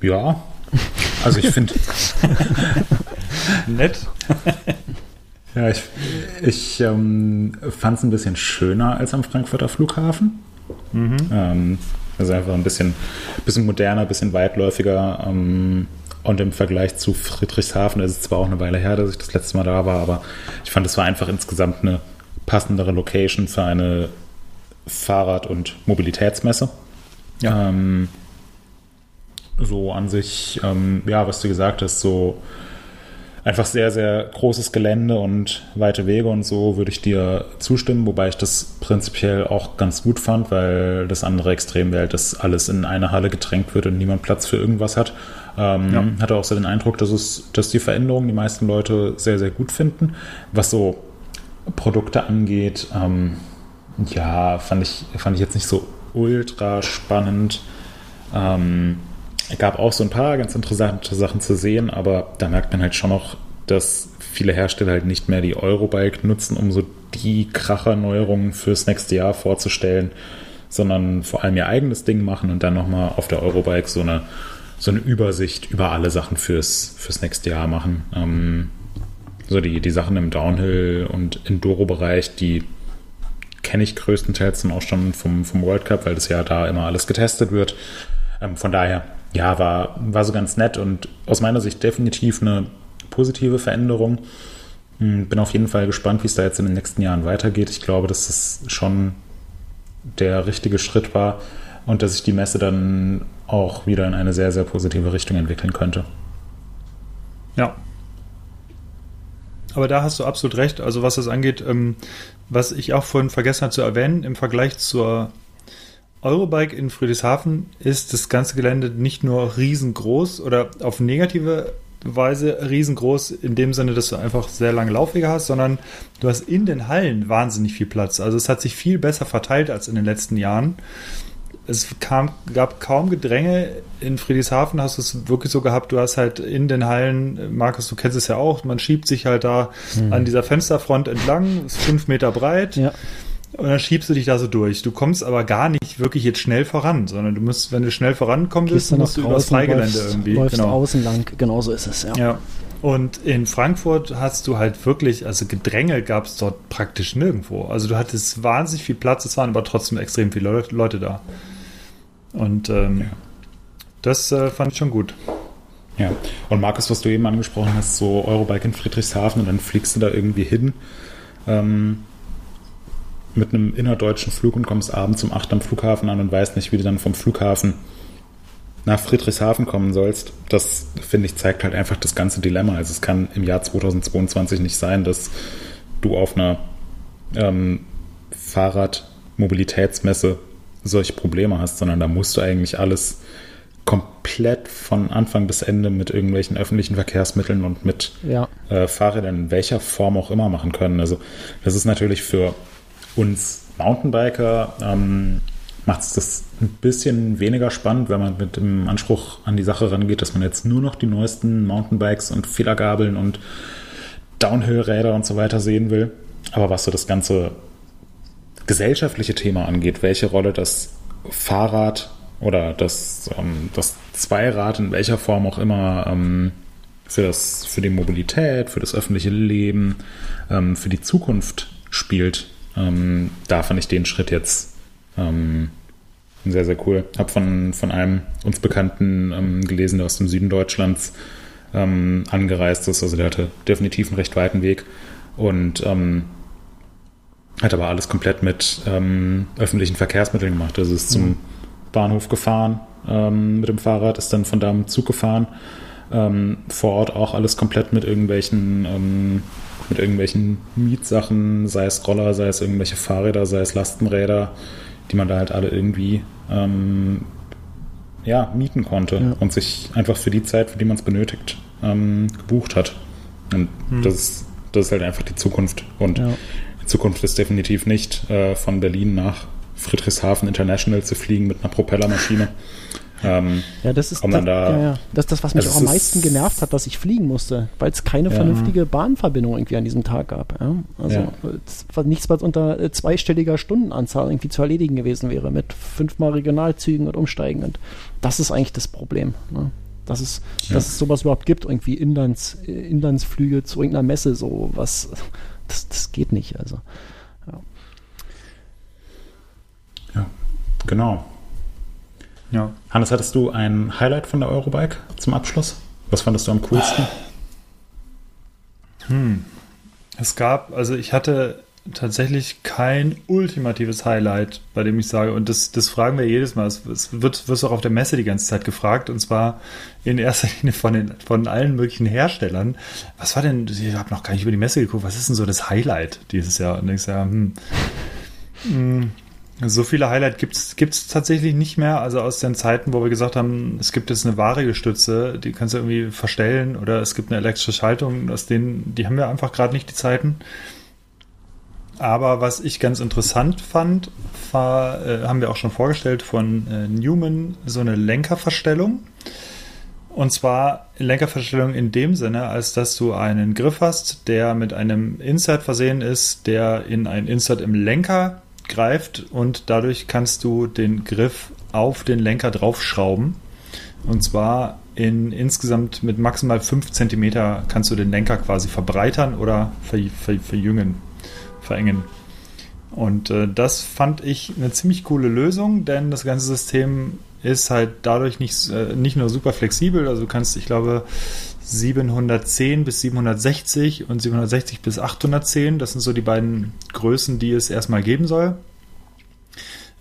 ja. Also ich finde. Nett. ja, ich, ich ähm, fand es ein bisschen schöner als am Frankfurter Flughafen. Mhm. Ähm, also einfach ein bisschen, bisschen moderner, ein bisschen weitläufiger. Ähm, und im Vergleich zu Friedrichshafen, das ist zwar auch eine Weile her, dass ich das letzte Mal da war, aber ich fand, es war einfach insgesamt eine passendere Location für eine Fahrrad- und Mobilitätsmesse. Ja. Ähm, so an sich, ähm, ja, was du gesagt hast, so einfach sehr, sehr großes Gelände und weite Wege und so würde ich dir zustimmen, wobei ich das prinzipiell auch ganz gut fand, weil das andere Extrem wäre dass alles in eine Halle gedrängt wird und niemand Platz für irgendwas hat. Ähm, ja. Hatte auch so den Eindruck, dass es, dass die Veränderungen die meisten Leute sehr, sehr gut finden. Was so Produkte angeht, ähm, ja, fand ich, fand ich jetzt nicht so ultra spannend. Ähm, gab auch so ein paar ganz interessante Sachen zu sehen, aber da merkt man halt schon noch, dass viele Hersteller halt nicht mehr die Eurobike nutzen, um so die Kracherneuerungen fürs nächste Jahr vorzustellen, sondern vor allem ihr eigenes Ding machen und dann nochmal auf der Eurobike so eine, so eine Übersicht über alle Sachen fürs, fürs nächste Jahr machen. Ähm, so die, die Sachen im Downhill- und Enduro-Bereich, die kenne ich größtenteils dann auch schon vom, vom World Cup, weil das ja da immer alles getestet wird. Ähm, von daher ja, war, war so ganz nett und aus meiner Sicht definitiv eine positive Veränderung. Hm, bin auf jeden Fall gespannt, wie es da jetzt in den nächsten Jahren weitergeht. Ich glaube, dass das schon der richtige Schritt war und dass sich die Messe dann auch wieder in eine sehr, sehr positive Richtung entwickeln könnte. Ja. Aber da hast du absolut recht. Also was das angeht, ähm, was ich auch vorhin vergessen habe zu erwähnen, im Vergleich zur Eurobike in Friedrichshafen ist das ganze Gelände nicht nur riesengroß oder auf negative Weise riesengroß in dem Sinne, dass du einfach sehr lange Laufwege hast, sondern du hast in den Hallen wahnsinnig viel Platz. Also es hat sich viel besser verteilt als in den letzten Jahren. Es kam, gab kaum Gedränge. In Friedrichshafen hast du es wirklich so gehabt, du hast halt in den Hallen, Markus, du kennst es ja auch, man schiebt sich halt da hm. an dieser Fensterfront entlang, ist fünf Meter breit. Ja und dann schiebst du dich da so durch. Du kommst aber gar nicht wirklich jetzt schnell voran, sondern du musst, wenn du schnell vorankommen willst, musst du über das Freigelände läufst, irgendwie. Läufst genau. außen lang, genauso ist es, ja. ja. Und in Frankfurt hast du halt wirklich, also Gedränge gab es dort praktisch nirgendwo. Also du hattest wahnsinnig viel Platz, es waren aber trotzdem extrem viele Leute da. Und ähm, ja. das äh, fand ich schon gut. Ja, und Markus, was du eben angesprochen hast, so Eurobike in Friedrichshafen und dann fliegst du da irgendwie hin. Ähm, mit einem innerdeutschen Flug und kommst abends um 8 am Flughafen an und weißt nicht, wie du dann vom Flughafen nach Friedrichshafen kommen sollst, das finde ich zeigt halt einfach das ganze Dilemma. Also es kann im Jahr 2022 nicht sein, dass du auf einer ähm, Fahrradmobilitätsmesse solche Probleme hast, sondern da musst du eigentlich alles komplett von Anfang bis Ende mit irgendwelchen öffentlichen Verkehrsmitteln und mit ja. äh, Fahrrädern in welcher Form auch immer machen können. Also das ist natürlich für uns Mountainbiker ähm, macht es das ein bisschen weniger spannend, wenn man mit dem Anspruch an die Sache rangeht, dass man jetzt nur noch die neuesten Mountainbikes und Federgabeln und Downhill-Räder und so weiter sehen will. Aber was so das ganze gesellschaftliche Thema angeht, welche Rolle das Fahrrad oder das, ähm, das Zweirad in welcher Form auch immer ähm, für, das, für die Mobilität, für das öffentliche Leben, ähm, für die Zukunft spielt, ähm, da fand ich den Schritt jetzt ähm, sehr, sehr cool. Hab von, von einem uns Bekannten ähm, gelesen, der aus dem Süden Deutschlands ähm, angereist ist. Also der hatte definitiv einen recht weiten Weg und ähm, hat aber alles komplett mit ähm, öffentlichen Verkehrsmitteln gemacht. Also ist zum mhm. Bahnhof gefahren mit dem Fahrrad, ist dann von da im Zug gefahren. vor Ort auch alles komplett mit irgendwelchen mit irgendwelchen Mietsachen, sei es Roller, sei es irgendwelche Fahrräder, sei es Lastenräder, die man da halt alle irgendwie ähm, ja, mieten konnte ja. und sich einfach für die Zeit, für die man es benötigt, ähm, gebucht hat. Und hm. das, ist, das ist halt einfach die Zukunft. Und ja. die Zukunft ist definitiv nicht äh, von Berlin nach Friedrichshafen International zu fliegen mit einer Propellermaschine. Ähm, ja, das ist, das, da, ja, ja. das, das, was mich also auch am meisten genervt hat, dass ich fliegen musste, weil es keine ja. vernünftige Bahnverbindung irgendwie an diesem Tag gab. Also nichts, was unter äh, zweistelliger Stundenanzahl irgendwie zu erledigen gewesen wäre, mit fünfmal Regionalzügen und Umsteigen. Und das ist eigentlich das Problem. Ne? Dass, es, dass es sowas überhaupt gibt, irgendwie Inlands, äh, Inlandsflüge zu irgendeiner Messe, so was, das, das geht nicht. Also, ja, genau. Ja. Hannes, hattest du ein Highlight von der Eurobike zum Abschluss? Was fandest du am coolsten? Hm. Es gab, also ich hatte tatsächlich kein ultimatives Highlight, bei dem ich sage, und das, das fragen wir jedes Mal. Es, wird, wird auch auf der Messe die ganze Zeit gefragt, und zwar in erster Linie von, den, von allen möglichen Herstellern. Was war denn, ich habe noch gar nicht über die Messe geguckt, was ist denn so das Highlight dieses Jahr? Und ich sage, hm, hm, so viele Highlights gibt es tatsächlich nicht mehr. Also aus den Zeiten, wo wir gesagt haben, es gibt jetzt eine varie Stütze, die kannst du irgendwie verstellen oder es gibt eine elektrische Schaltung, aus denen, die haben wir einfach gerade nicht die Zeiten. Aber was ich ganz interessant fand, war, äh, haben wir auch schon vorgestellt von äh, Newman, so eine Lenkerverstellung. Und zwar Lenkerverstellung in dem Sinne, als dass du einen Griff hast, der mit einem Insert versehen ist, der in ein Insert im Lenker greift und dadurch kannst du den Griff auf den Lenker draufschrauben. Und zwar in insgesamt mit maximal 5 cm kannst du den Lenker quasi verbreitern oder ver, ver, verjüngen, verengen. Und äh, das fand ich eine ziemlich coole Lösung, denn das ganze System ist halt dadurch nicht, äh, nicht nur super flexibel, also du kannst, ich glaube, 710 bis 760 und 760 bis 810. Das sind so die beiden Größen, die es erstmal geben soll.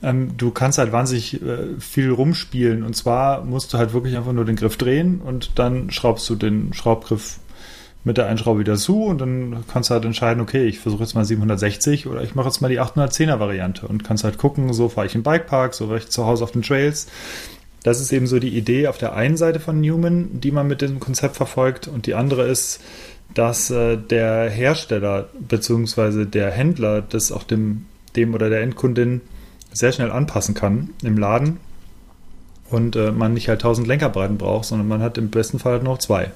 Ähm, du kannst halt wahnsinnig äh, viel rumspielen. Und zwar musst du halt wirklich einfach nur den Griff drehen und dann schraubst du den Schraubgriff mit der Einschraube wieder zu und dann kannst du halt entscheiden, okay, ich versuche jetzt mal 760 oder ich mache jetzt mal die 810er Variante und kannst halt gucken, so fahre ich im Bikepark, so fahre ich zu Hause auf den Trails das ist eben so die Idee auf der einen Seite von Newman, die man mit diesem Konzept verfolgt, und die andere ist, dass äh, der Hersteller bzw. der Händler das auch dem, dem oder der Endkundin sehr schnell anpassen kann im Laden und äh, man nicht halt 1000 Lenkerbreiten braucht, sondern man hat im besten Fall halt noch zwei.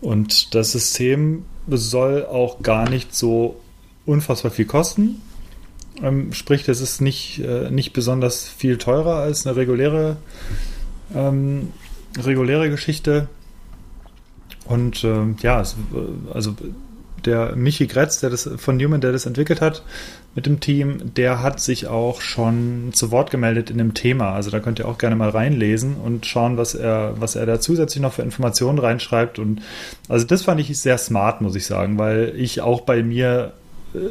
Und das System soll auch gar nicht so unfassbar viel kosten. Ähm, sprich, das ist nicht, äh, nicht besonders viel teurer als eine reguläre, ähm, reguläre Geschichte. Und ähm, ja, es, äh, also der Michi Gretz, der das von Newman, der das entwickelt hat mit dem Team, der hat sich auch schon zu Wort gemeldet in dem Thema. Also da könnt ihr auch gerne mal reinlesen und schauen, was er, was er da zusätzlich noch für Informationen reinschreibt. Und also das fand ich sehr smart, muss ich sagen, weil ich auch bei mir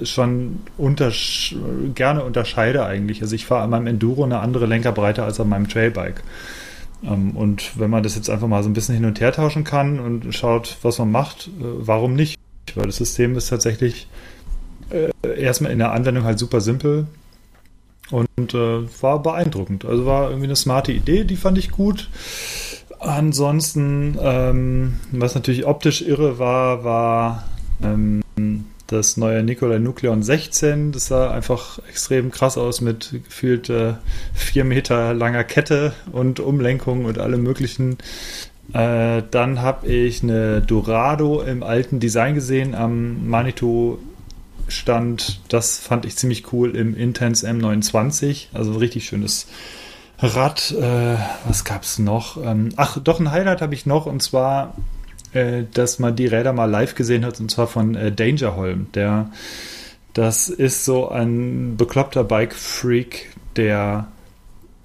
schon untersch gerne unterscheide eigentlich. Also ich fahre an meinem Enduro eine andere Lenkerbreite als an meinem Trailbike. Ähm, und wenn man das jetzt einfach mal so ein bisschen hin und her tauschen kann und schaut, was man macht, äh, warum nicht? Weil das System ist tatsächlich äh, erstmal in der Anwendung halt super simpel und äh, war beeindruckend. Also war irgendwie eine smarte Idee, die fand ich gut. Ansonsten, ähm, was natürlich optisch irre war, war ähm, das neue Nikolai Nucleon 16. Das sah einfach extrem krass aus mit gefühlt äh, vier Meter langer Kette und Umlenkung und allem möglichen. Äh, dann habe ich eine Dorado im alten Design gesehen am Manitou Stand. Das fand ich ziemlich cool im Intense M29. Also ein richtig schönes Rad. Äh, was gab es noch? Ähm, ach, doch ein Highlight habe ich noch und zwar äh, dass man die Räder mal live gesehen hat, und zwar von äh, Dangerholm. Der, das ist so ein bekloppter Bike-Freak, der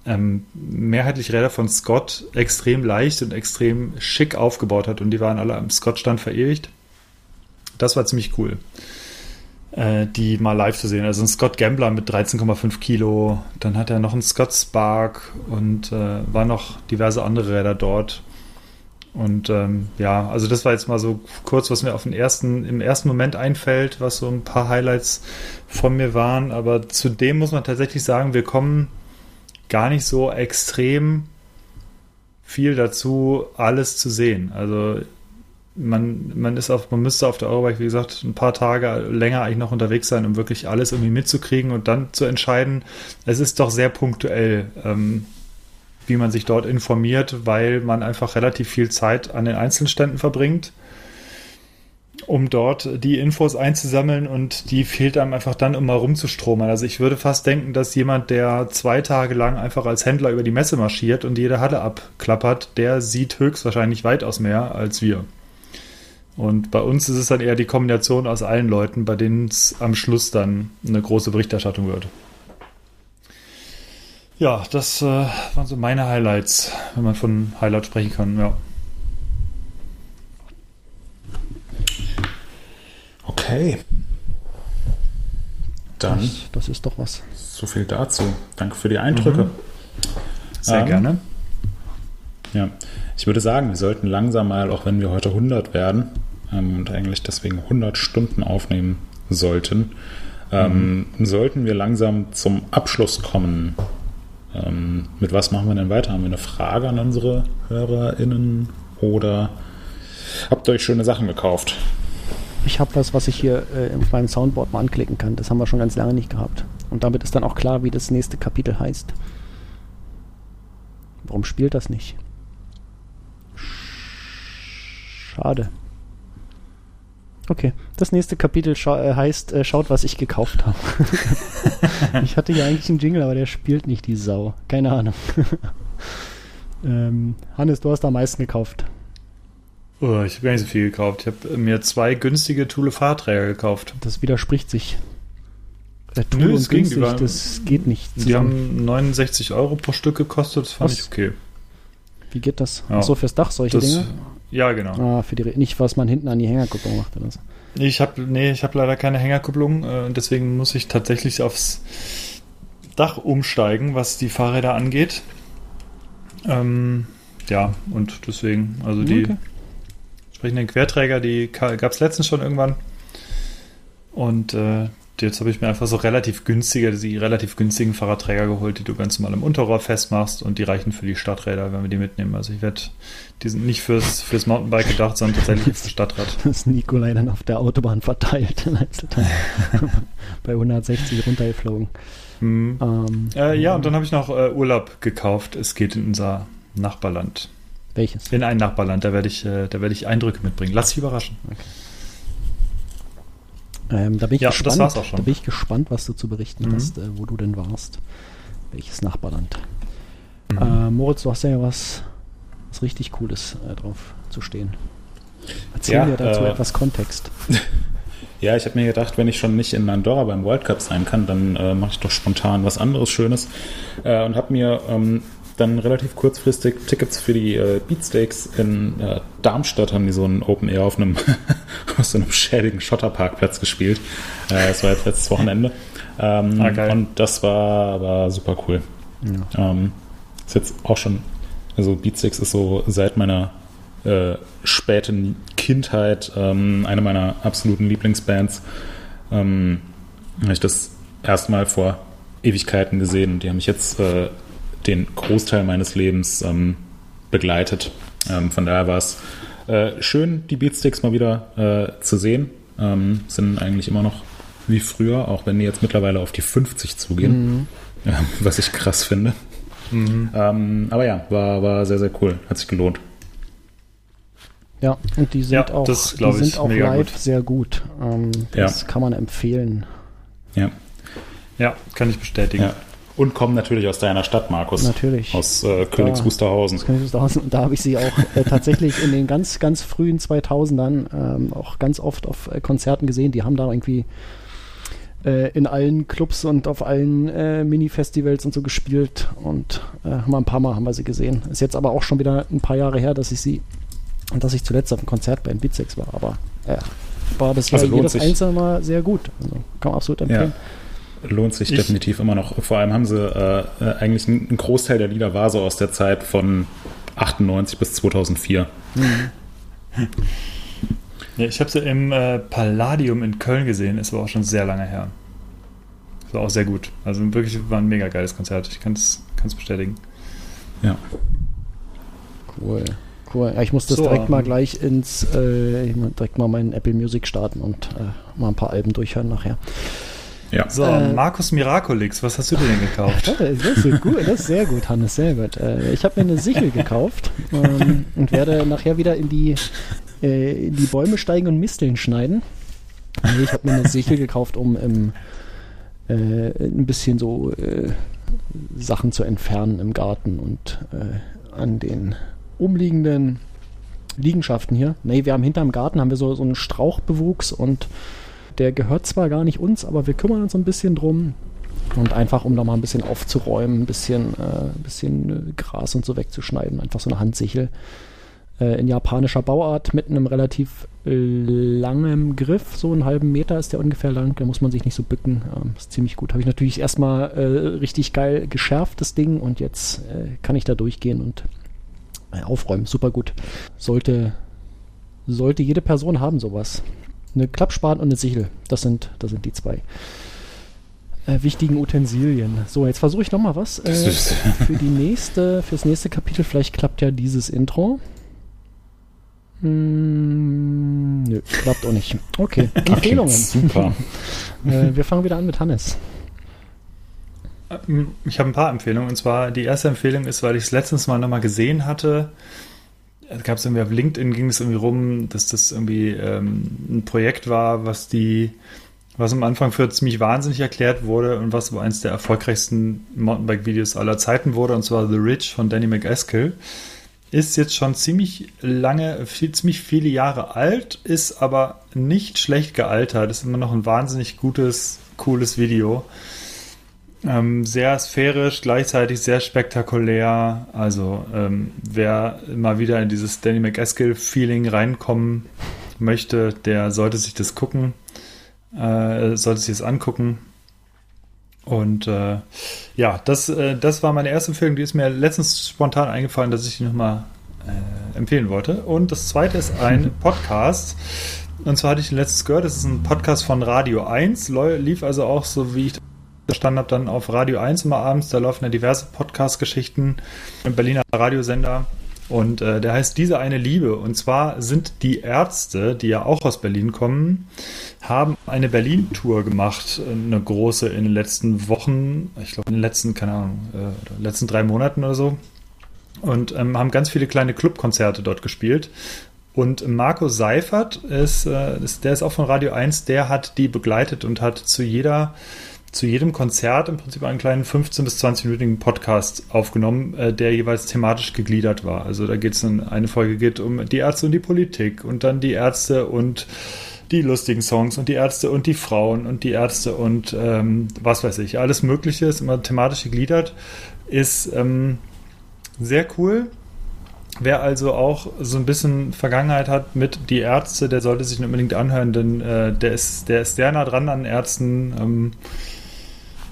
ähm, mehrheitlich Räder von Scott extrem leicht und extrem schick aufgebaut hat und die waren alle am Scott-Stand verewigt. Das war ziemlich cool, äh, die mal live zu sehen. Also ein Scott Gambler mit 13,5 Kilo, dann hat er noch einen Scott Spark und äh, waren noch diverse andere Räder dort. Und ähm, ja, also das war jetzt mal so kurz, was mir auf den ersten, im ersten Moment einfällt, was so ein paar Highlights von mir waren. Aber zudem muss man tatsächlich sagen, wir kommen gar nicht so extrem viel dazu, alles zu sehen. Also man, man ist auf, man müsste auf der Eurobike, wie gesagt, ein paar Tage länger eigentlich noch unterwegs sein, um wirklich alles irgendwie mitzukriegen und dann zu entscheiden. Es ist doch sehr punktuell. Ähm, wie man sich dort informiert, weil man einfach relativ viel Zeit an den Einzelständen verbringt, um dort die Infos einzusammeln und die fehlt einem einfach dann, mal rumzustromen. Also ich würde fast denken, dass jemand, der zwei Tage lang einfach als Händler über die Messe marschiert und jede Halle abklappert, der sieht höchstwahrscheinlich weitaus mehr als wir. Und bei uns ist es dann eher die Kombination aus allen Leuten, bei denen es am Schluss dann eine große Berichterstattung wird. Ja, das äh, waren so meine Highlights, wenn man von Highlights sprechen kann, ja. Okay. Dann Das, das ist doch was. so viel dazu. Danke für die Eindrücke. Sehr Ähm, gerne. Ja, ich würde sagen, wir sollten langsam mal, auch wenn wir heute 100 werden ähm, und eigentlich deswegen 100 Stunden aufnehmen sollten, ähm, sollten wir langsam zum Abschluss kommen. Ähm, mit was machen wir denn weiter? Haben wir eine Frage an unsere HörerInnen oder habt ihr euch schöne Sachen gekauft? Ich habe was, was ich hier äh, auf meinem Soundboard mal anklicken kann. Das haben wir schon ganz lange nicht gehabt. Und damit ist dann auch klar, wie das nächste Kapitel heißt. Warum spielt das nicht? Schade. Okay, das nächste Kapitel scha äh, heißt äh, Schaut, was ich gekauft habe. ich hatte ja eigentlich einen Jingle, aber der spielt nicht, die Sau. Keine Ahnung. ähm, Hannes, du hast am meisten gekauft. Oh, ich habe gar nicht so viel gekauft. Ich habe mir zwei günstige Thule-Fahrträger gekauft. Das widerspricht sich. Der Nö, Tool es und ging günstig, über- das geht nicht Die zusammen. haben 69 Euro pro Stück gekostet. Das fand Was? ich okay. Wie geht das? Ja. So fürs Dach solche Das, Dinge? Ja, genau. Ah, für die Re- nicht was man hinten an die Hängerkupplung macht oder so. Ich habe nee, ich habe leider keine Hängerkupplung. Äh, deswegen muss ich tatsächlich aufs Dach umsteigen, was die Fahrräder angeht. Ähm, ja, und deswegen, also die Okay. entsprechenden Querträger, die gab es letztens schon irgendwann. Und äh, jetzt habe ich mir einfach so relativ günstige, die relativ günstigen Fahrradträger geholt, die du ganz normal im Unterrohr festmachst und die reichen für die Stadträder, wenn wir die mitnehmen. Also ich werde, die sind nicht fürs, fürs Mountainbike gedacht, sondern tatsächlich fürs Stadtrad. Das Nikolai dann auf der Autobahn verteilt. Bei 160 runtergeflogen. Mhm. Ähm, Äh, ja, und dann habe ich noch äh, Urlaub gekauft. Es geht in unser Nachbarland. welches? In ein Nachbarland, da werde ich, äh, da werde ich Eindrücke mitbringen. Lass dich überraschen. Ähm, da bin ich Ja, gespannt. Da bin ich gespannt, was du zu berichten Mhm. hast, äh, wo du denn warst. Welches Nachbarland? Mhm. Äh, Moritz, du hast ja was, was richtig Cooles äh, drauf zu stehen. Erzähl Ja, mir dazu äh, etwas Kontext. Ja, ich habe mir gedacht, wenn ich schon nicht in Andorra beim World Cup sein kann, dann äh, mache ich doch spontan was anderes Schönes äh, und habe mir ähm, dann relativ kurzfristig Tickets für die äh, Beatsteaks in äh, Darmstadt haben die so ein Open Air auf einem auf so einem schäbigen Schotterparkplatz gespielt. Äh, das war jetzt letztes Wochenende ähm, Ah, geil. und das war war super cool. Ähm, ist jetzt auch schon, also Beatsteaks ist so seit meiner äh, späten Kindheit ähm, eine meiner absoluten Lieblingsbands. Ähm, habe ich das erstmal vor Ewigkeiten gesehen und die haben mich jetzt äh, den Großteil meines Lebens ähm, begleitet. Ähm, von daher war es äh, schön, die Beatsticks mal wieder äh, zu sehen. Ähm, sind eigentlich immer noch wie früher, auch wenn die jetzt mittlerweile auf die 50 zugehen, ja, was ich krass finde. Ähm, aber ja, war, war sehr, sehr cool. Hat sich gelohnt. Ja, und die sind Ja, auch, das die glaub ich, sind auch live gut. sehr gut. Ähm, das kann man empfehlen. Ja. Ja, kann ich bestätigen. ja. Und kommen natürlich aus deiner Stadt, Markus. Natürlich. Aus äh, Königs Wusterhausen. Ich so draußen- Und da habe ich sie auch äh, tatsächlich in den ganz, ganz frühen 2000ern ähm, auch ganz oft auf äh, Konzerten gesehen. Die haben da irgendwie äh, in allen Clubs und auf allen äh, Mini-Festivals und so gespielt. Und äh, haben wir ein paar Mal haben wir sie gesehen. Ist jetzt aber auch schon wieder ein paar Jahre her, dass ich sie und dass ich zuletzt auf einem Konzert bei Beatsex war. Aber äh, war bisher Also jedes sich. einzelne Mal sehr gut. Also, kann man absolut empfehlen. Lohnt sich Ich- definitiv immer noch. Vor allem haben sie äh, äh, eigentlich ein, ein Großteil der Lieder war so aus der Zeit von 98 bis 2004. Ja, ich habe sie im äh, Palladium in Köln gesehen. Es war auch schon sehr lange her. Das war auch sehr gut. Also wirklich war ein mega geiles Konzert. Ich kann es bestätigen. Ja. Cool. Cool. Ja, ich muss das So, direkt mal ähm, gleich ins, äh, direkt mal meinen Apple Music starten und äh, mal ein paar Alben durchhören nachher. Ja. So, Äh, Markus Miraculix, was hast du dir denn gekauft? Das ist, gut, das ist sehr gut, Hannes, sehr gut. Äh, ich habe mir eine Sichel gekauft ähm, und werde nachher wieder in die, äh, in die Bäume steigen und Misteln schneiden. Nee, ich habe mir eine Sichel gekauft, um im, äh, ein bisschen so äh, Sachen zu entfernen im Garten und äh, an den umliegenden Liegenschaften hier. Nee, wir haben hinterm Garten haben wir so, so einen Strauchbewuchs und der gehört zwar gar nicht uns, aber wir kümmern uns ein bisschen drum. Und einfach, um da mal ein bisschen aufzuräumen, ein bisschen, äh, ein bisschen äh, Gras und so wegzuschneiden, einfach so eine Handsichel. äh, in japanischer Bauart mit einem relativ langem Griff, so einen halben Meter ist der ungefähr lang, da muss man sich nicht so bücken. Ähm, ist ziemlich gut. Habe ich natürlich erstmal äh, richtig geil geschärft, das Ding, und jetzt äh, kann ich da durchgehen und äh, aufräumen. Super gut. Sollte, sollte jede Person haben, sowas. Eine Klappspan und eine Sichel. Das sind, das sind die zwei äh, wichtigen Utensilien. So, jetzt versuche ich nochmal was. Äh, für die nächste, fürs nächste Kapitel, vielleicht klappt ja dieses Intro. Hm, nö, klappt auch nicht. Okay, Empfehlungen. Super. äh, wir fangen wieder an mit Hannes. Ähm, ich habe ein paar Empfehlungen. Und zwar die erste Empfehlung ist, weil ich es letztens mal nochmal gesehen hatte. Es gab es irgendwie auf LinkedIn ging es irgendwie rum, dass das irgendwie ähm, ein Projekt war, was die, was am Anfang für ziemlich wahnsinnig erklärt wurde und was wohl eines der erfolgreichsten Mountainbike-Videos aller Zeiten wurde, und zwar The Ridge von Danny McEskill ist jetzt schon ziemlich lange, viel, ziemlich viele Jahre alt, ist aber nicht schlecht gealtert. Ist immer noch ein wahnsinnig gutes, cooles Video. Ähm, sehr sphärisch, gleichzeitig sehr spektakulär. Also ähm, wer mal wieder in dieses Danny McEskill-Feeling reinkommen möchte, der sollte sich das gucken, äh, sollte sich das angucken. Und äh, ja, das, äh, das war meine erste Empfehlung. Die ist mir letztens spontan eingefallen, dass ich die nochmal äh, empfehlen wollte. Und das zweite ist ein Podcast. Und zwar hatte ich den letztes gehört. Das ist ein Podcast von Radio 1. Lief also auch so, wie ich habe, dann auf Radio 1 immer abends. Da laufen ja diverse Podcast-Geschichten im Berliner Radiosender. Und äh, der heißt Diese eine Liebe. Und zwar sind die Ärzte, die ja auch aus Berlin kommen, haben eine Berlin-Tour gemacht, eine große in den letzten Wochen, ich glaube in den letzten, keine Ahnung, äh, letzten drei Monaten oder so. Und ähm, haben ganz viele kleine Clubkonzerte dort gespielt. Und Marco Seifert ist, äh, ist, der ist auch von Radio 1, der hat die begleitet und hat zu jeder zu jedem Konzert im Prinzip einen kleinen 15- bis 20-minütigen Podcast aufgenommen, äh, der jeweils thematisch gegliedert war. Also da geht es in eine Folge geht um die Ärzte und die Politik und dann die Ärzte und die lustigen Songs und die Ärzte und die Frauen und die Ärzte und ähm, was weiß ich. Alles Mögliche ist immer thematisch gegliedert. Ist ähm, sehr cool. Wer also auch so ein bisschen Vergangenheit hat mit die Ärzte, der sollte sich unbedingt anhören, denn äh, der, ist, der ist sehr nah dran an Ärzten. Ähm,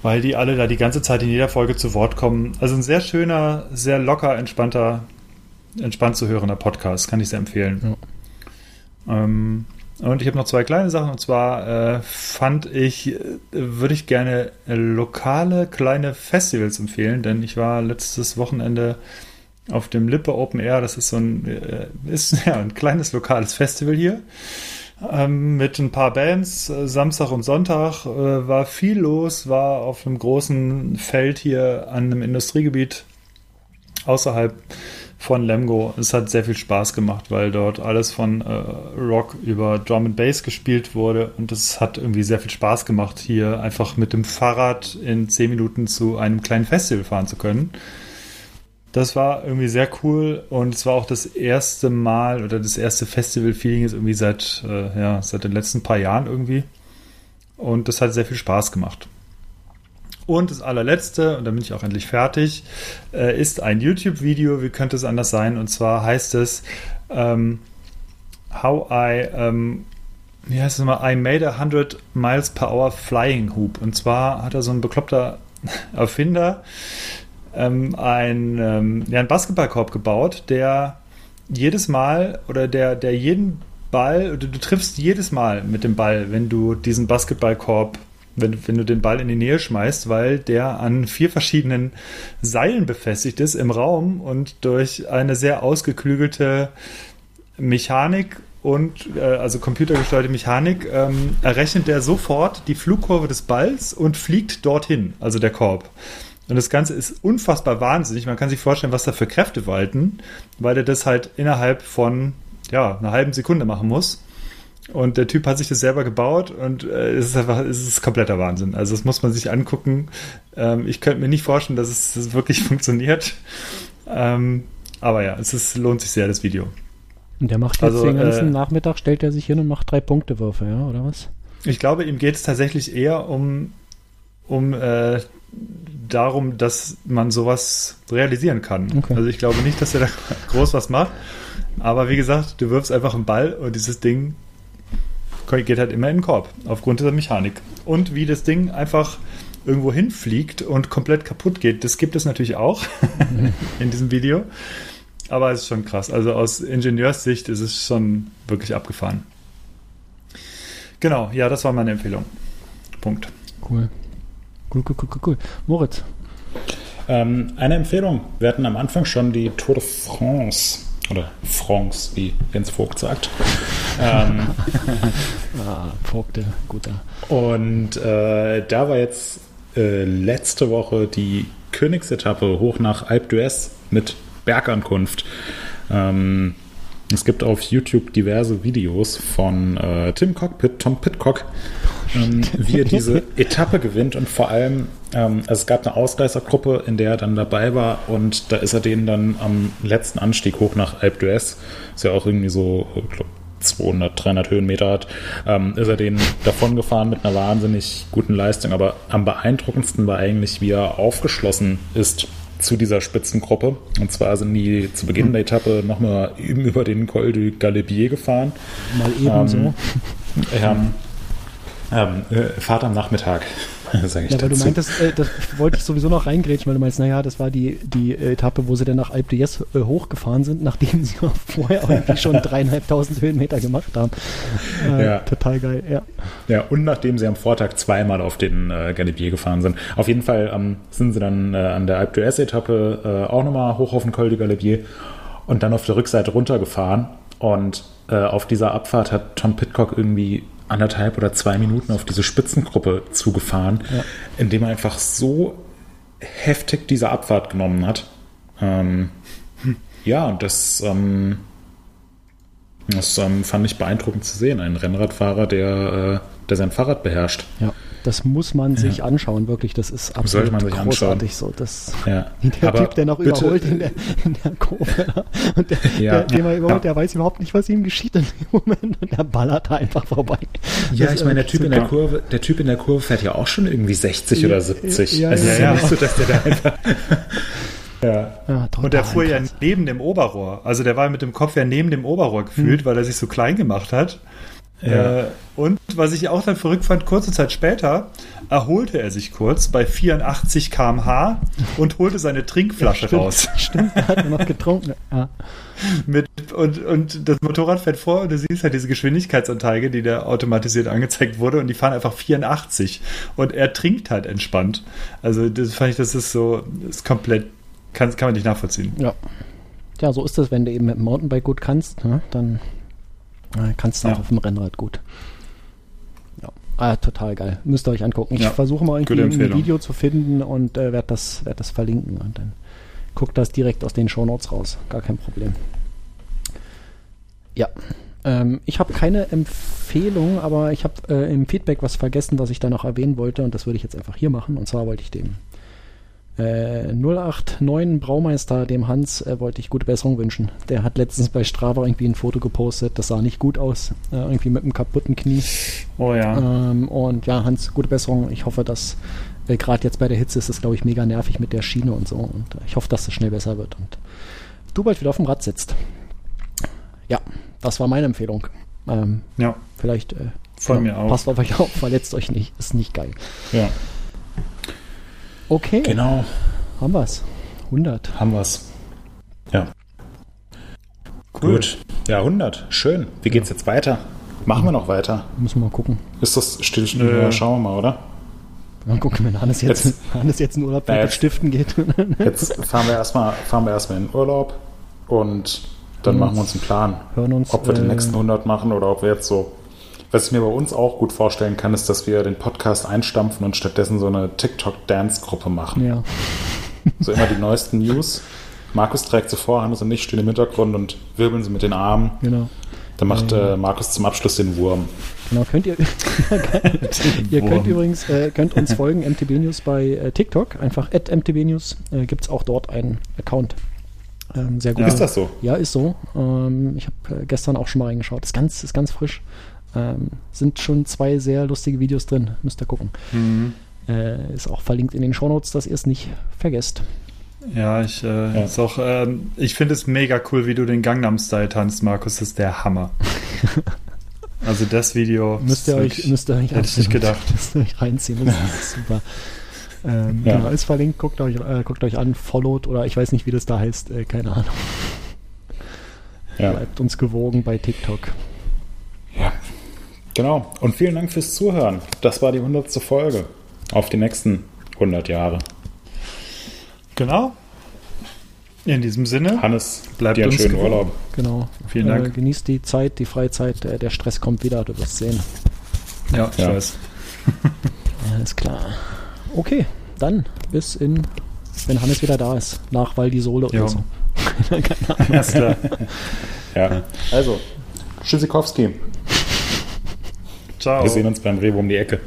weil die alle da die ganze Zeit in jeder Folge zu Wort kommen. Also ein sehr schöner, sehr locker, entspannter, entspannt zu hörender Podcast, kann ich sehr empfehlen. Ja. Ähm, und ich habe noch zwei kleine Sachen, und zwar äh, fand ich, äh, würde ich gerne lokale kleine Festivals empfehlen, denn ich war letztes Wochenende auf dem Lippe Open Air, das ist so ein, äh, ist ja ein kleines lokales Festival hier ähm, mit ein paar Bands. Äh, Samstag und Sonntag äh, war viel los, war auf einem großen Feld hier an einem Industriegebiet außerhalb von Lemgo. Es hat sehr viel Spaß gemacht, weil dort alles von äh, Rock über Drum and Bass gespielt wurde und es hat irgendwie sehr viel Spaß gemacht, hier einfach mit dem Fahrrad in zehn Minuten zu einem kleinen Festival fahren zu können. Das war irgendwie sehr cool und es war auch das erste Mal oder das erste Festival-Feeling ist irgendwie seit, äh, ja, seit den letzten paar Jahren irgendwie. Und das hat sehr viel Spaß gemacht. Und das allerletzte, und dann bin ich auch endlich fertig, äh, ist ein YouTube-Video, wie könnte es anders sein? Und zwar heißt es ähm, How I, ähm, wie heißt es nochmal? I made a 100 miles per hour flying hoop. Und zwar hat er so ein bekloppter Erfinder ähm, ein, ähm, ja, einen Basketballkorb gebaut, der jedes Mal oder der, der jeden Ball, oder du triffst jedes Mal mit dem Ball, wenn du diesen Basketballkorb, wenn, wenn du den Ball in die Nähe schmeißt, weil der an vier verschiedenen Seilen befestigt ist im Raum und durch eine sehr ausgeklügelte Mechanik und äh, also computergesteuerte Mechanik ähm, errechnet der sofort die Flugkurve des Balls und fliegt dorthin, also der Korb. Und das Ganze ist unfassbar wahnsinnig. Man kann sich vorstellen, was da für Kräfte walten, weil der das halt innerhalb von ja, einer halben Sekunde machen muss. Und der Typ hat sich das selber gebaut und äh, es ist einfach, es ist kompletter Wahnsinn. Also das muss man sich angucken. Ähm, ich könnte mir nicht vorstellen, dass es dass wirklich funktioniert. Ähm, aber ja, es ist, lohnt sich sehr, das Video. Und der macht jetzt also, den ganzen äh, Nachmittag, stellt er sich hin und macht drei Punktewürfe, ja, oder was? Ich glaube, ihm geht es tatsächlich eher um, um äh, darum, dass man sowas realisieren kann. Okay. Also ich glaube nicht, dass er da groß was macht. Aber wie gesagt, du wirfst einfach einen Ball und dieses Ding geht halt immer in den Korb, aufgrund dieser Mechanik. Und wie das Ding einfach irgendwo hinfliegt und komplett kaputt geht, das gibt es natürlich auch in diesem Video. Aber es ist schon krass. Also aus Ingenieurssicht ist es schon wirklich abgefahren. Genau, ja, das war meine Empfehlung. Punkt. Cool. Cool, cool, cool, cool. Moritz. Ähm, eine Empfehlung. Wir hatten am Anfang schon die Tour de France. Oder France, wie Jens Vogt sagt. ähm, ah, Vogt, der guter. Und äh, da war jetzt äh, letzte Woche die Königsetappe hoch nach Alpe d'Huez mit Bergankunft. Ähm, es gibt auf YouTube diverse Videos von äh, Tim Cockpit, Tom Pitcock, ähm, wie er diese Etappe gewinnt und vor allem, ähm, also es gab eine Ausreißergruppe, in der er dann dabei war und da ist er denen dann am letzten Anstieg hoch nach Alpe d'Huez, ist ja auch irgendwie so, ich glaub, 200, 300 Höhenmeter hat, ähm, ist er den davon gefahren mit einer wahnsinnig guten Leistung. Aber am beeindruckendsten war eigentlich, wie er aufgeschlossen ist zu dieser Spitzengruppe. Und zwar sind die zu Beginn der Etappe nochmal über den Col du Galibier gefahren. Mal eben ähm, so. Ja, ähm, äh, Fahrt am Nachmittag. Sag ich ja, weil dazu. du meintest, äh, das wollte ich sowieso noch reingrätschen, weil du meinst, naja, das war die, die Etappe, wo sie dann nach Alpe d'Huez äh, hochgefahren sind, nachdem sie vorher irgendwie schon dreieinhalbtausend Höhenmeter gemacht haben. Äh, ja. Total geil, ja. Ja, und nachdem sie am Vortag zweimal auf den äh, Galibier gefahren sind. Auf jeden Fall ähm, sind sie dann äh, an der Alpe d'Huez Etappe äh, auch nochmal hoch auf den Col du Galibier und dann auf der Rückseite runtergefahren und äh, auf dieser Abfahrt hat Tom Pitcock irgendwie anderthalb oder zwei Minuten auf diese Spitzengruppe zugefahren, ja. indem er einfach so heftig diese Abfahrt genommen hat. Ähm, hm. Ja, und das, ähm, das ähm, fand ich beeindruckend zu sehen. Ein Rennradfahrer, der, äh, der sein Fahrrad beherrscht. Ja. Das muss man sich ja. anschauen, wirklich. Das ist absolut man sich großartig anschauen. so. Das, ja. Der Aber Typ, der noch bitte, überholt in der, in der Kurve. Und der, ja. der, den man überholt, der weiß überhaupt nicht, was ihm geschieht in dem Moment. Und der ballert da einfach vorbei. Ja, das ich meine, der Typ, in der Kurve, der typ in der Kurve fährt ja auch schon irgendwie 60 oder 70. Ja, also ist ja nicht so, dass der da einfach. Ja. ja und der fuhr ja neben dem Oberrohr. Also der war mit dem Kopf ja neben dem Oberrohr gefühlt, hm. weil er sich so klein gemacht hat. Ja. Äh, und was ich auch dann verrückt fand, kurze Zeit später erholte er sich kurz bei 84 km/h und holte seine Trinkflasche stimmt, raus. Stimmt, er hat noch getrunken. Ja. Mit, und, und das Motorrad fährt vor und du siehst halt diese Geschwindigkeitsanzeige, die da automatisiert angezeigt wurde und die fahren einfach 84 und er trinkt halt entspannt. Also das fand ich, das ist so, das ist komplett, kann, kann man nicht nachvollziehen. Ja. Ja, so ist das, wenn du eben mit dem Mountainbike gut kannst, ne? dann Kannst du ja. auch auf dem Rennrad gut. Ja. Ah, total geil. Müsst ihr euch angucken. Ich ja. versuche mal irgendwie ein Video zu finden und äh, werde das, werd das verlinken. Und dann guckt das direkt aus den Shownotes raus. Gar kein Problem. Ja. Ähm, ich habe keine Empfehlung, aber ich habe äh, im Feedback was vergessen, was ich da noch erwähnen wollte. Und das würde ich jetzt einfach hier machen. Und zwar wollte ich dem äh, 089 Braumeister, dem Hans, äh, wollte ich gute Besserung wünschen. Der hat letztens bei Strava irgendwie ein Foto gepostet, das sah nicht gut aus. Äh, irgendwie mit einem kaputten Knie. Oh ja. Ähm, und ja, Hans, gute Besserung. Ich hoffe, dass äh, gerade jetzt bei der Hitze ist es, glaube ich, mega nervig mit der Schiene und so. Und äh, ich hoffe, dass es schnell besser wird und du bald wieder auf dem Rad sitzt. Ja, das war meine Empfehlung. Ähm, ja. Vielleicht äh, Von mir auch. passt auf euch auf, verletzt euch nicht. Ist nicht geil. Ja. Okay. Genau. Haben wir's. 100. Haben wir's. Ja. Cool. Gut. Ja, 100. Schön. Wie geht's jetzt weiter? Machen wir noch weiter? Müssen wir mal gucken. Ist das Stillstand? Ja, schauen wir mal, oder? Dann gucken, wenn Hannes jetzt, jetzt, Hannes jetzt in Urlaub fährt, mit Stiften geht. jetzt fahren wir erstmal fahren wir erstmal in Urlaub und dann machen wir uns einen Plan. Hören uns, ob wir äh, den nächsten 100 machen oder ob wir jetzt so was ich mir bei uns auch gut vorstellen kann, ist, dass wir den Podcast einstampfen und stattdessen so eine TikTok-Dance-Gruppe machen. Ja. So immer die neuesten News. Markus trägt sie vor, Hannes und ich stehen im Hintergrund und wirbeln sie mit den Armen. Genau. Dann macht äh, Markus zum Abschluss den Wurm. Genau, könnt ihr. ihr könnt übrigens äh, könnt uns folgen, MTB News bei äh, TikTok. Einfach at MTB News äh, gibt es auch dort einen Account. Ähm, sehr gut. Ist das so? Ja, ist so. Ähm, ich habe äh, gestern auch schon mal reingeschaut. Ist ganz, ist ganz frisch. Ähm, sind schon zwei sehr lustige Videos drin, müsst ihr gucken. Mhm. Äh, ist auch verlinkt in den Shownotes, dass ihr es nicht vergesst. Ja, ich, äh, Ja. Ist auch, ähm, ich finde es mega cool, wie du den Gangnam-Style tanzt, Markus. Das ist der Hammer. also das Video. Müsst ihr euch, müsst ihr euch hätte ich nicht gedacht. Müsst ihr euch reinziehen, das ist super. Ähm, Ja. Genau, ist verlinkt, guckt euch, äh, guckt euch an, followed oder ich weiß nicht, wie das da heißt, äh, keine Ahnung. Ja. Bleibt uns gewogen bei TikTok. Genau. Und vielen Dank fürs Zuhören. Das war die 100. Folge. Auf die nächsten 100 Jahre. Genau. In diesem Sinne. Hannes, Bleibt dir einen schönen gewogen. Urlaub. Genau. Vielen Dank. Äh, genießt die Zeit, die Freizeit, äh, der Stress kommt wieder, du wirst sehen. Ja, ich Ja. weiß. Alles klar. Okay, dann bis in, wenn Hannes wieder da ist, nach Val di Sole Jo. oder so. Alles klar. Ja. Also, Tschüssikowski. Ciao. Wir sehen uns beim Rewe um die Ecke.